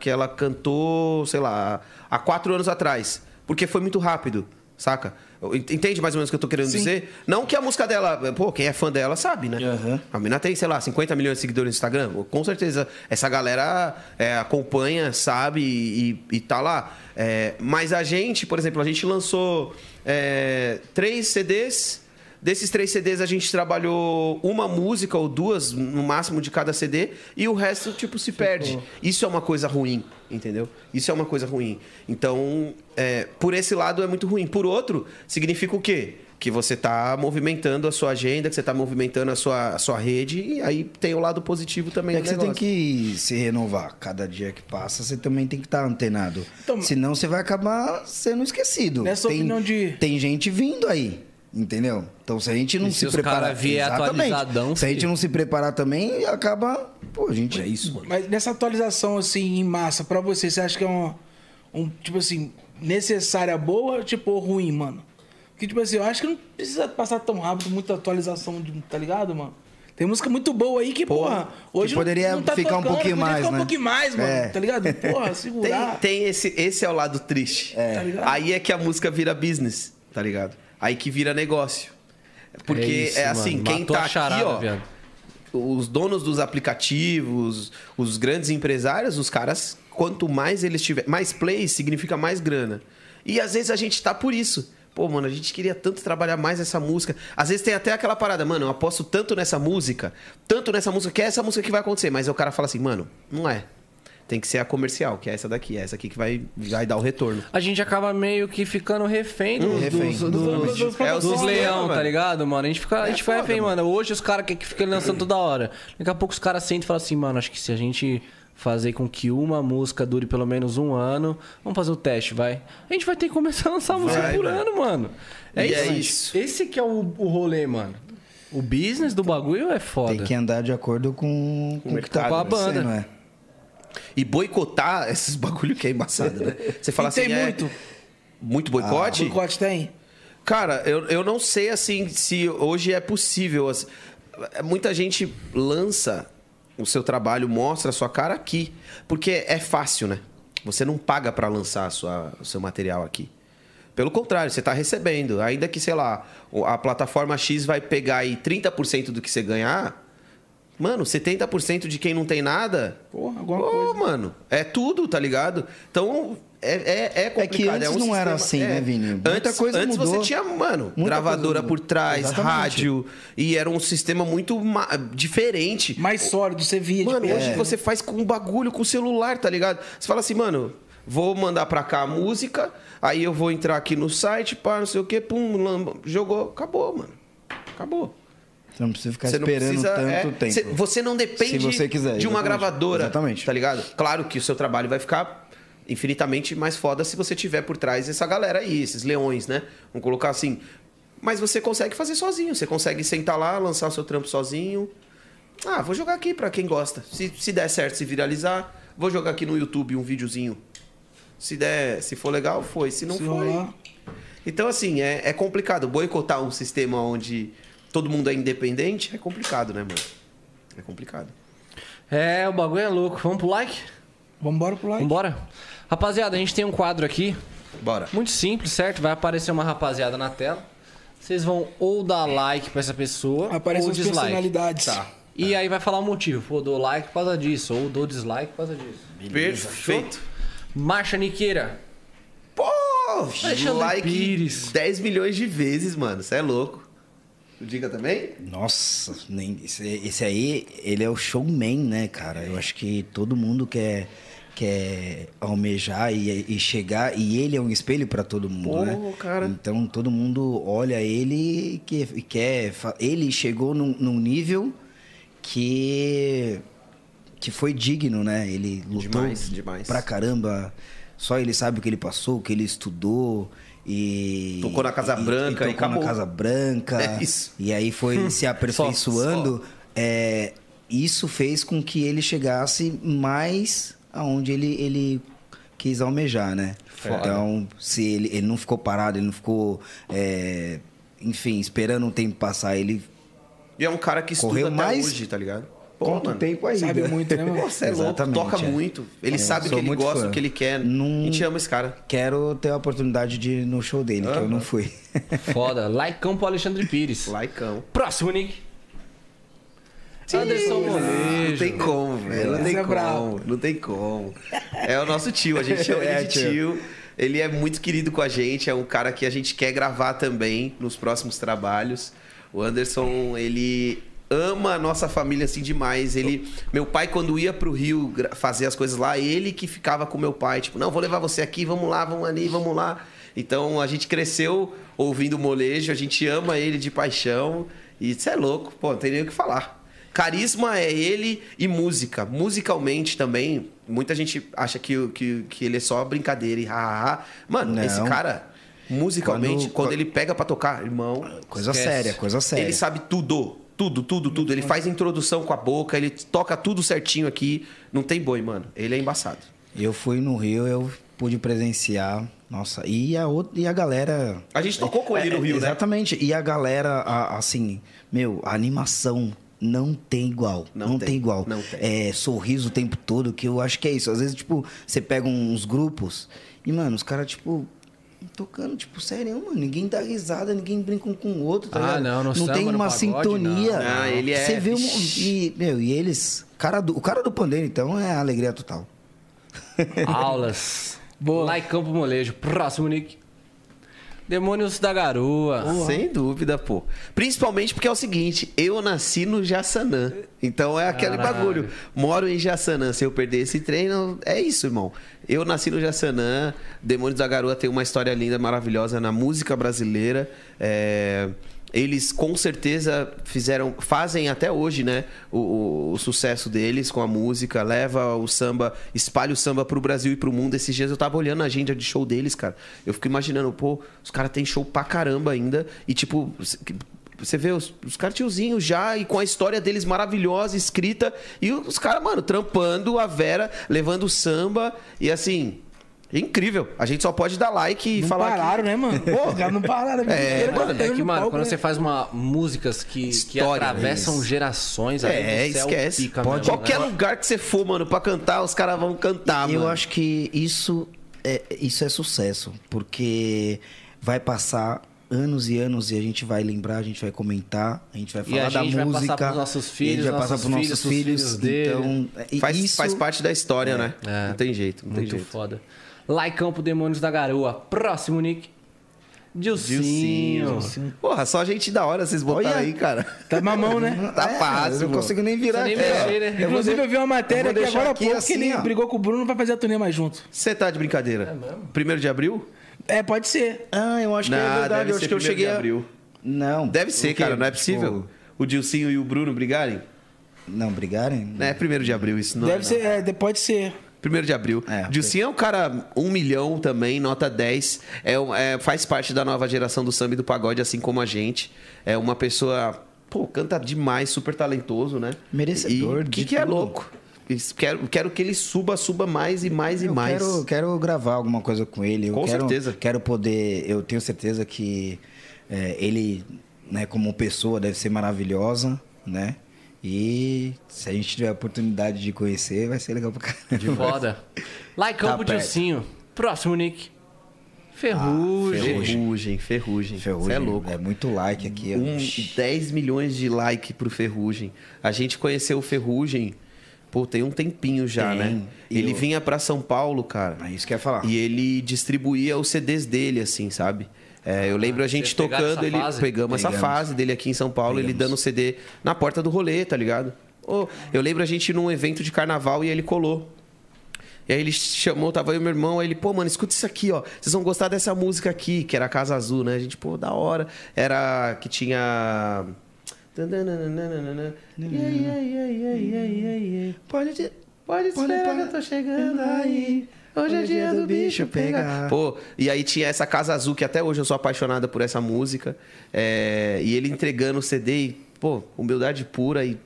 que ela cantou, sei lá, há quatro anos atrás. Porque foi muito rápido, saca? Entende mais ou menos o que eu tô querendo Sim. dizer? Não que a música dela, pô, quem é fã dela sabe, né? Aham. A mina tem, sei lá, 50 milhões de seguidores no Instagram. Com certeza, essa galera é, acompanha, sabe e, e tá lá. É, mas a gente, por exemplo, a gente lançou é, três CDs. Desses três CDs, a gente trabalhou uma música ou duas, no máximo, de cada CD, e o resto, tipo, se perde. Isso é uma coisa ruim, entendeu? Isso é uma coisa ruim. Então, é, por esse lado, é muito ruim. Por outro, significa o quê? que você está movimentando a sua agenda, que você está movimentando a sua, a sua rede, e aí tem o lado positivo também É do que você tem negócio. que se renovar. Cada dia que passa, você também tem que estar antenado. Então- Senão você vai acabar sendo esquecido. Nessa tem, opinião de- Tem gente vindo aí. Entendeu? Então, se a gente não E se, se os preparar. cara vier Exatamente. atualizadão, Se a gente não se preparar também, acaba. Pô, a gente. É isso, mano. Mas nessa atualização, assim, em massa, pra você, você acha que é uma, um, tipo assim, necessária boa, tipo, ou ruim, mano? Porque, tipo assim, eu acho que não precisa passar tão rápido muita atualização, de, tá ligado, mano? Tem música muito boa aí que, porra, hoje não- poderia não tá ficar um tocando, pouquinho poderia mais, ficar né? um pouquinho mais, mano. É. Tá ligado? Porra, Tem, segurar. tem esse, esse é o lado triste. Tá ligado? Aí é que a música vira business, tá ligado? Aí que vira negócio. Porque é, isso, assim, mano. quem Matou tá charada, aqui, ó, viado. os donos dos aplicativos, os grandes empresários, os caras, quanto mais eles tiverem, mais plays significa mais grana. E às vezes a gente tá por isso. Pô, mano, a gente queria tanto trabalhar mais essa música. Às vezes tem até aquela parada, mano, eu aposto tanto nessa música, tanto nessa música, que é essa música que vai acontecer. Mas aí o cara fala assim, mano, não é. Tem que ser a comercial, que é essa daqui, é essa aqui que vai, vai dar o retorno. A gente acaba meio que ficando refém dos, refém. dos, dos, Dos- É o dos leão, tá mano. ligado, mano? A gente fica, a gente fica foda, refém, mano. Hoje os caras que que ficam lançando toda hora. Daqui a pouco os caras sentem e falam assim, mano, acho que se a gente fazer com que uma música dure pelo menos um ano, vamos fazer o teste, vai. A gente vai ter que começar a lançar música Vai, por velho. ano, mano. É E isso. é isso. Esse que é o, o rolê, mano. O business do bagulho é foda. Tem que andar de acordo com, com o que tá com a acontecendo, banda. né? E boicotar esses bagulho que é embaçado, né? Você fala assim, tem é- muito. Muito boicote? Boicote tem? Cara, eu, eu não sei assim se hoje é possível. assim, muita gente lança o seu trabalho, mostra a sua cara aqui. Porque é fácil, né? Você não paga pra lançar sua, o seu material aqui. Pelo contrário, você tá recebendo. Ainda que, sei lá, a plataforma X vai pegar aí 30% do que você ganhar. Mano, 70% de quem não tem nada. Porra, alguma Pô, coisa. mano, é tudo, tá ligado? Então, é, é, é complicado. antes é um não era sistema- assim, né, Vini? Muita Antes, coisa antes mudou. você tinha, mano, Muita gravadora por trás, Exatamente. rádio. E era um sistema muito diferente. Mais sólido, você via. Mano, hoje é. você faz com um bagulho com o celular, tá ligado? Você fala assim, mano, vou mandar pra cá a música, aí eu vou entrar aqui no site, pá, não sei o quê, pum, lamba, jogou, acabou, mano. Acabou. Você não precisa ficar Você esperando precisa, tanto é, tempo. cê- você não depende você quiser, de uma gravadora. Exatamente. Tá ligado? Claro que o seu trabalho vai ficar infinitamente mais foda se você tiver por trás essa galera aí, esses leões, né? Vamos colocar assim. Mas você consegue fazer sozinho. Você consegue sentar lá, lançar o seu trampo sozinho. Ah, vou jogar aqui pra quem gosta. Se, se der certo, se viralizar, vou jogar aqui no YouTube um videozinho. Se der, se for legal, foi. Se não Se foi. rolar. Então, assim, é, é complicado. Boicotar um sistema onde todo mundo é independente é complicado, né, mano? É complicado. É, o bagulho é louco. Vamos pro like? Vambora pro like. Vambora? Rapaziada, a gente tem um quadro aqui Bora. Muito simples, certo? Vai aparecer uma rapaziada na tela. Vocês vão ou dar like pra essa pessoa Aparecem ou as dislike. personalidades. Tá. E aí vai falar o motivo. Pô, dou like por causa disso, ou dou dislike por causa disso. Perfeito. Marcha Niqueira. Pô, Alexandre like Pires. 10 milhões de vezes, mano. Você é louco. Diga também? Nossa, nem, esse, esse aí, ele é o showman, né, cara? Eu acho que todo mundo quer, quer almejar e, e chegar, e ele é um espelho pra todo mundo, Pô, né? cara. Então todo mundo olha ele e que, quer. Ele chegou num, num nível que. que foi digno, né? Ele lutou Demais, demais. pra caramba. Só ele sabe o que ele passou, o que ele estudou. E, Tocou na Casa Branca e tocou na acabou. Casa Branca. É. E aí foi se aperfeiçoando. É, isso fez com que ele chegasse mais aonde ele, ele quis almejar, né? Então, se ele, ele não ficou parado, ele não ficou, é, enfim, esperando o tempo passar, ele E é um cara que estuda Correu mais hoje, tá ligado? Pô, conta o mano. tempo aí. Sabe muito, né, mano? Você é louco, Exatamente, toca é. muito. Ele É, sabe o que ele gosta, fã. o que ele quer. Não- A gente ama esse cara. Quero ter a oportunidade de ir no show dele, que eu não fui. Foda. Likeão pro Alexandre Pires. Laicão. Próximo, Nick. Anderson Não Molejo. tem como, velho. Não Esse tem é como. Não tem como. É o nosso tio, a gente chama É, ele de tio. tio. Ele é muito querido com a gente, é um cara que a gente quer gravar também nos próximos trabalhos. O Anderson, ele ama a nossa família assim demais. Ele, meu pai quando ia pro Rio fazer as coisas lá, ele que ficava com meu pai, tipo, não, vou levar você aqui, vamos lá, vamos ali, vamos lá. Então a gente cresceu ouvindo o molejo, a gente ama ele de paixão e isso é louco, pô, não tem nem o que falar. Carisma é ele e música. Musicalmente também, muita gente acha que, que, que ele é só brincadeira e ha, ha, ha. Mano, Não. esse cara, musicalmente, quando, Quando- ele pega pra tocar, irmão. Coisa Esquece. séria, coisa séria. Ele sabe tudo. Tudo, tudo, tudo. Ele faz introdução com a boca, ele toca tudo certinho aqui. Não tem boi, mano. Ele é embaçado. Eu fui no Rio, eu pude presenciar. Nossa, e a, outra, e a galera. A gente tocou com ele no Rio, né? Exatamente. E a galera, a- assim, meu, a animação não tem igual. Não Não, tem, tem, igual. não tem. É, sorriso o tempo todo, que eu acho que é isso. Às vezes, tipo, você pega uns grupos e, mano, os caras, tipo, tocando, tipo, sério, mano. Ninguém dá risada, ninguém brinca um com o outro, tá Ah, ligado? não, Não samba, tem uma pagode, sintonia. não. Ah, ele é- Você vê um, e, meu, e eles. Cara do, o cara do pandeiro, então, é alegria total. Aulas. Boa. Lá em Campo Molejo. Próximo, Nick. Demônios da Garoa. Sem dúvida, pô. Principalmente porque é o seguinte, eu nasci no Jaçanã. Então é aquele Caralho. bagulho. Moro em Jaçanã. Se eu perder esse treino, é isso, irmão. Eu nasci no Jaçanã. Demônios da Garoa tem uma história linda, maravilhosa na música brasileira. É, Eles com certeza fizeram, fazem até hoje, né? O, o- o sucesso deles com a música, leva o samba, espalha o samba pro Brasil e pro mundo. Esses dias eu tava olhando a agenda de show deles, cara. Eu fico imaginando, pô, os caras têm show pra caramba ainda. E tipo, você vê os, os já e com a história deles maravilhosa, escrita. E os caras, mano, trampando a Vera, levando o samba. E assim, incrível. A gente só pode dar like e Não falar. que- pararam, né, mano? Pô, Os caras não pararam. a É, inteira mano, É que, no mano, palco, quando né? você faz uma músicas que, que História, atravessam isso. gerações, É, esquece. É pica Pode, mesmo, qualquer né? lugar que você for, mano, pra cantar, os caras vão cantar, eu mano. acho que isso é, isso é sucesso, porque vai passar anos e anos e a gente vai lembrar, a gente vai comentar, a gente vai E falar a da gente vai passar música. pros nossos e a filhos, gente vai passar pros filhos, nossos filhos. filhos dele. então, é- Faz, isso faz parte da história, né? É. Não tem jeito, não tem Muito jeito. foda. Lá em Campo Demônios da Garoa. Próximo, Nick. Dilcinho. Dilcinho. Porra, só gente da hora vocês botaram Olha. aí, cara. Tá mamão, né? Tá É, fácil, Eu não consigo nem virar. Nem É. mexer, né? Eu Inclusive, de- eu vi uma matéria aqui agora há aqui pouco assim, que ele ó. brigou com o Bruno pra fazer a turnê mais junto. Você tá de brincadeira? Primeiro de abril? É, pode ser. Ah, eu acho que Não, é verdade. Eu acho que eu primeiro cheguei de a... abril. Não. Deve ser, cara, não é Tipo, possível. O Dilcinho e o Bruno brigarem? Não, brigarem? É primeiro de abril, isso não Deve é, ser, é, de- pode ser. Primeiro de abril. É, Dilcinho é um cara, um milhão também, nota 10. É, é, faz parte da nova geração do samba e do pagode, assim como a gente. É uma pessoa, pô, canta demais, super talentoso, né? Merecedor E que, de que é tudo. louco. Quero, quero que ele suba, suba mais e mais e Eu mais. Quero, quero gravar alguma coisa com ele. Eu Com quero, certeza. Quero poder. Eu tenho certeza que é, ele, né, como pessoa, deve ser maravilhosa, né? E se a gente tiver a oportunidade de conhecer, vai ser legal pra caramba. Foda. Lá em Campo Tá perto. Dilcinho. Próximo, Nick. Ferrugem. Ferrugem, ferrugem. Você Ferrugem, é louco. É muito like aqui. Um, 10 milhões de like pro Ferrugem. A gente conheceu o Ferrugem, pô, tem um tempinho já, Tem. né? E Ele eu- vinha pra São Paulo, cara. É isso que eu ia falar. E ele distribuía os CDs dele, assim, sabe? É, eu lembro a gente vocês tocando, ele fase? pegamos essa fase dele aqui em São Paulo, ele dando CD na porta do rolê, tá ligado? Ô, eu lembro a gente num evento de carnaval e ele colou. E aí ele chamou, tava eu e meu irmão, aí ele, pô, mano, escuta isso aqui, ó. Vocês vão gostar dessa música aqui, que era Casa Azul, né? A gente, pô, da hora. Era que tinha. Pode, te- pode esperar que eu tô chegando aí. Hoje é dia do bicho pegar. Pô, e aí tinha essa Casa Azul, que até hoje eu sou apaixonada por essa música. É, e ele entregando o CD e, pô, humildade pura e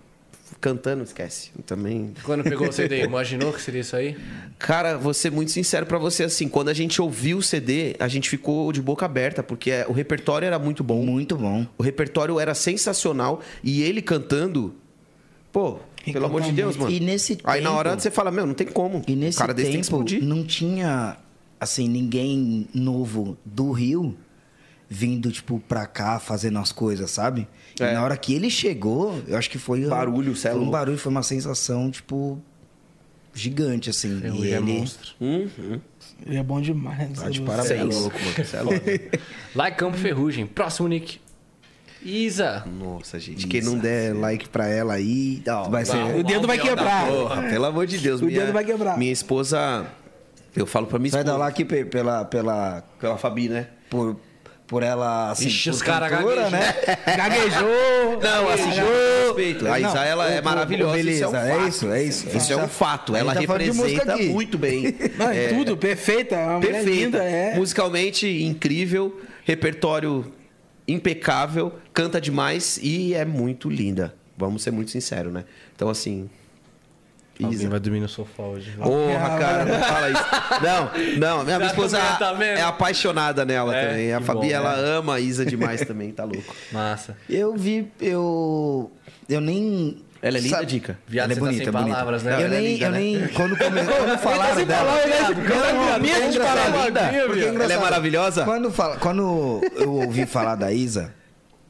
cantando, esquece. Também Quando pegou o CD, imaginou que seria isso aí? Cara, vou ser muito sincero pra você, assim, quando a gente ouviu o CD, a gente ficou de boca aberta, porque é, o repertório era muito bom. Muito bom. O repertório era sensacional e ele cantando, pô, Ele pelo amor de Deus, mano. E nesse Aí na tempo- hora você fala, meu, não tem como. E nesse o cara desse tem que tempo, explodir. não tinha, assim, ninguém novo do Rio vindo, tipo, pra cá fazendo as coisas, sabe? É. E na hora que ele chegou, eu acho que foi... Barulho, é foi um barulho, foi uma sensação, tipo, gigante, assim. e Ferrugem é ele... monstro. Uhum. Ele é bom demais. Tá de Zé Você é parabéns. louco, mano. Você é louco. Lá em Campo Ferrugem. Próximo, Nick. Isa. Nossa, gente. Quem não der like pra ela aí. Não, Vai ser... O dedo vai quebrar. Porra, pelo amor de Deus. O dedo vai quebrar. Minha esposa. Eu falo pra minha Vai esposa. dar lá aqui pe- pela... pela Pela Fabi, né? por, por ela, assim, Ixi, por os cara cantora, gaguejam. né? Gaguejou. Não, assim, respeito. A Não, Isa, ela é ô, maravilhosa. ô, isso é um beleza, fato. é isso, é isso. Isso é um fato. Ela tá representa muito bem. Não, É, tudo, perfeita. Uma mulher perfeita. linda, é. Musicalmente incrível, repertório impecável, canta demais e é muito linda. Vamos ser muito sinceros, né? Então, assim, Alguém Isa. vai dormir no sofá hoje. Porra, cara, não fala isso. Não, não, minha Tá esposa tá é apaixonada nela É, também. A Fabi, bom, ela né? ama a Isa demais também, tá louco. Massa. Eu vi, eu. Eu nem. Ela é linda, Sabe- Dica. Viado, ela é tá bonita, sem bonita. palavras, né? Eu Ela é nem, linda, eu né? nem. Quando, come, quando falaram sem dela. palavras, né? Não, não, é linda, engraçado. Ela é maravilhosa? Quando, fala, quando eu ouvi falar da Isa,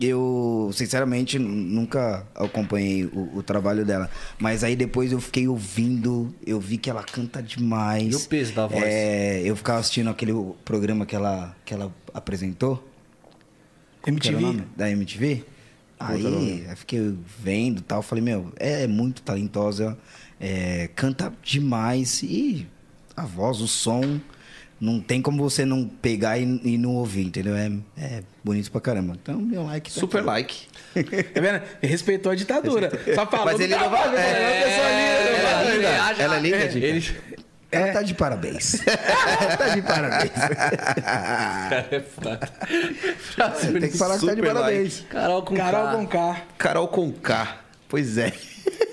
eu, sinceramente, nunca acompanhei o, o trabalho dela. Mas aí depois eu fiquei ouvindo, eu vi que ela canta demais. E o peso da voz? É, eu ficava assistindo aquele programa que ela, que ela apresentou. que era o MTV. nome? Da MTV. Aí eu fiquei vendo e tal. Falei, meu, é muito talentosa, é, canta demais e a voz, o som. Não tem como você não pegar e, e não ouvir, entendeu? É, é bonito pra caramba. Então, meu like tá Super aqui. like. Tá vendo? Respeitou a ditadura. Só falou Mas ele não vai- né? é, É linda, né? ela é linda. Ela é linda. Ele... Ela tá de parabéns. tá de parabéns. Cara, é foda. Tem que falar que tá de parabéns. Carol com Carol K. com K. Carol com K. Pois é.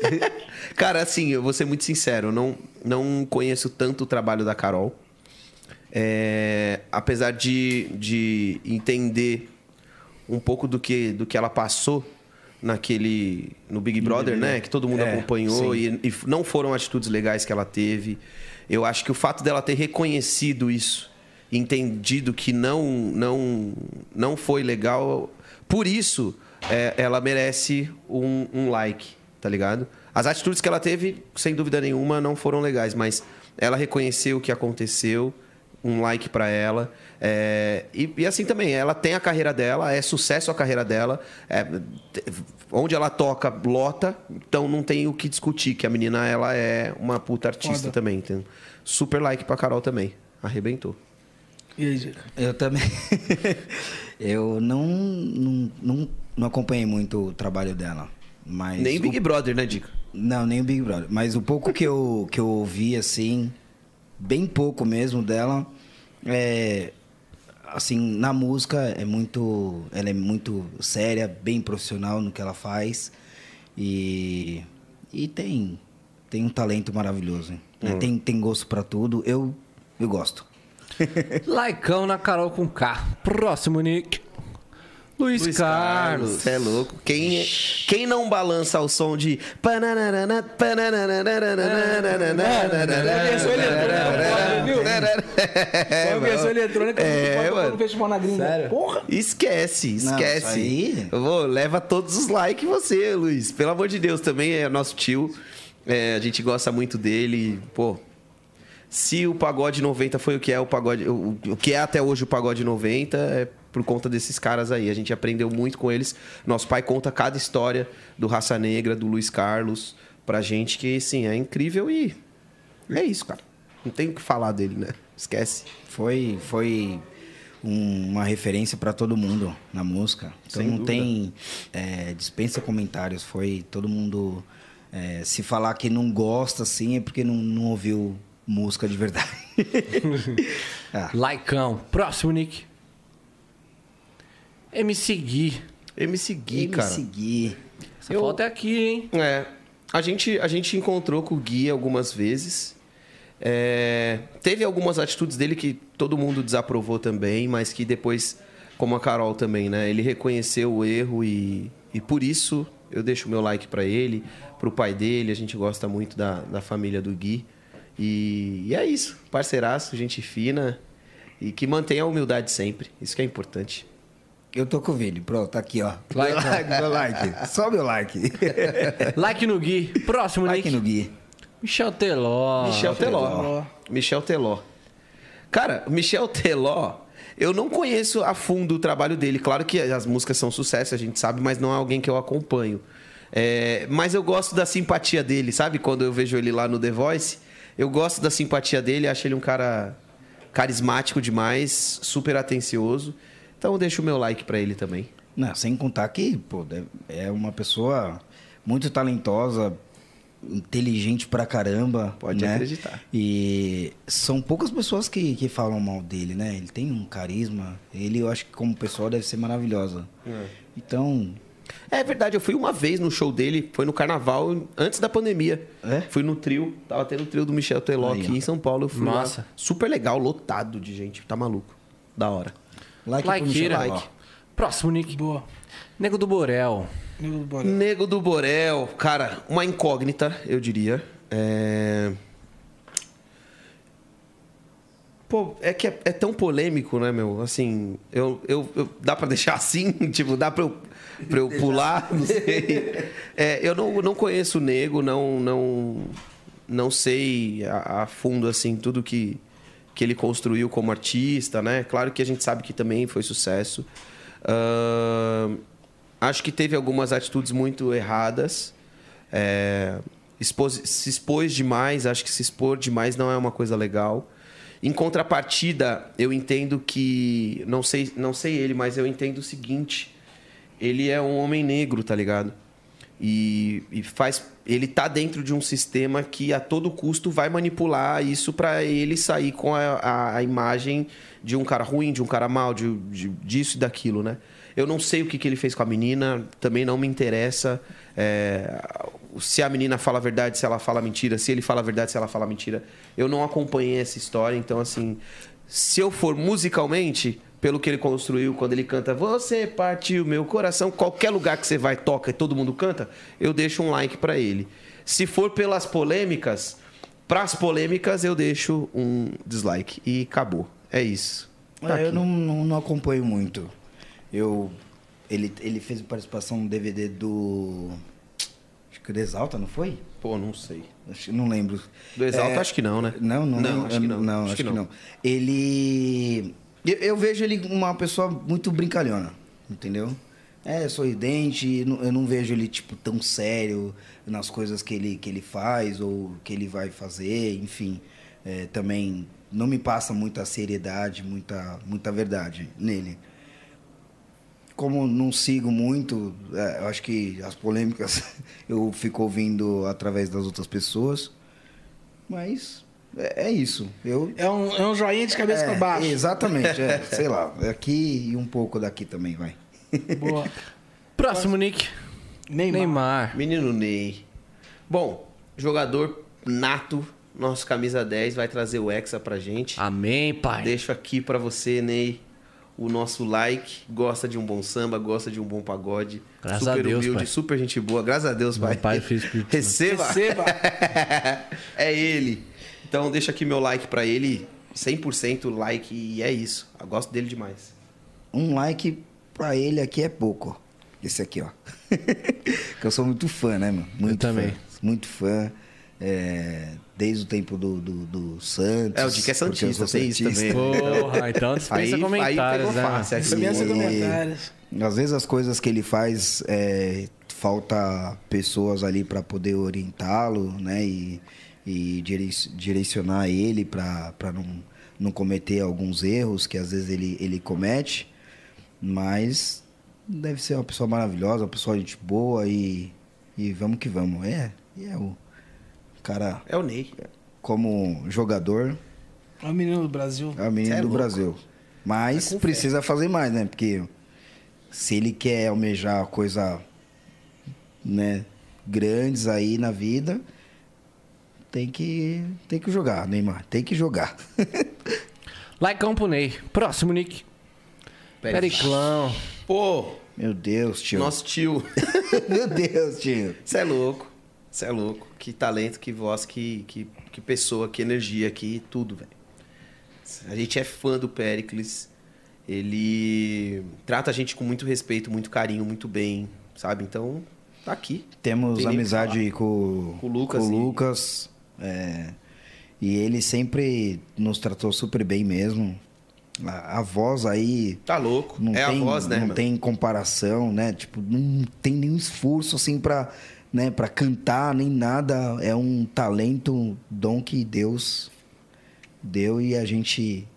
Cara, assim, eu vou ser muito sincero, eu não, não conheço tanto o trabalho da Carol. É, apesar de, de entender um pouco do que, do que ela passou naquele no Big Brother, né? Que todo mundo É, acompanhou e, e não foram atitudes legais que ela teve. Eu acho que o fato dela ter reconhecido isso, entendido que não não não foi legal, por isso é, ela merece um, um like, tá ligado? As atitudes que ela teve, sem dúvida nenhuma, não foram legais, mas ela reconheceu o que aconteceu, um like pra ela. É, e, e assim também, ela tem a carreira dela, é sucesso a carreira dela. é, onde ela toca, lota, então não tem o que discutir, que a menina ela é uma puta artista Foda. também. Tem super like pra Carol também. Arrebentou. E aí, Dica? Eu também. eu não, não, não, não acompanhei muito o trabalho dela. Mas Nem o- Big Brother, né, Dica? Não, nem o Big Brother. Mas o pouco que eu, que eu ouvi, assim, bem pouco mesmo dela, é. Assim, na música é muito. Ela é muito séria, bem profissional no que ela faz. E. E tem. Tem um talento maravilhoso. hein? né? Tem, tem gosto pra tudo. Eu, eu gosto. Likeão na Carol com K. Próximo, Nick. Luiz, Carlos. Você é louco. Quem, quem não balança ao som de. pananana, É a versão eletrônica É, é, no Festival na Gringa. Porra! Esquece, Não, esquece. Eu vou, leva todos os likes você, Luiz. Pelo amor de Deus, também é nosso tio. É, a gente gosta muito dele. Pô, se o pagode 90 foi o que é o pagode, o, o que é até hoje o pagode 90, é por conta desses caras aí. A gente aprendeu muito com eles. Nosso pai conta cada história do Raça Negra, do Luiz Carlos, pra gente que, sim, é incrível e é isso, cara. Não tem o que falar dele, né? Esquece. Foi, foi um- uma referência para todo mundo na música. Então Sem não dúvida. tem é, dispensa comentários. Foi todo mundo é, se falar que não gosta assim é porque não, não ouviu música de verdade. Ah, Likeão. Próximo, Nick. MC Gui. MC Gui, e me cara. seguir. Essa Eu- foto é aqui, hein? É. A gente, a gente encontrou com o Gui algumas vezes. É, teve algumas atitudes dele que todo mundo desaprovou também, mas que depois, como a Carol também, né? Ele reconheceu o erro e, e por isso eu deixo o meu like pra ele, pro pai dele. A gente gosta muito da, da família do Gui. E, e é isso. Parceiraço, gente fina e que mantém a humildade sempre. Isso que é importante. Eu tô com o vídeo, pronto, tá aqui, ó. Like. Meu like, meu like. Só meu like. Like no Gui. Próximo, like Nick. no Gui. Michel Teló. Michel Teló. Teló. Michel Teló. Cara, Michel Teló, eu não conheço a fundo o trabalho dele. Claro que as músicas são sucesso, a gente sabe, mas não é alguém que eu acompanho. É, mas eu gosto da simpatia dele, sabe? Quando eu vejo ele lá no The Voice, eu gosto da simpatia dele, acho ele um cara carismático demais, super atencioso. Então eu deixo o meu like pra ele também. Não, sem contar que, pô, é uma pessoa muito talentosa, inteligente pra caramba. Pode né? acreditar. E são poucas pessoas que, que falam mal dele, né? Ele tem um carisma. Ele, eu acho que como pessoa deve ser maravilhosa. É. Então, É verdade, eu fui uma vez no show dele, foi no carnaval, antes da pandemia. É? Fui no trio, tava tendo o trio do Michel Teló Aí, aqui ó. em São Paulo. Eu fui Massa. lá. Super legal, lotado de gente, tá maluco. Da hora. Like, Likeira. Ó. Like. Próximo, Nick. Boa. Nego do Borel. Nego do Borel. Nego do Borel, cara, uma incógnita, eu diria. É... Pô, é que é, é tão polêmico, né, meu? Assim, eu, eu, eu- dá pra deixar assim? tipo, dá pra eu, pra eu pular? Não sei. É, eu não, não conheço o Nego, não, não, não sei a, a fundo, assim, tudo que, que ele construiu como artista, né? Claro que a gente sabe que também foi sucesso. Ahn, acho que teve algumas atitudes muito erradas. É, expôs- se expôs demais, acho que se expor demais não é uma coisa legal. Em contrapartida, eu entendo que. Não sei, não sei ele, mas eu entendo o seguinte: ele é um homem negro, tá ligado? E, e faz. Ele tá dentro de um sistema que a todo custo vai manipular isso para ele sair com a, a, a imagem de um cara ruim, de um cara mal, de, de- disso e daquilo, né? Eu não sei o que, que ele fez com a menina, também não me interessa. é, se a menina fala a verdade, se ela fala mentira, se ele fala a verdade, se ela fala mentira. Eu não acompanhei essa história, então assim, se eu for musicalmente, pelo que ele construiu quando ele canta Você partiu meu coração, qualquer lugar que você vai, toca e todo mundo canta, eu deixo um like pra ele. Se for pelas polêmicas, pras polêmicas eu deixo um dislike e acabou. É isso. Tá É, eu não, não, não acompanho muito. Eu. Ele, ele fez participação no DVD do. Acho que o Exalta, não foi? Pô, não sei. Acho, não lembro. Do Exalta, É, acho que não, né? Não, não, Não, lembro. acho que não. Não, Acho acho, que que, não. não. Ele. Eu, eu vejo ele uma pessoa muito brincalhona, entendeu? É, sorridente, eu não vejo ele, tipo, tão sério nas coisas que ele, que ele faz ou que ele vai fazer, enfim. É, também não me passa muita seriedade, muita, muita verdade nele como não sigo muito, é, acho que as polêmicas eu fico ouvindo através das outras pessoas. Mas é, é isso. Eu É um, é um joinha de cabeça é, pra baixo. Exatamente, é, sei lá, aqui e um pouco daqui também, vai. Boa. Próximo, Nick. Neymar. Neymar. Menino Ney. Bom, jogador nato, nosso camisa 10 vai trazer o Hexa pra gente. Amém, pai. Deixo aqui pra você, Ney, o nosso like. Gosta de um bom samba, gosta de um bom pagode. Graças super a Deus, humilde, pai. super gente boa. Graças a Deus, Meu pai. pai, Santo. Receba. Receba. é ele. Então deixa aqui meu like pra ele. 100% like e é isso. Eu gosto dele demais. Um like pra ele aqui é pouco. Esse aqui, ó. que eu sou muito fã, né, mano? Muito também. Fã, muito fã. É, desde o tempo do, do, do Santos. É, o Dick é eu santista, tem isso também. Porra, então dispensa Aí- comentários, aí né? fácil, E- comentários. Às vezes as coisas que ele faz, é, falta pessoas ali para poder orientá-lo, né? E, e direc- direcionar ele para não, não cometer alguns erros que às vezes ele, ele comete. Mas deve ser uma pessoa maravilhosa, uma pessoa de gente boa e, e vamos que vamos. É, é o cara, É o Ney. como jogador, É o menino do Brasil. é o menino é do louco. Brasil. Mas É precisa fazer mais, né? Porque se ele quer almejar coisa, né, grandes aí na vida, tem que tem que jogar, Neymar, tem que jogar. Like pro Ney. Próximo, Nick. Periclão. Pô, Meu Deus, tio. nosso tio. Meu Deus, tio. Você é louco. Você é louco. Que talento, que voz, que, que, que pessoa, que energia, que tudo, velho. A gente é fã do Pericles. Ele trata a gente com muito respeito, muito carinho, muito bem, sabe? Então, tá aqui. Temos amizade com, Com o Lucas com o e- Lucas, é, e ele sempre nos tratou super bem mesmo. A, a voz aí Tá louco. não é tem, a voz, né, não mano? tem comparação, né? Tipo, não tem nenhum esforço assim para, né, para cantar nem nada. É um talento, dom que Deus deu e a gente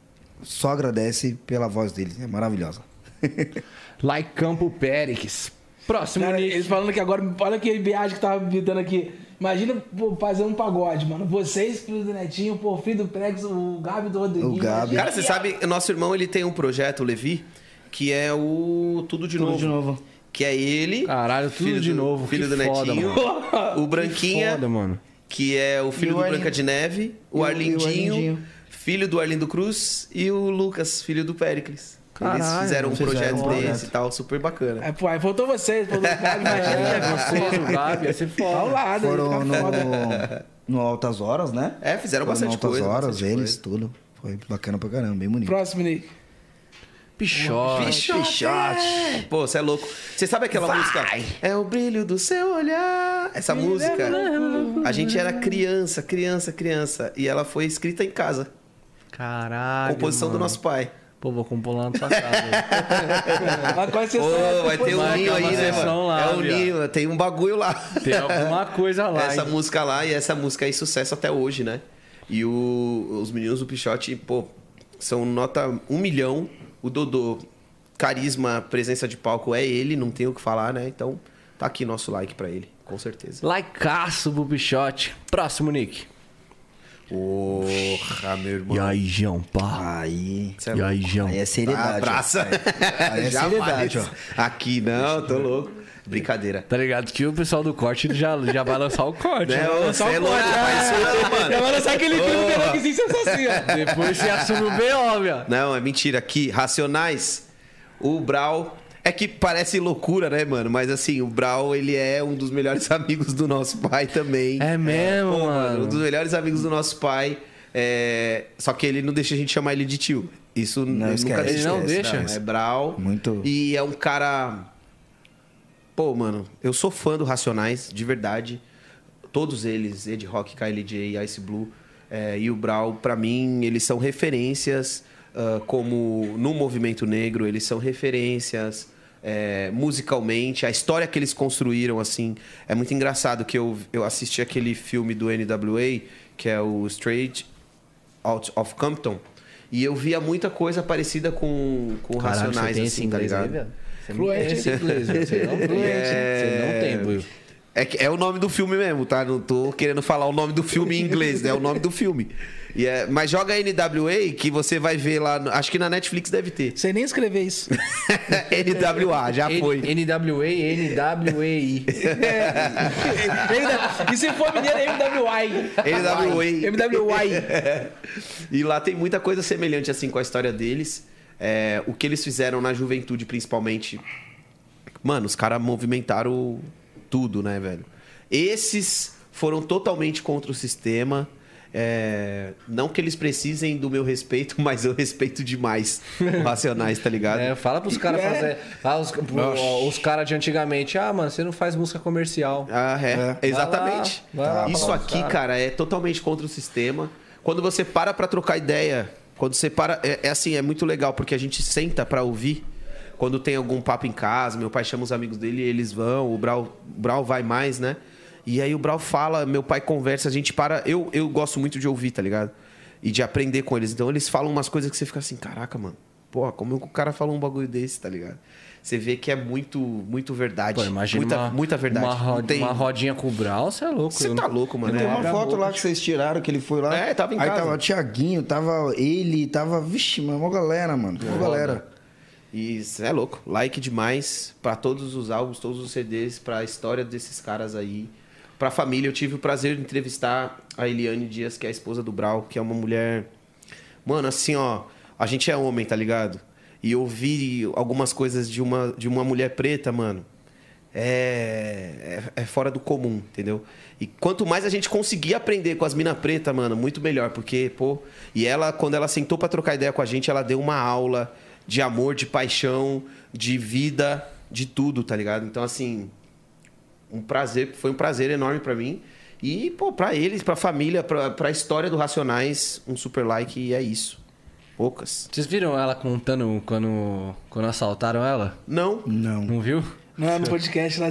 só agradece pela voz dele. É maravilhosa. Like Campo Périx. Próximo, Cara, eles falando que agora, olha que viagem que tava me dando aqui. Imagina pô, fazer um pagode, mano. Vocês, filho do Netinho, pô, filho do Prex, o Gabi do Rodriguinho. O Gabi. Cara, você sabe, nosso irmão ele tem um projeto, o Levi, que é o Tudo de Tudo Novo. de novo. que é ele. Caralho, tudo filho de do- novo. Filho que do foda, Netinho. mano. O Branquinha, Foda, mano. que é o filho E do. Branca de Neve. O o- e o Arlindinho, Arlindinho. filho do Arlindo Cruz. E o Lucas, filho do Péricles. Eles Caralho, fizeram um fizeram projeto um desse e tal, super bacana. Aí, pô, aí faltou vocês, faltou o Gabi, imagina. É, vocês, o Gabi, ia ser Tá ao lado, Foram foda. no, no Altas Horas, né? É, fizeram Foram no bastante Altas coisa. Horas, bastante eles, coisa. tudo. Foi bacana pra caramba, bem bonito. Próximo, Nick. Pichote. Pichote. Pô, você é louco. Você sabe aquela música? É o brilho do seu olhar. Essa música. A gente era criança, criança, criança. E ela foi escrita em casa. Caralho. Composição do mano. nosso pai. Pô, vou compor lá na tua casa. Mas qual é a sessão? Pô, vai ter um ninho aí, né, sessão mano? lá, é um ninho, tem um bagulho lá. Tem alguma coisa lá. essa hein? música lá e essa música aí sucesso até hoje, né? E o- os meninos do Pichote, pô, são nota um milhão. O Dodô, carisma, presença de palco é ele, não tem o que falar, né? Então tá aqui nosso like pra ele, com certeza. Laicaço pro Pichote. Próximo, Nick. Porra, meu irmão. E aí, João, pá. Aí. É E aí, João. Aí é seriedade. ó. Abraça. Aí é seriedade, ó. Aqui não, tô louco. Brincadeira. Tá ligado que o pessoal do corte já, já vai lançar o corte. Né, né? ô, cê é louco, rapaz, isso não, mano. Já vai lançar aquele filme do Rockzinho sensacional. Depois você assume o B.O., meu. Não, é mentira. Aqui, Racionais, o Brau. É que parece loucura, né, mano? Mas assim, o Brau, ele é um dos melhores amigos do nosso pai também. É mesmo, Pô, mano. Um dos melhores amigos do nosso pai. É... Só que ele não deixa a gente chamar ele de tio. Isso Não, nunca esquece, deixa. Ele não deixa? é Brau. Muito. E é um cara. Pô, mano, eu sou fã do Racionais, de verdade. Todos eles, Ed Rock, KLJ, Ice Blue é, e o Brau, pra mim, eles são referências ah, como no movimento negro, eles são referências é, musicalmente. A história que eles construíram, assim, é muito engraçado que eu, eu assisti aquele filme do NWA, que é o Straight Out of Compton, e eu via muita coisa parecida com, com Caralho, Racionais, você tem esse assim, tá aí, ligado? Você não Fluente. esse inglês. Você não, você não tem. É, é o nome do filme mesmo, tá? Não tô querendo falar o nome do filme em inglês, né? É o nome do filme. E é, mas joga NWA que você vai ver lá. no- acho que na Netflix deve ter. Sei nem escrever isso. NWA, já foi. NWA, NWAI. e se for mineiro, é MWI. NWA. MWI. E lá tem muita coisa semelhante assim com a história deles. É, o que eles fizeram na juventude, principalmente. Mano, os caras movimentaram tudo, né, velho? Esses foram totalmente contra o sistema. É, não que eles precisem do meu respeito, mas eu respeito demais os Racionais, tá ligado? É, fala pros caras fazer. Ah, os os caras de antigamente, ah, mano, você não faz música comercial. Ah, é. Exatamente. Vai lá, vai lá Isso aqui, os caras. cara, é totalmente contra o sistema. Quando você para pra trocar ideia, quando você para. É, é assim, é muito legal, porque a gente senta pra ouvir. Quando tem algum papo em casa, meu pai chama os amigos dele e eles vão, o Brau, o Brau vai mais, né? E aí o Brau fala, meu pai conversa, a gente para. Eu, eu gosto muito de ouvir, tá ligado? E de aprender com eles. Então eles falam umas coisas que você fica assim, caraca, mano. Porra, como o cara falou um bagulho desse, tá ligado? Você vê que é muito, muito verdade. Pô, imagina muita, uma, muita verdade. Uma, ro- tem- uma rodinha com o Brau, você é louco. Você tá louco, mano. Tem É. uma a foto lá que vocês tiraram, que ele foi lá. É, tava em Aí casa. tava o Thiaguinho, tava ele, tava. Vixe, mano, uma galera, mano. Uma galera. E cê é louco. Like demais pra todos os álbuns, todos os CDs, pra história desses caras aí. Pra família, eu tive o prazer de entrevistar a Eliane Dias, que é a esposa do Brau, que é uma mulher. Mano, assim, ó. A gente é homem, tá ligado? E eu vi algumas coisas de uma, de uma mulher preta, mano. É, é, é fora do comum, entendeu? E quanto mais a gente conseguir aprender com as mina preta, mano, muito melhor, porque, pô. E ela, quando ela sentou pra trocar ideia com a gente, ela deu uma aula de amor, de paixão, de vida, de tudo, tá ligado? Então, assim, um prazer, foi um prazer enorme pra mim. E, pô, pra eles, pra família, pra, pra história do Racionais, um super like e é isso. Poucas. Vocês viram ela contando quando, quando assaltaram ela? Não. Não. Não viu? Não, no podcast lá.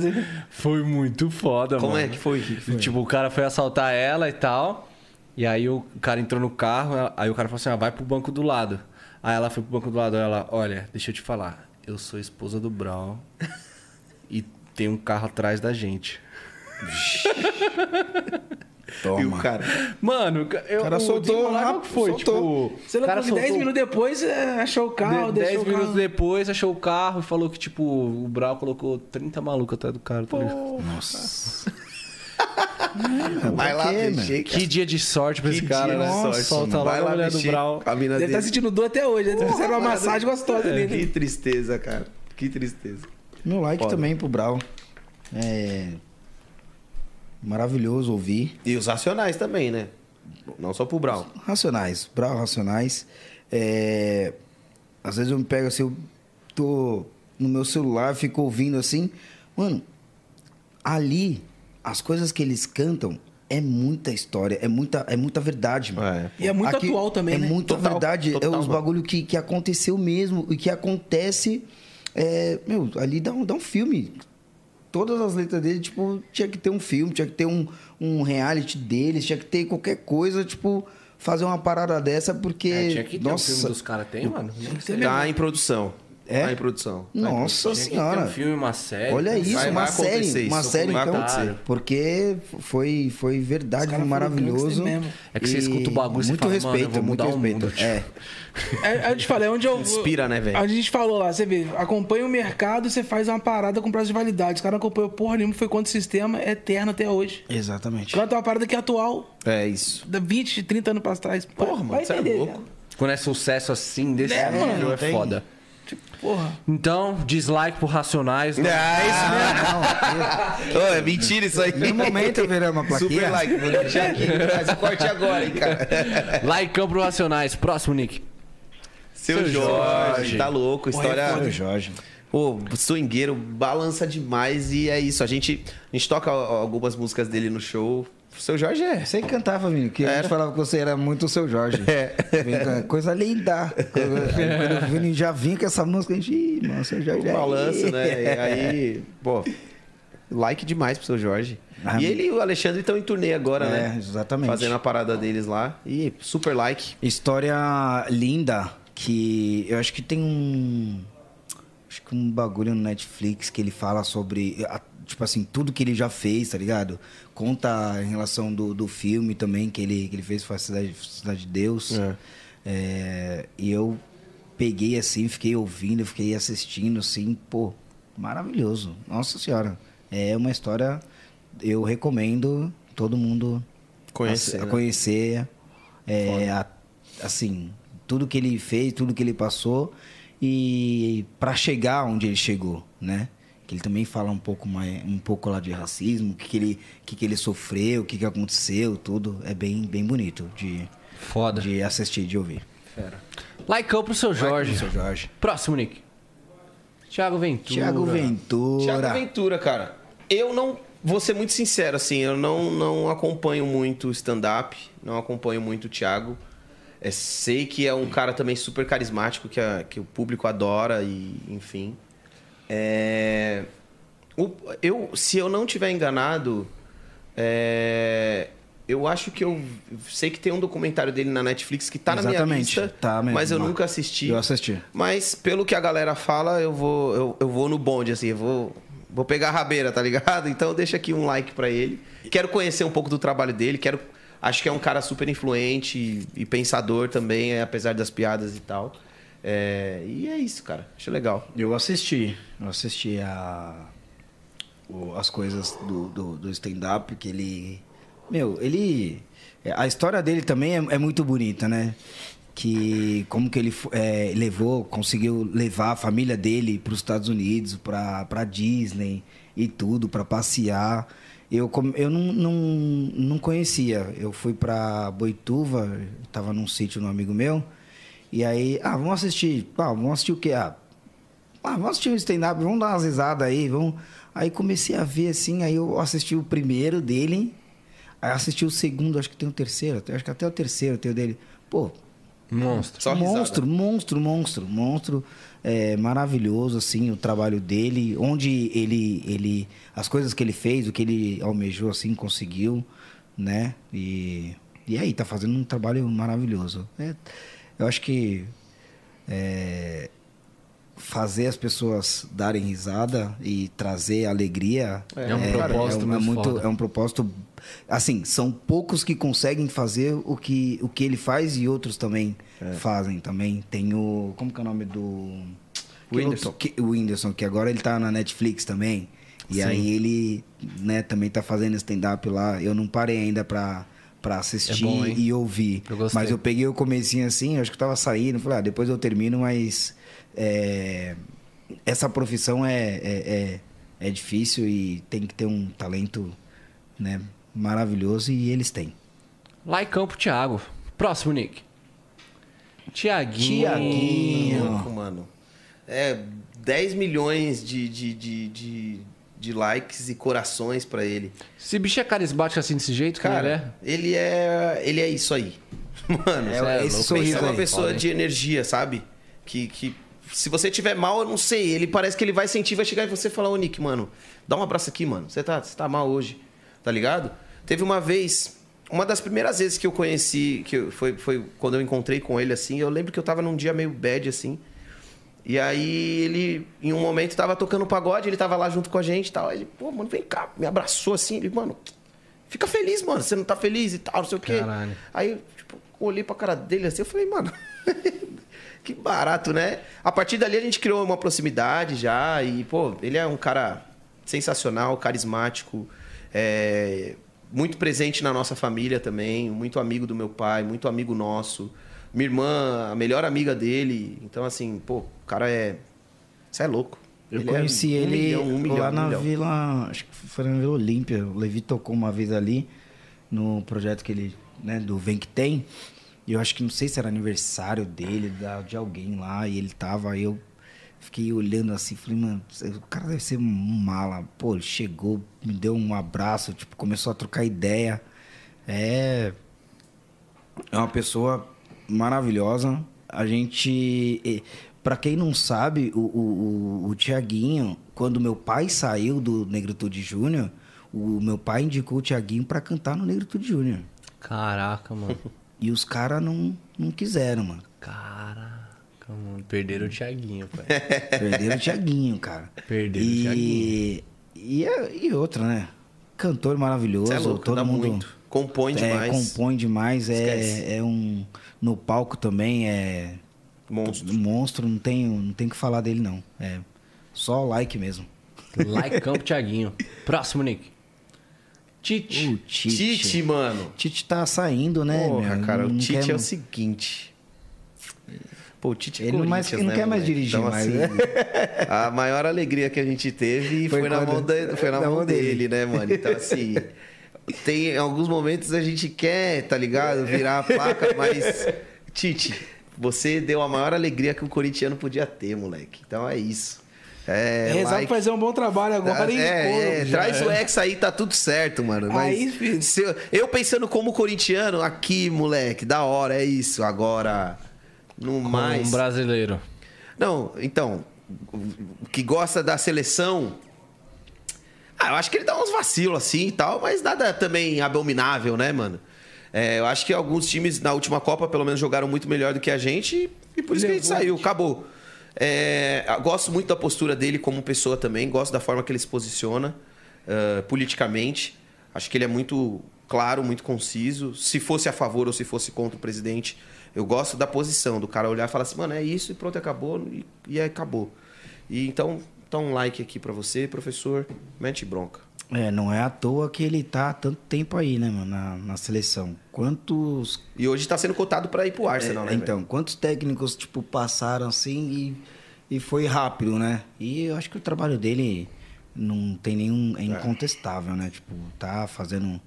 Foi muito foda, Como mano. é que foi? Tipo, o cara foi assaltar ela e tal. E aí o cara entrou no carro, aí o cara falou assim: ah, vai pro banco do lado. Aí ela foi pro banco do lado, ela, olha, deixa eu te falar, eu sou esposa do Brown tem um carro atrás da gente. Toma. E o cara. Mano, eu, O cara soltou lá, que foi, soltou. tipo... Você cara lembra que 10 soltou- minutos depois é, achou o carro, de- deixou 10 o carro. minutos depois, achou o carro e falou que, tipo, o Brau colocou 30 malucos atrás do cara. tá? Nossa. Vai lá, mexer, Que dia de sorte pra esse Que cara, dia né? sorte, Solta Vai a lá mulher do Brau. a mina Deve dele. estar sentindo dor até hoje. Deve fizeram uma massagem gostosa Que nele. tristeza, cara. Que tristeza. Meu like Foda. também pro Brau. É. Maravilhoso ouvir. E os racionais também, né? Não só pro Brown. Racionais, Brau Racionais. É, Às vezes eu me pego assim, eu tô no meu celular, fico ouvindo assim. Mano, ali, as coisas que eles cantam é muita história, é muita, é muita verdade, mano. É. E é muito atual também, é né? muita Total, verdade. total, é os mano. bagulho que, que aconteceu mesmo e que acontece. É, meu, ali dá um, dá um filme. Todas as letras dele, tipo, tinha que ter um filme, tinha que ter um, um reality deles, tinha que ter qualquer coisa, tipo, fazer uma parada dessa, porque. É, tinha que ter nossa, um filme dos caras, tem, mano? Tá em produção. É? Tá em produção. Nossa que ter senhora. um filme, uma série. Olha né? isso, Vai- uma vai série. Uma série, vai então. acontecer. Porque foi, foi verdade, foram maravilhoso. mesmo. É que você escuta o bagulho e você Muito fala, mano, eu respeito, vou muito mudar o respeito. mundo, tipo. É. É, eu te falei, onde eu. Inspira, né, velho? A gente falou lá, você vê, acompanha o mercado e você faz uma parada com prazo de validade. Os caras acompanham porra nenhuma, foi contra o sistema, é eterno até hoje. Exatamente. Canta uma parada que é atual, É isso. da 20, 30 anos pra trás. Porra, mano, Vai você é entender, louco. cara. Quando é sucesso assim, desse É, nível, mano, é tem- foda. Porra. Então, dislike pro Racionais. né? Ah, isso mesmo. Ô, é mentira isso aí. No momento eu virei uma plaquinha. Super like. Vou deixar aqui. Faz o corte agora, hein, cara. Likeão pro Racionais. Próximo, Nick. Seu, Seu Jorge. Jorge. Tá louco. História. Olha o Jorge. Pô, swingueiro, balança demais e é isso. A gente, a gente toca algumas músicas dele no show. O seu Jorge é. Você cantava, Vini, que a Era. gente falava que você era muito o seu Jorge. É. Coisa linda. Aí Quando o Vini já vinha com essa música, a gente, Ih, mano, seu Jorge O é balanço, né? E aí, pô, like demais pro seu Jorge. Ah, e ele e o Alexandre estão em turnê agora, É, né? exatamente. Fazendo a parada deles lá. E super like. História linda que eu acho que tem um acho que um bagulho no Netflix que ele fala sobre a- tipo assim tudo que ele já fez, tá ligado? Conta em relação do, do filme também que ele que ele fez foi a cidade, cidade de Deus. É. É, e eu peguei assim, fiquei ouvindo, fiquei assistindo assim, pô, maravilhoso. Nossa senhora. É uma história eu recomendo todo mundo Conhecer, a, a né? conhecer é, a- assim, tudo que ele fez, tudo que ele passou e para chegar onde ele chegou, né? Que ele também fala um pouco mais, um pouco lá de racismo, o que, que ele, que, que ele sofreu, o que, que aconteceu, tudo é bem, bem bonito de, Foda. de assistir, de ouvir. Likeão pro seu Jorge. Seu Jorge. Próximo, Nick. Thiago Ventura. Tiago Ventura. Thiago Ventura, cara. Eu não. Vou ser muito sincero, assim, eu não, não acompanho muito stand-up, não acompanho muito o Thiago. É, sei que é um cara também super carismático, que, a- que o público adora e, enfim. É, o- eu, se eu não tiver enganado, é, eu acho que eu sei que tem um documentário dele na Netflix que tá na minha lista, tá mesmo mas eu nunca assisti. Eu assisti. Mas pelo que a galera fala, eu vou, eu, eu vou no bonde, assim, eu vou, vou pegar a rabeira, tá ligado? Então deixa aqui um like pra ele. Quero conhecer um pouco do trabalho dele, quero. Acho que é um cara super influente e, e pensador também, é, apesar das piadas e tal. É, e é isso, cara. Acho legal. Eu assisti. Eu assisti a, o- as coisas do, do, do stand-up que ele. Meu, ele. A história dele também é, é muito bonita, né? Que como que ele é, levou, conseguiu levar a família dele para os Estados Unidos, para Disney e tudo, para passear. Eu, eu não, não, não conhecia. Eu fui para Boituva, estava num sítio de um amigo meu. E aí, ah, vamos assistir. Ah, vamos assistir o quê? Ah, vamos assistir o stand-up, vamos dar umas risadas aí, vamos. Aí comecei a ver assim, aí eu assisti o primeiro dele, aí assisti o segundo, acho que tem o terceiro, acho que até o terceiro tem o dele. Pô, Monstro. Só monstro, monstro, monstro, monstro. É, maravilhoso, assim, o trabalho dele, onde ele, ele. As coisas que ele fez, o que ele almejou, assim, conseguiu, né? E, e aí, tá fazendo um trabalho maravilhoso. É, eu acho que. é, fazer as pessoas darem risada e trazer alegria É um propósito muito muito foda. é um propósito assim são poucos que conseguem fazer o que o que ele faz e outros também É. fazem também. Tem o como que é o nome do O que Whindersson. outro- que- o Whindersson que agora ele tá na Netflix também. E aí ele né também tá fazendo stand-up lá. Eu não parei ainda pra para assistir É bom, e ouvir. Eu mas eu peguei o comecinho assim acho que eu tava saindo. Falei ah, depois eu termino mas é, essa profissão é, é, é, é difícil e tem que ter um talento né, maravilhoso e eles têm. Lá em campo, Thiago. Próximo, Nick. Tiaguinho. Tiaguinho. Mano. É 10 milhões de, de, de, de, de likes e corações pra ele. Esse bicho é carismático assim desse jeito, Cara, ele é. Ele é isso aí. Mano, É, é esse louco. sorriso é uma aí. pessoa de energia, sabe? Que, que se você tiver mal, eu não sei. Ele parece que ele vai sentir, vai chegar em você e falar, ô Nick, mano, dá um abraço aqui, mano. Você tá, você tá mal hoje, tá ligado? Teve uma vez, uma das primeiras vezes que eu conheci, que eu- foi, foi quando eu encontrei com ele, assim, eu lembro que eu tava num dia meio bad, assim. E aí ele, em um momento, tava tocando pagode, ele tava lá junto com a gente e tal. Aí ele, pô, mano, vem cá, me abraçou assim, ele, mano, fica feliz, mano, você não tá feliz e tal, não sei o quê. Caralho. Aí, tipo, olhei pra cara dele assim, eu falei, mano, que barato, né? A partir dali a gente criou uma proximidade já e, pô, ele é um cara sensacional, carismático, é, muito presente na nossa família também, muito amigo do meu pai, muito amigo nosso. Minha irmã, a melhor amiga dele. Então, assim, pô, o cara é... Você é louco. Eu Ele é conheci um ele milhão, um milhão, lá um na milhão. Vila, acho que foi na Vila Olímpia. O Levi tocou uma vez ali no projeto que ele, né, do Vem que tem. E eu acho que não sei se era aniversário dele, da- de alguém lá, e ele tava, aí eu fiquei olhando assim, falei, mano, o cara deve ser um mala. Pô, ele chegou, me deu um abraço, tipo, começou a trocar ideia. É. É uma pessoa maravilhosa. A gente. Pra quem não sabe, o, o, o, o Tiaguinho, quando meu pai saiu do Negritude Júnior, o meu pai indicou o Tiaguinho pra cantar no Negritude Júnior. Caraca, mano. E os caras não, não quiseram, mano. Caraca, mano. Perderam o Thiaguinho, pai. Perderam o Tiaguinho, cara. Perderam o e, Thiaguinho. E, é- e outra, né? Cantor maravilhoso. Você é louco, todo mundo muito. Compõe é, demais. compõe demais. Esquece. É, é um. No palco também é. Monstro. Monstro, não tem não tem o que falar dele, não. É só like mesmo. Em campo, Thiaguinho. Próximo, Nick. Tite. O Tite. Tite, mano. Tite tá saindo, né? Porra, meu? cara, Não o Tite quer- é o seguinte. Pô, o Tite é Ele não mais- Corinthians, não né, quer mais moleque? dirigir Então, mais, assim, né? A maior alegria que a gente teve foi, Foi na, mão, da- foi na na mão dele, dele. né, mano? Então, assim, tem em alguns momentos a gente quer, tá ligado? Virar a placa, mas, Tite, você deu a maior alegria que o corintiano podia ter, moleque. Então é isso. É, Rezar like- pra fazer um bom trabalho agora é, e é, pô, traz o é. ex aí, tá tudo certo, mano. Mas Aí, filho. se eu, eu pensando como corintiano, aqui, moleque, da hora, é isso. Agora, no mais. Um brasileiro. Não, então, o que gosta da seleção. Ah, eu acho que ele dá uns vacilos assim e tal, mas nada também abominável, né, mano? É, eu acho que alguns times na última Copa, pelo menos, jogaram muito melhor do que a gente e por isso que a gente saiu, acabou. É, gosto muito da postura dele como pessoa também, gosto da forma que ele se posiciona eh, politicamente. Acho que ele é muito claro, muito conciso. Se fosse a favor ou se fosse contra o presidente, eu gosto da posição do cara olhar e falar assim, mano, é isso e pronto, acabou e, e acabou. E então, então um like aqui pra você, professor. Mete bronca. É, não é à toa que ele tá há tanto tempo aí, né, mano, na, na seleção. Quantos E hoje tá sendo cotado pra ir pro Arsenal, É, né? então, quantos técnicos, tipo, passaram assim e, e foi rápido, né? E eu acho que o trabalho dele não tem nenhum. É incontestável, né? Tipo, tá fazendo.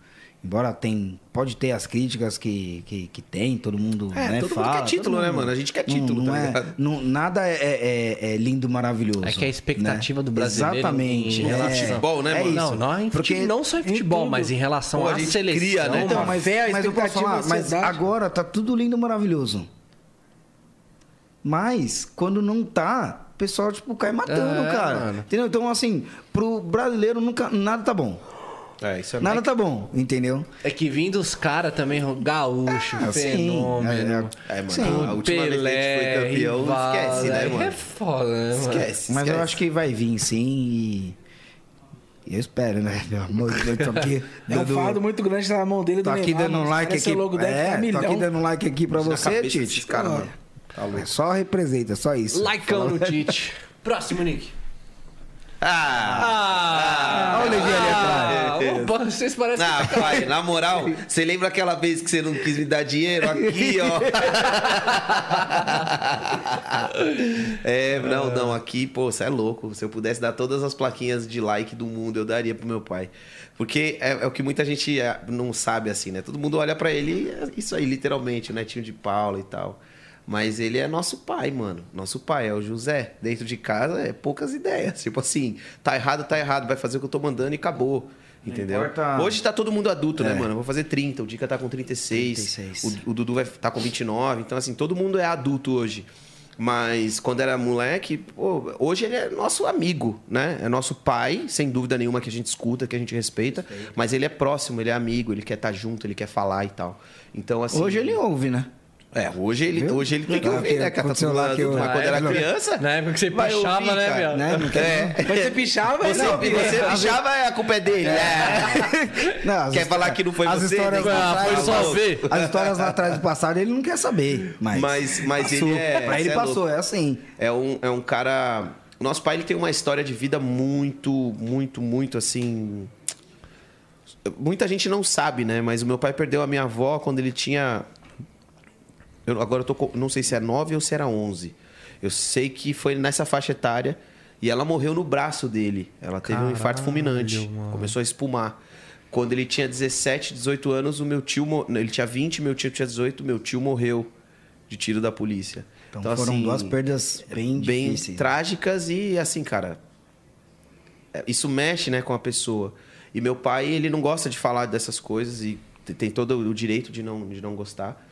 Embora tem. Pode ter as críticas que, que, que tem, todo mundo. É, né, todo mundo fala, quer título, né, mundo- mano? A gente quer Não- título, não tá é, ligado? não- Nada é, é- é lindo maravilhoso. É que a expectativa né? do brasileiro Exatamente. em é, relação- Futebol, né, é mano? isso. Não, não, em Porque não só em futebol, tudo. mas em relação Pô, a à gente seleção. cria, né? Então, mas, a mas eu posso expectativa, falar, mas agora tá tudo lindo, maravilhoso. Mas, quando não tá, o pessoal, tipo, cai matando, É, cara. mano. Entendeu? Então, assim, pro brasileiro nunca nada tá bom. É, isso é Nada tá bom, entendeu? É que vindo os caras também, gaúcho, Ah, sim. fenômeno. É, é. É, mano, Sim. a última vez que a gente foi Pelé, campeão, Rivaldo, esquece, né, aí mano? É foda, né, mano? Esquece, Mas eu acho que vai vir sim e. Eu espero, né? Meu amor de Deus, tô aqui. É um fardo muito grande na mão dele do Tô aqui Neymar, dando um like aqui. o logo deve é, tá tô aqui dando um like aqui pra Na você, Tite. caras, mano. Tá. Só representa, só isso. Likeão no Tite. Próximo, Nick. Ah! Ah! Olha o ali atrás. opa, vocês parecem... Ah, pai, na moral, você lembra aquela vez que você não quis me dar dinheiro? Aqui, ó. É, não, não, aqui, pô, você é louco. Se eu pudesse dar todas as plaquinhas de like do mundo, eu daria pro meu pai. Porque é, é o que muita gente é, não sabe assim, né? Todo mundo olha pra ele e é isso aí, literalmente, o netinho de Paula e tal. Mas ele é nosso pai, mano. Nosso pai é o José. Dentro de casa é poucas ideias. Tipo assim, tá errado, tá errado. Vai fazer o que eu tô mandando e acabou. Entendeu? importa- Hoje tá todo mundo adulto, né, É. mano? Eu vou fazer 30, o Dica tá com 36, 36. O, o Dudu vai tá com 29. Então, assim, todo mundo é adulto hoje. Mas quando era moleque, pô, hoje ele é nosso amigo, né? É nosso pai, sem dúvida nenhuma, que a gente escuta, que a gente respeita. Mas ele é próximo, ele é amigo, ele quer estar junto, ele quer falar e tal. Então, assim. Hoje ele ouve, né? É, hoje ele, Viu? hoje ele tem que Ah, ouvir, que né? Cara, tá tudo lá que eu- mas quando Ah, era é, criança. Na época que você pichava, ouvir, né, cara. viado? Né? Não É. Quando você pichava, Você, não, você pichava, é a culpa é dele. É. Não, Quer falar que não foi as você? Histórias né? lá Ah, atrás, foi só ver. As histórias lá atrás do passado ele não quer saber. Mas, Mas- mas passou. ele é- Pra ele é passou, louco. é assim. É um, é um cara. Nosso pai ele tem uma história de vida muito, muito, muito assim. Muita gente não sabe, né? Mas o meu pai perdeu a minha avó quando ele tinha. Eu, agora eu tô. Não sei se é 9 ou se era 11. Eu sei que foi nessa faixa etária e ela morreu no braço dele. Ela teve um infarto fulminante. Começou a espumar. Quando ele tinha 17, 18 anos, o meu tio. Ele tinha 20, meu tio tinha 18, meu tio morreu de tiro da polícia. Então, foram duas perdas bem, bem difíceis. trágicas e assim, cara, é, isso mexe, né, com a pessoa. E meu pai, ele não gosta de falar dessas coisas e te- tem todo o direito de não, de não gostar.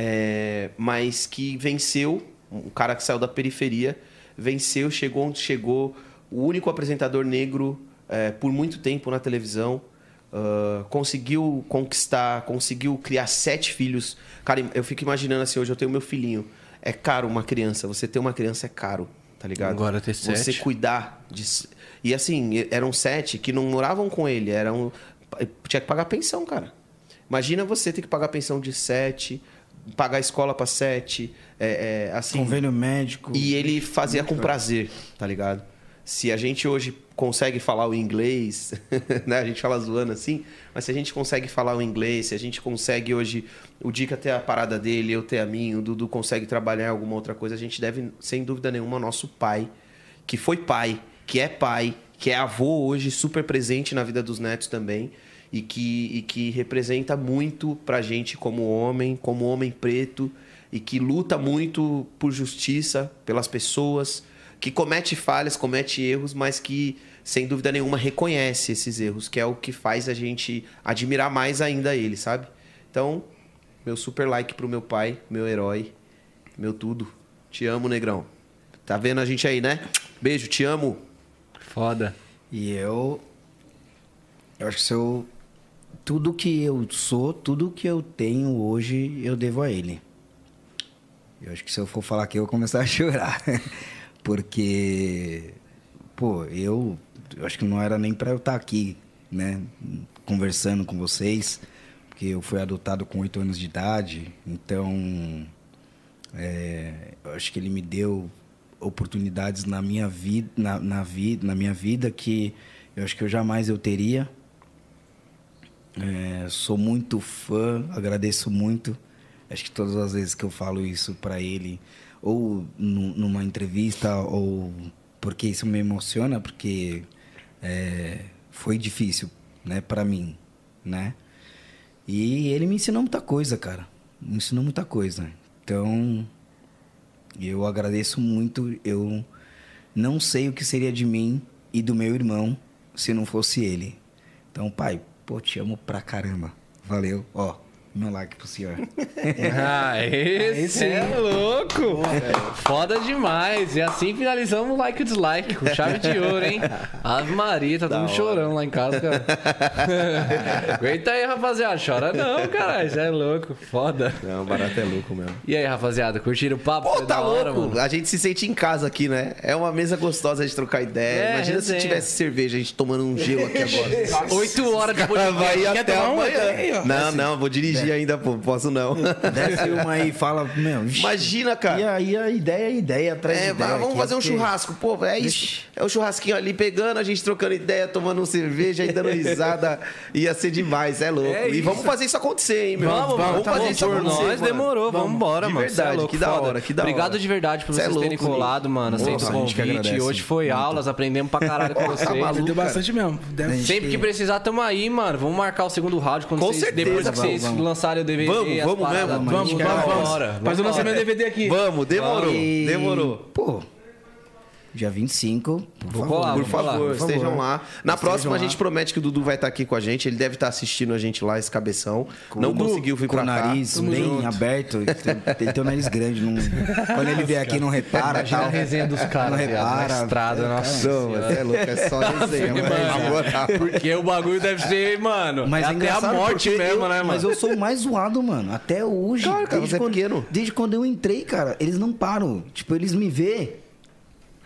É, mas que venceu, um cara que saiu da periferia, venceu, chegou onde chegou, o único apresentador negro é, por muito tempo na televisão. ah, conseguiu conquistar, conseguiu criar sete filhos. Cara, eu fico imaginando assim, hoje eu tenho meu filhinho. É caro uma criança, você ter uma criança é caro, tá ligado? Agora ter Você sete. cuidar de. E assim, eram sete que não moravam com ele, eram. Tinha que pagar pensão, cara. Imagina você ter que pagar pensão de sete, pagar escola pra sete, é, é, assim. Convênio médico. E ele fazia com prazer, tá ligado? Se a gente hoje consegue falar o inglês, né? A gente fala zoando assim, mas se a gente consegue falar o inglês, se a gente consegue hoje o Dica ter a parada dele, eu ter a minha, o Dudu consegue trabalhar em alguma outra coisa, a gente deve, sem dúvida nenhuma, nosso pai, que foi pai, que é pai, que é avô hoje, super presente na vida dos netos também, e que, e que representa muito pra gente como homem, como homem preto, e que luta muito por justiça, pelas pessoas, que comete falhas, comete erros, mas que, sem dúvida nenhuma, reconhece esses erros, que é o que faz a gente admirar mais ainda ele, sabe? Então, meu super like pro meu pai, meu herói, meu tudo. Te amo, negrão. Tá vendo a gente aí, né? Beijo, te amo. Foda. E eu. Eu acho que se eu. Tudo que eu sou, tudo que eu tenho hoje, eu devo a ele. Eu acho que se eu for falar aqui, eu vou começar a chorar. Porque. Pô, eu. Eu acho que não era nem pra eu estar aqui, né? Conversando com vocês. Porque eu fui adotado com oito anos de idade. Então. É, eu acho que ele me deu oportunidades na minha vida, na, na, vida, na minha vida que eu acho que eu jamais eu teria. É, sou muito fã, agradeço muito. Acho que todas as vezes que eu falo isso para ele, ou nu- numa entrevista, ou porque isso me emociona, porque é, foi difícil, né, para mim, né? E ele me ensinou muita coisa, cara. Me ensinou muita coisa. Então, eu agradeço muito. Eu não sei o que seria de mim e do meu irmão se não fosse ele. Então, pai, pô, te amo pra caramba. Valeu. Ó, meu like pro senhor. Ah, esse é louco! Foda demais. E assim finalizamos o like e o dislike. Com chave de ouro, hein? Ave Maria, tá todo mundo chorando lá em casa, cara. Aguenta aí, rapaziada. Chora não, caralho. Você é louco. Foda. Não, o barato é louco mesmo. E aí, rapaziada, curtiram o papo? Pô, tá da hora, louco. mano. A gente se sente em casa aqui, né? É uma mesa gostosa de trocar ideia. É, Imagina resenha. se tivesse cerveja, a gente tomando um gelo aqui agora. Oito horas de podcast. Vai até amanhã. Não, não, vou dirigir ainda, pô. Posso não. Desce uma aí e fala, meu, ixi, Imagina, cara. E aí a ideia é ideia atrás de É, ideia. vamos aqui, fazer um porque- churrasco. Pô, é isso. É o churrasquinho ali pegando, a gente trocando ideia, tomando uma cerveja e dando risada. Ia ser demais, é louco. É e vamos fazer isso acontecer, hein, meu? Vamos, vamos, tá fazer bom, isso por acontecer. nós mano. demorou, vamos embora, De mano. Cê é verdade, louco, que da foda. hora, que da Obrigado hora. de verdade por Cê é vocês terem louco, colado, mano. Aceito o convite. Hoje foi aulas, aprendemos pra caralho com tá vocês. Deu bastante mesmo. Sempre que precisar, tamo aí, mano. Vamos marcar o segundo round quando Com vocês, depois que vamos, vocês vamos. Lançarem o DVD. Vamos, as vamos paradas. mesmo, Vamos, Vamos, vamos, vamos. Faz o lançamento do DVD aqui. Vamos, demorou. E- Demorou. Pô, dia 25, por Vou favor. colar, Por favor, por favor. estejam lá. Na Estejam próxima, a lá. gente promete que o Dudu vai estar aqui com a gente. Ele deve estar assistindo a gente lá, esse cabeção. não Dudu, conseguiu vir com pra o nariz cá. bem aberto. Ele tem- o nariz grande. Não... Quando ele vier aqui, não repara. Tal. a resenha dos caras, Não viado, na repara. estrada, nossa. Não, mas é louco, é só resenha. mano. Moral. Porque o bagulho deve ser, mano, Mas é é até a morte mesmo, eu- né, mano? Mas eu sou o mais zoado, mano. Até hoje. Claro, cara, desde você é quando, pequeno. Desde quando eu entrei, cara, eles não param. Tipo, eles me vê,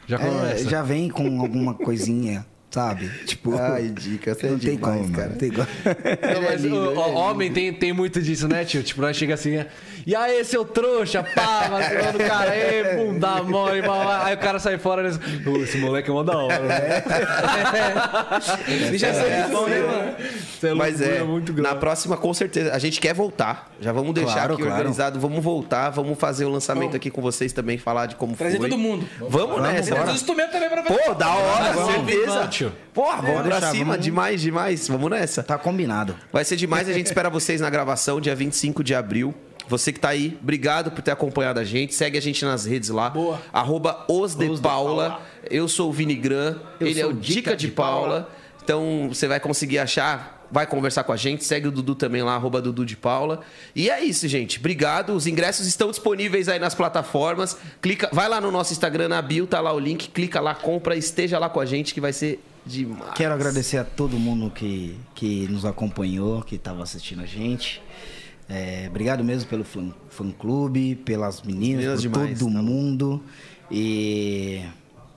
Já é, começa. já vem com alguma coisinha, sabe? Tipo, Ai, dica, você é não tem demais, como, cara. tem como. Não, mas lindo, o- é homem tem, tem muito disso, né, tio? Tipo, nós chega assim, e aí, seu trouxa, pá, vacilando o cara, ei, bunda mole, aí o cara sai fora e diz, "Pô, esse moleque é mó da hora, né? Deixa ser bom, né, mano? Isso é Mas loucura é, muito na próxima, com certeza. A gente quer voltar. Já vamos deixar Claro, aqui claro. organizado. Vamos voltar, vamos fazer o lançamento aqui com vocês também, falar de como Trazer foi. todo mundo. Vamos nessa. Traz os instrumentos também pra fazer. Pô, da hora, Vamos, certeza. vamos. Porra, vamos pra deixar, cima. vamos. Demais, demais. Vamos nessa. Tá combinado. Vai ser demais. A gente espera vocês na gravação, dia 25 de abril. Você que tá aí, obrigado por ter acompanhado a gente. Segue a gente nas redes lá. Boa. Arroba os de Paula. Eu sou o Vini Gran. Eu Ele é o Dica de Paula. Então você vai conseguir achar. Vai conversar com a gente. Segue o Dudu também lá, arroba Dudu de Paula. E é isso, gente. Obrigado. Os ingressos estão disponíveis aí nas plataformas. Clica, vai lá no nosso Instagram, na bio, tá lá o link. Clica lá, compra, esteja lá com a gente que vai ser demais. Quero agradecer a todo mundo que, que nos acompanhou, que estava assistindo a gente. É, obrigado mesmo pelo fã, fã clube, pelas meninas, Meninas por demais, todo tá mundo. E,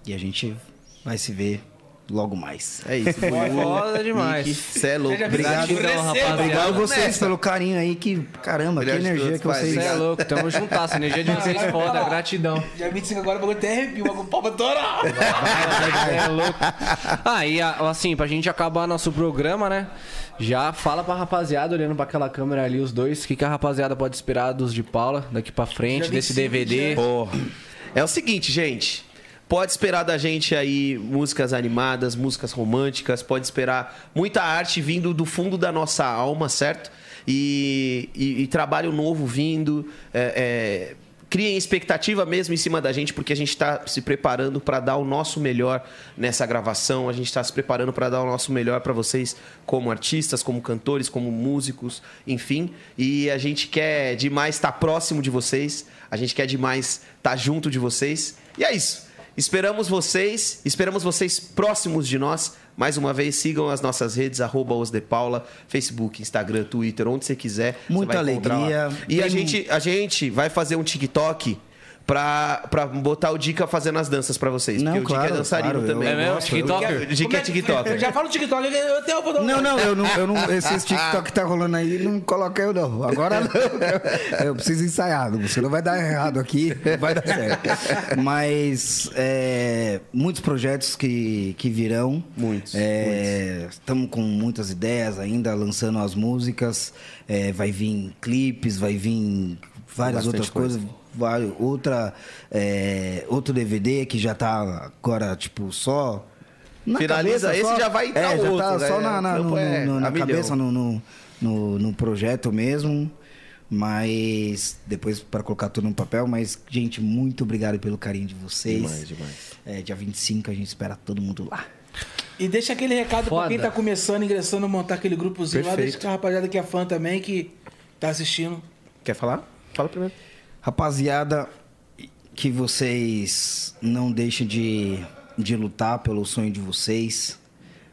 e a gente vai se ver logo mais. É isso. Foda demais. Você é louco. Seja Obrigado. Gratidão, Receba. rapaziada. Obrigado a vocês nessa. pelo carinho aí, que caramba, Obrigado que a energia que vocês. Você é louco, tamo juntas. Energia de vocês vai, foda, gratidão. Dia 25 agora, o bagulho até arrepio, o bagulho palma toda. É louco. Ah, e a- assim, pra gente acabar nosso programa, né? Já fala pra rapaziada, olhando pra aquela câmera ali, os dois, o que, que a rapaziada pode esperar dos de Paula daqui pra frente, desse 25 DVD. Porra. É o seguinte, gente. Pode esperar da gente aí músicas animadas, músicas românticas, pode esperar muita arte vindo do fundo da nossa alma, certo? E, e- e trabalho novo vindo. É, é, criem expectativa mesmo em cima da gente, porque a gente está se preparando para dar o nosso melhor nessa gravação. A gente está se preparando para dar o nosso melhor para vocês, como artistas, como cantores, como músicos, enfim. E a gente quer demais estar próximo de vocês. A gente quer demais estar junto de vocês. E é isso. Esperamos vocês, esperamos vocês próximos de nós. Mais uma vez, sigam as nossas redes, arroba os de Paula, Facebook, Instagram, Twitter, onde você quiser. Muita alegria. E a gente, a gente vai fazer um TikTok pra, pra botar o Dica fazendo as danças pra vocês. Não, porque o Dica claro, é dançarino claro, eu- também. É mesmo? TikToker? O Dica é TikToker. Já fala o TikTok, eu até vou dar um- Não, não, eu não, eu não. Esse TikTok que tá rolando aí, não coloca eu, não. Agora não. Eu preciso ensaiar. Você não vai dar errado aqui, não vai dar certo. Mas é, muitos projetos que, que virão. Muitos, Estamos com muitas ideias ainda, lançando as músicas. É, vai vir clipes, vai vir várias Bastante outras coisas. Vai, outra, é, outro DVD que já tá agora, tipo, só. na Finaliza cabeça, esse, só- já vai entrar é, já outro, tá né? só na, na, O no- trampo é no- na cabeça, no, no, no, no projeto mesmo. Mas depois para colocar tudo no papel. Mas, gente, muito obrigado pelo carinho de vocês. Demais, demais. É, dia 25 a gente espera todo mundo lá. E deixa aquele recado pra quem tá começando, ingressando, montar aquele grupozinho lá. Perfeito. Deixa com a rapaziada que é fã também, que tá assistindo. Quer falar? Fala primeiro. Rapaziada, que vocês não deixem de, de lutar pelo sonho de vocês.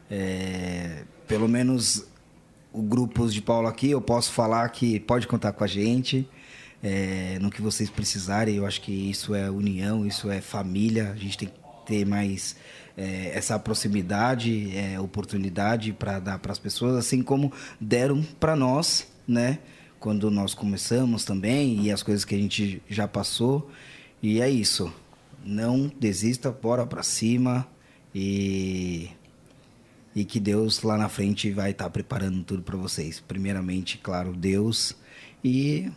É, pelo menos o grupos de Paulo aqui, eu posso falar que pode contar com a gente. é, no que vocês precisarem, eu acho que isso é união, isso é família. A gente tem que ter mais é, essa proximidade, é, oportunidade para dar para as pessoas, assim como deram para nós, né? Quando nós começamos também e as coisas que a gente já passou. E é isso. Não desista, bora para cima e e que Deus lá na frente vai estar preparando tudo para vocês. Primeiramente, claro, Deus e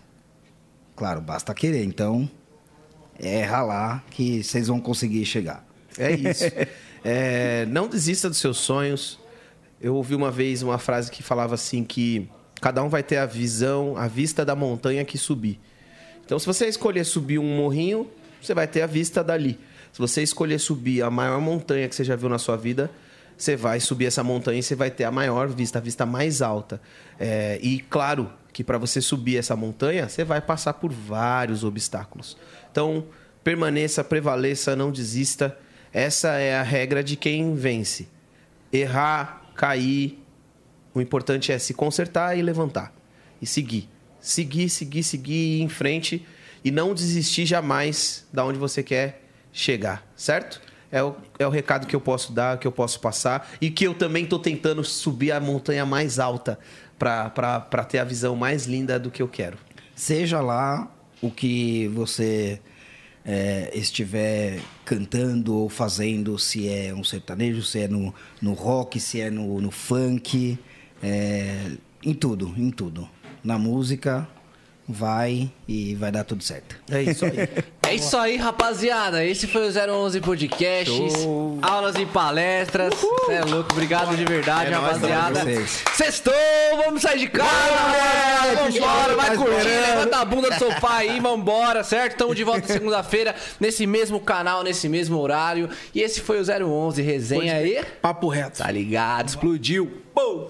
claro, basta querer. Então, é ralar que vocês vão conseguir chegar. É isso. É, não desista dos seus sonhos. Eu ouvi uma vez uma frase que falava assim que cada um vai ter a visão, a vista da montanha que subir. Então, se você escolher subir um morrinho, você vai ter a vista dali. Se você escolher subir a maior montanha que você já viu na sua vida, você vai subir essa montanha e você vai ter a maior vista, a vista mais alta. É, e claro que para você subir essa montanha, você vai passar por vários obstáculos. Então, permaneça, prevaleça, não desista. Essa é a regra de quem vence. Errar, cair, o importante é se consertar e levantar. E seguir. Seguir, seguir, seguir, ir em frente e não desistir jamais da onde você quer chegar, certo? É o, é o recado que eu posso dar, que eu posso passar e que eu também estou tentando subir a montanha mais alta para ter a visão mais linda do que eu quero. Seja lá o que você é, estiver cantando ou fazendo, se é um sertanejo, se é no, no rock, se é no, no funk, é, em tudo, em tudo. Na música, vai e vai dar tudo certo. É isso aí. É isso aí, rapaziada. Esse foi o 011 Podcasts. Show. Aulas e palestras. Cê é louco. Obrigado de verdade, É rapaziada. Sextou! Vamos sair de casa, rapaziada. Vambora, vai curtir. Levanta a bunda do sofá aí, vambora, certo? Tamo de volta segunda-feira, nesse mesmo canal, nesse mesmo horário. E esse foi o 011 Resenha aí. Papo reto. Tá ligado? Explodiu. Pum!